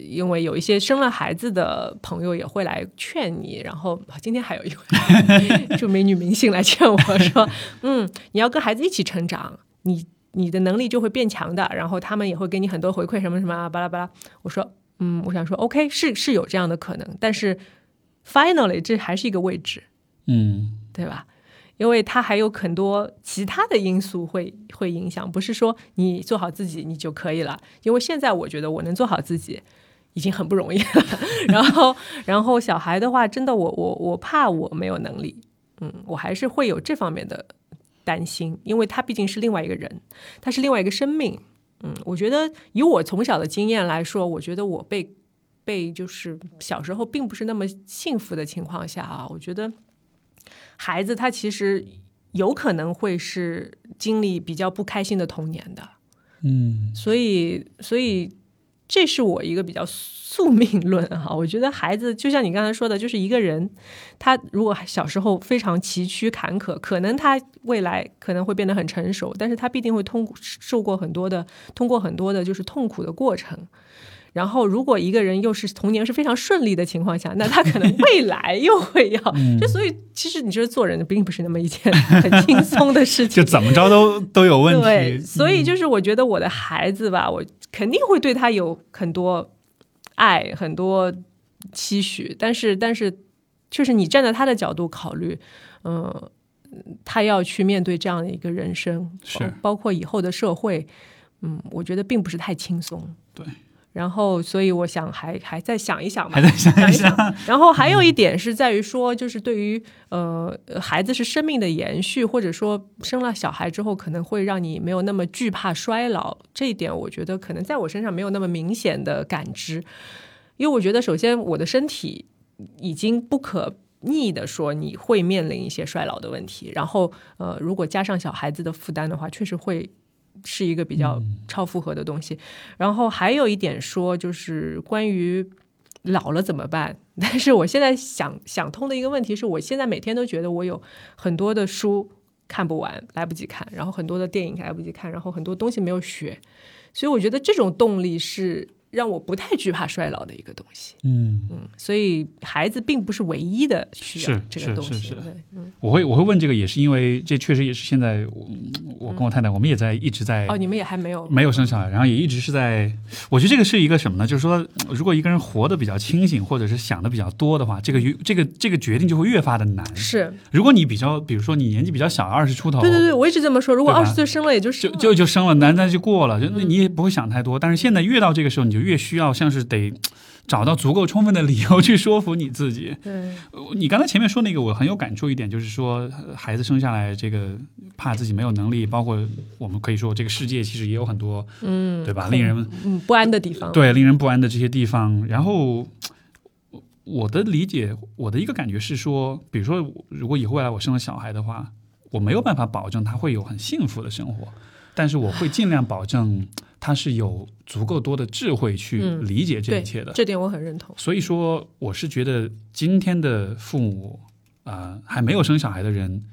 因为有一些生了孩子的朋友也会来劝你，然后今天还有一位 就美女明星来劝我说，嗯，你要跟孩子一起成长，你你的能力就会变强的，然后他们也会给你很多回馈，什么什么啊，巴拉巴拉。我说，嗯，我想说，OK，是是有这样的可能，但是 finally 这还是一个位置，嗯，对吧？因为它还有很多其他的因素会会影响，不是说你做好自己你就可以了。因为现在我觉得我能做好自己已经很不容易了。然后，然后小孩的话，真的我我我怕我没有能力，嗯，我还是会有这方面的担心，因为他毕竟是另外一个人，他是另外一个生命。嗯，我觉得以我从小的经验来说，我觉得我被被就是小时候并不是那么幸福的情况下啊，我觉得。孩子他其实有可能会是经历比较不开心的童年的，嗯，所以所以这是我一个比较宿命论哈。我觉得孩子就像你刚才说的，就是一个人，他如果小时候非常崎岖坎坷，可能他未来可能会变得很成熟，但是他必定会通受过很多的，通过很多的就是痛苦的过程。然后，如果一个人又是童年是非常顺利的情况下，那他可能未来 又会要，就所以其实你觉得做人并不是那么一件很轻松的事 情，就怎么着都 都有问题。对，所以就是我觉得我的孩子吧，我肯定会对他有很多爱，很多期许，但是但是就是你站在他的角度考虑，嗯，他要去面对这样的一个人生，是包括以后的社会，嗯，我觉得并不是太轻松。对。然后，所以我想还还再想一想吧，还在想一想。然后还有一点是在于说，就是对于呃孩子是生命的延续，或者说生了小孩之后可能会让你没有那么惧怕衰老，这一点我觉得可能在我身上没有那么明显的感知，因为我觉得首先我的身体已经不可逆的说你会面临一些衰老的问题，然后呃如果加上小孩子的负担的话，确实会。是一个比较超负荷的东西，然后还有一点说，就是关于老了怎么办？但是我现在想想通的一个问题是，我现在每天都觉得我有很多的书看不完，来不及看，然后很多的电影来不及看，然后很多东西没有学，所以我觉得这种动力是。让我不太惧怕衰老的一个东西，嗯嗯，所以孩子并不是唯一的需要这个东西。我会我会问这个，也是因为这确实也是现在我我跟我太太，我们也在一直在哦，你们也还没有没有生小孩，然后也一直是在。我觉得这个是一个什么呢？就是说，如果一个人活得比较清醒，或者是想的比较多的话，这个越这个这个决定就会越发的难。是，如果你比较，比如说你年纪比较小，二十出头，对对对，我一直这么说。如果二十岁生了，也就就就就生了，难那就过了，就那你也不会想太多。但是现在越到这个时候，你就越需要像是。得 找到足够充分的理由去说服你自己。对，你刚才前面说那个，我很有感触一点，就是说孩子生下来，这个怕自己没有能力，包括我们可以说这个世界其实也有很多，嗯，对吧？令人嗯不安的地方，对，令人不安的这些地方。然后我的理解，我的一个感觉是说，比如说，如果以后未来我生了小孩的话，我没有办法保证他会有很幸福的生活，但是我会尽量保证。他是有足够多的智慧去理解这一切的，这点我很认同。所以说，我是觉得今天的父母啊，还没有生小孩的人，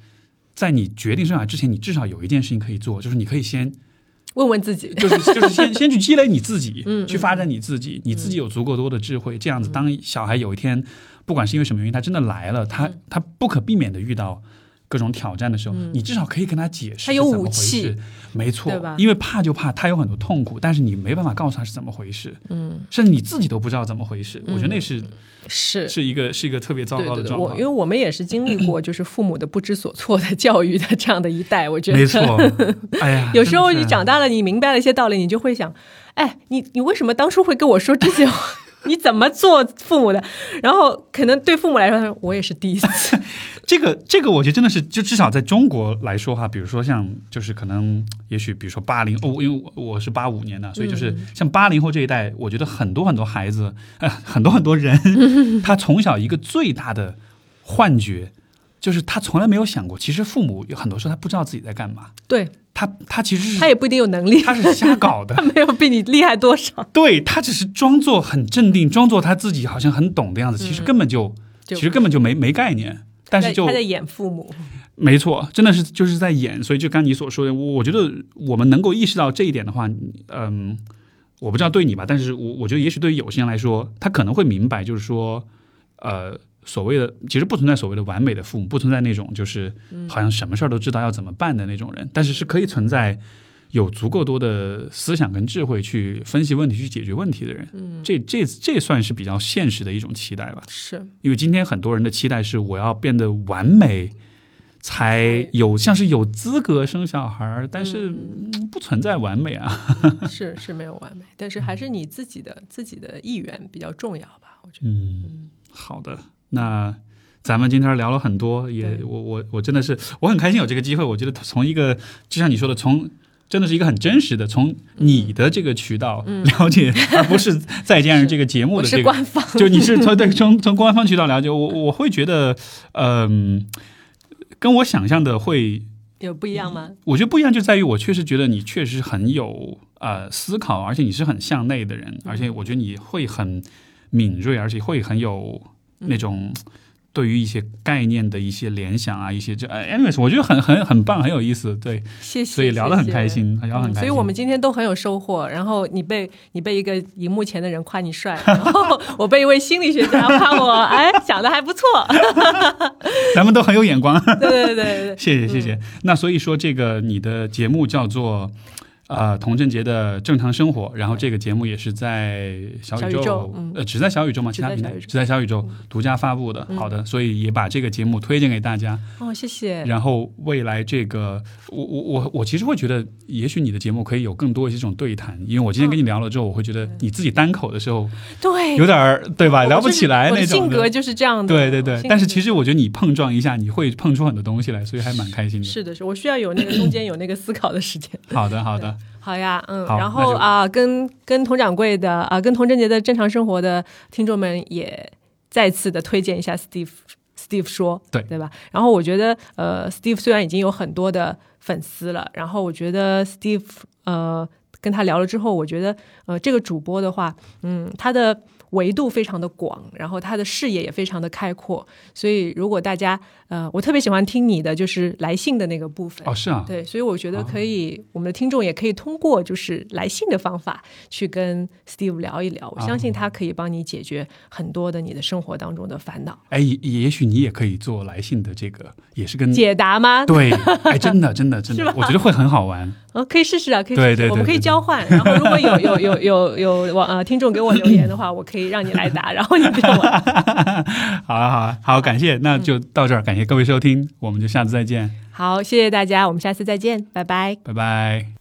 在你决定生小孩之前，你至少有一件事情可以做，就是你可以先问问自己，就是就是先 先去积累你自己，去发展你自己，你自己有足够多的智慧，这样子，当小孩有一天，不管是因为什么原因，他真的来了，他他不可避免的遇到。各种挑战的时候，你至少可以跟他解释他有武器，没错，因为怕就怕他有很多痛苦，但是你没办法告诉他是怎么回事，嗯，甚至你自己都不知道怎么回事。我觉得那是是是一个是一个特别糟糕的状况。因为我们也是经历过 就是父母的不知所措的教育的这样的一代，我觉得没错。哎呀，有时候你长大了，你明白了一些道理，你就会想，哎，你你为什么当初会跟我说这些话？你怎么做父母的？然后可能对父母来说，我也是第一次。这个这个，我觉得真的是，就至少在中国来说哈，比如说像就是可能，也许比如说八零哦，因为我我是八五年的，所以就是像八零后这一代，我觉得很多很多孩子，呃，很多很多人，他从小一个最大的幻觉。就是他从来没有想过，其实父母有很多时候他不知道自己在干嘛。对他，他其实是他也不一定有能力，他是瞎搞的，他没有比你厉害多少。对他只是装作很镇定，装作他自己好像很懂的样子，其实根本就其实根本就没没概念。但是就他在演父母，没错，真的是就是在演。所以就刚你所说的，我觉得我们能够意识到这一点的话，嗯，我不知道对你吧，但是我我觉得也许对于有些人来说，他可能会明白，就是说，呃。所谓的其实不存在所谓的完美的父母，不存在那种就是好像什么事儿都知道要怎么办的那种人，但是是可以存在有足够多的思想跟智慧去分析问题、去解决问题的人。嗯，这这这算是比较现实的一种期待吧？是因为今天很多人的期待是我要变得完美，才有像是有资格生小孩儿，但是不存在完美啊。是是没有完美，但是还是你自己的自己的意愿比较重要吧？我觉得。嗯，好的。那咱们今天聊了很多，也我我我真的是我很开心有这个机会。我觉得从一个就像你说的，从真的是一个很真实的，从你的这个渠道了解，而不是再见人这个节目的这个官方，就你是从对从从官方渠道了解，我我会觉得，嗯，跟我想象的会有不一样吗？我觉得不一样就在于我确实觉得你确实很有呃思考，而且你是很向内的人，而且我觉得你会很敏锐，而且会很有。那种对于一些概念的一些联想啊，一些就哎，anyways，我觉得很很很棒，很有意思，对，谢谢，所以聊得很开心，聊得很开心，所以我们今天都很有收获。然后你被你被一个荧幕前的人夸你帅，然后我被一位心理学家夸我，哎，想的还不错，咱们都很有眼光，对对对对，谢谢谢谢。那所以说，这个你的节目叫做。呃，童振杰的正常生活，然后这个节目也是在小宇宙，呃，只在小宇宙吗？其他平台只在小宇宙独家发布的。好的，所以也把这个节目推荐给大家。哦，谢谢。然后未来这个，我我我我其实会觉得，也许你的节目可以有更多一些这种对谈，因为我今天跟你聊了之后，我会觉得你自己单口的时候，对，有点儿对吧？聊不起来那种。性格就是这样的。对对对。但是其实我觉得你碰撞一下，你会碰出很多东西来，所以还蛮开心的。是的，是我需要有那个中间有那个思考的时间。好的，好的。好呀，嗯，然后啊，跟跟佟掌柜的啊，跟童贞杰的正常生活的听众们也再次的推荐一下 Steve，Steve 说，对对吧？然后我觉得，呃，Steve 虽然已经有很多的粉丝了，然后我觉得 Steve，呃，跟他聊了之后，我觉得，呃，这个主播的话，嗯，他的。维度非常的广，然后他的视野也非常的开阔，所以如果大家呃，我特别喜欢听你的就是来信的那个部分哦，是啊，对，所以我觉得可以，我们的听众也可以通过就是来信的方法去跟 Steve 聊一聊，我相信他可以帮你解决很多的你的生活当中的烦恼。哎，也许你也可以做来信的这个，也是跟解答吗？对，哎，真的，真的，真的，我觉得会很好玩。哦，可以试试啊，可以，对对，我们可以交换。然后如果有有有有有网呃听众给我留言的话，我可以让你来答，然后你给我。好啊好啊好，感谢，那就到这儿，感谢各位收听，我们就下次再见。好，谢谢大家，我们下次再见，拜拜，拜拜。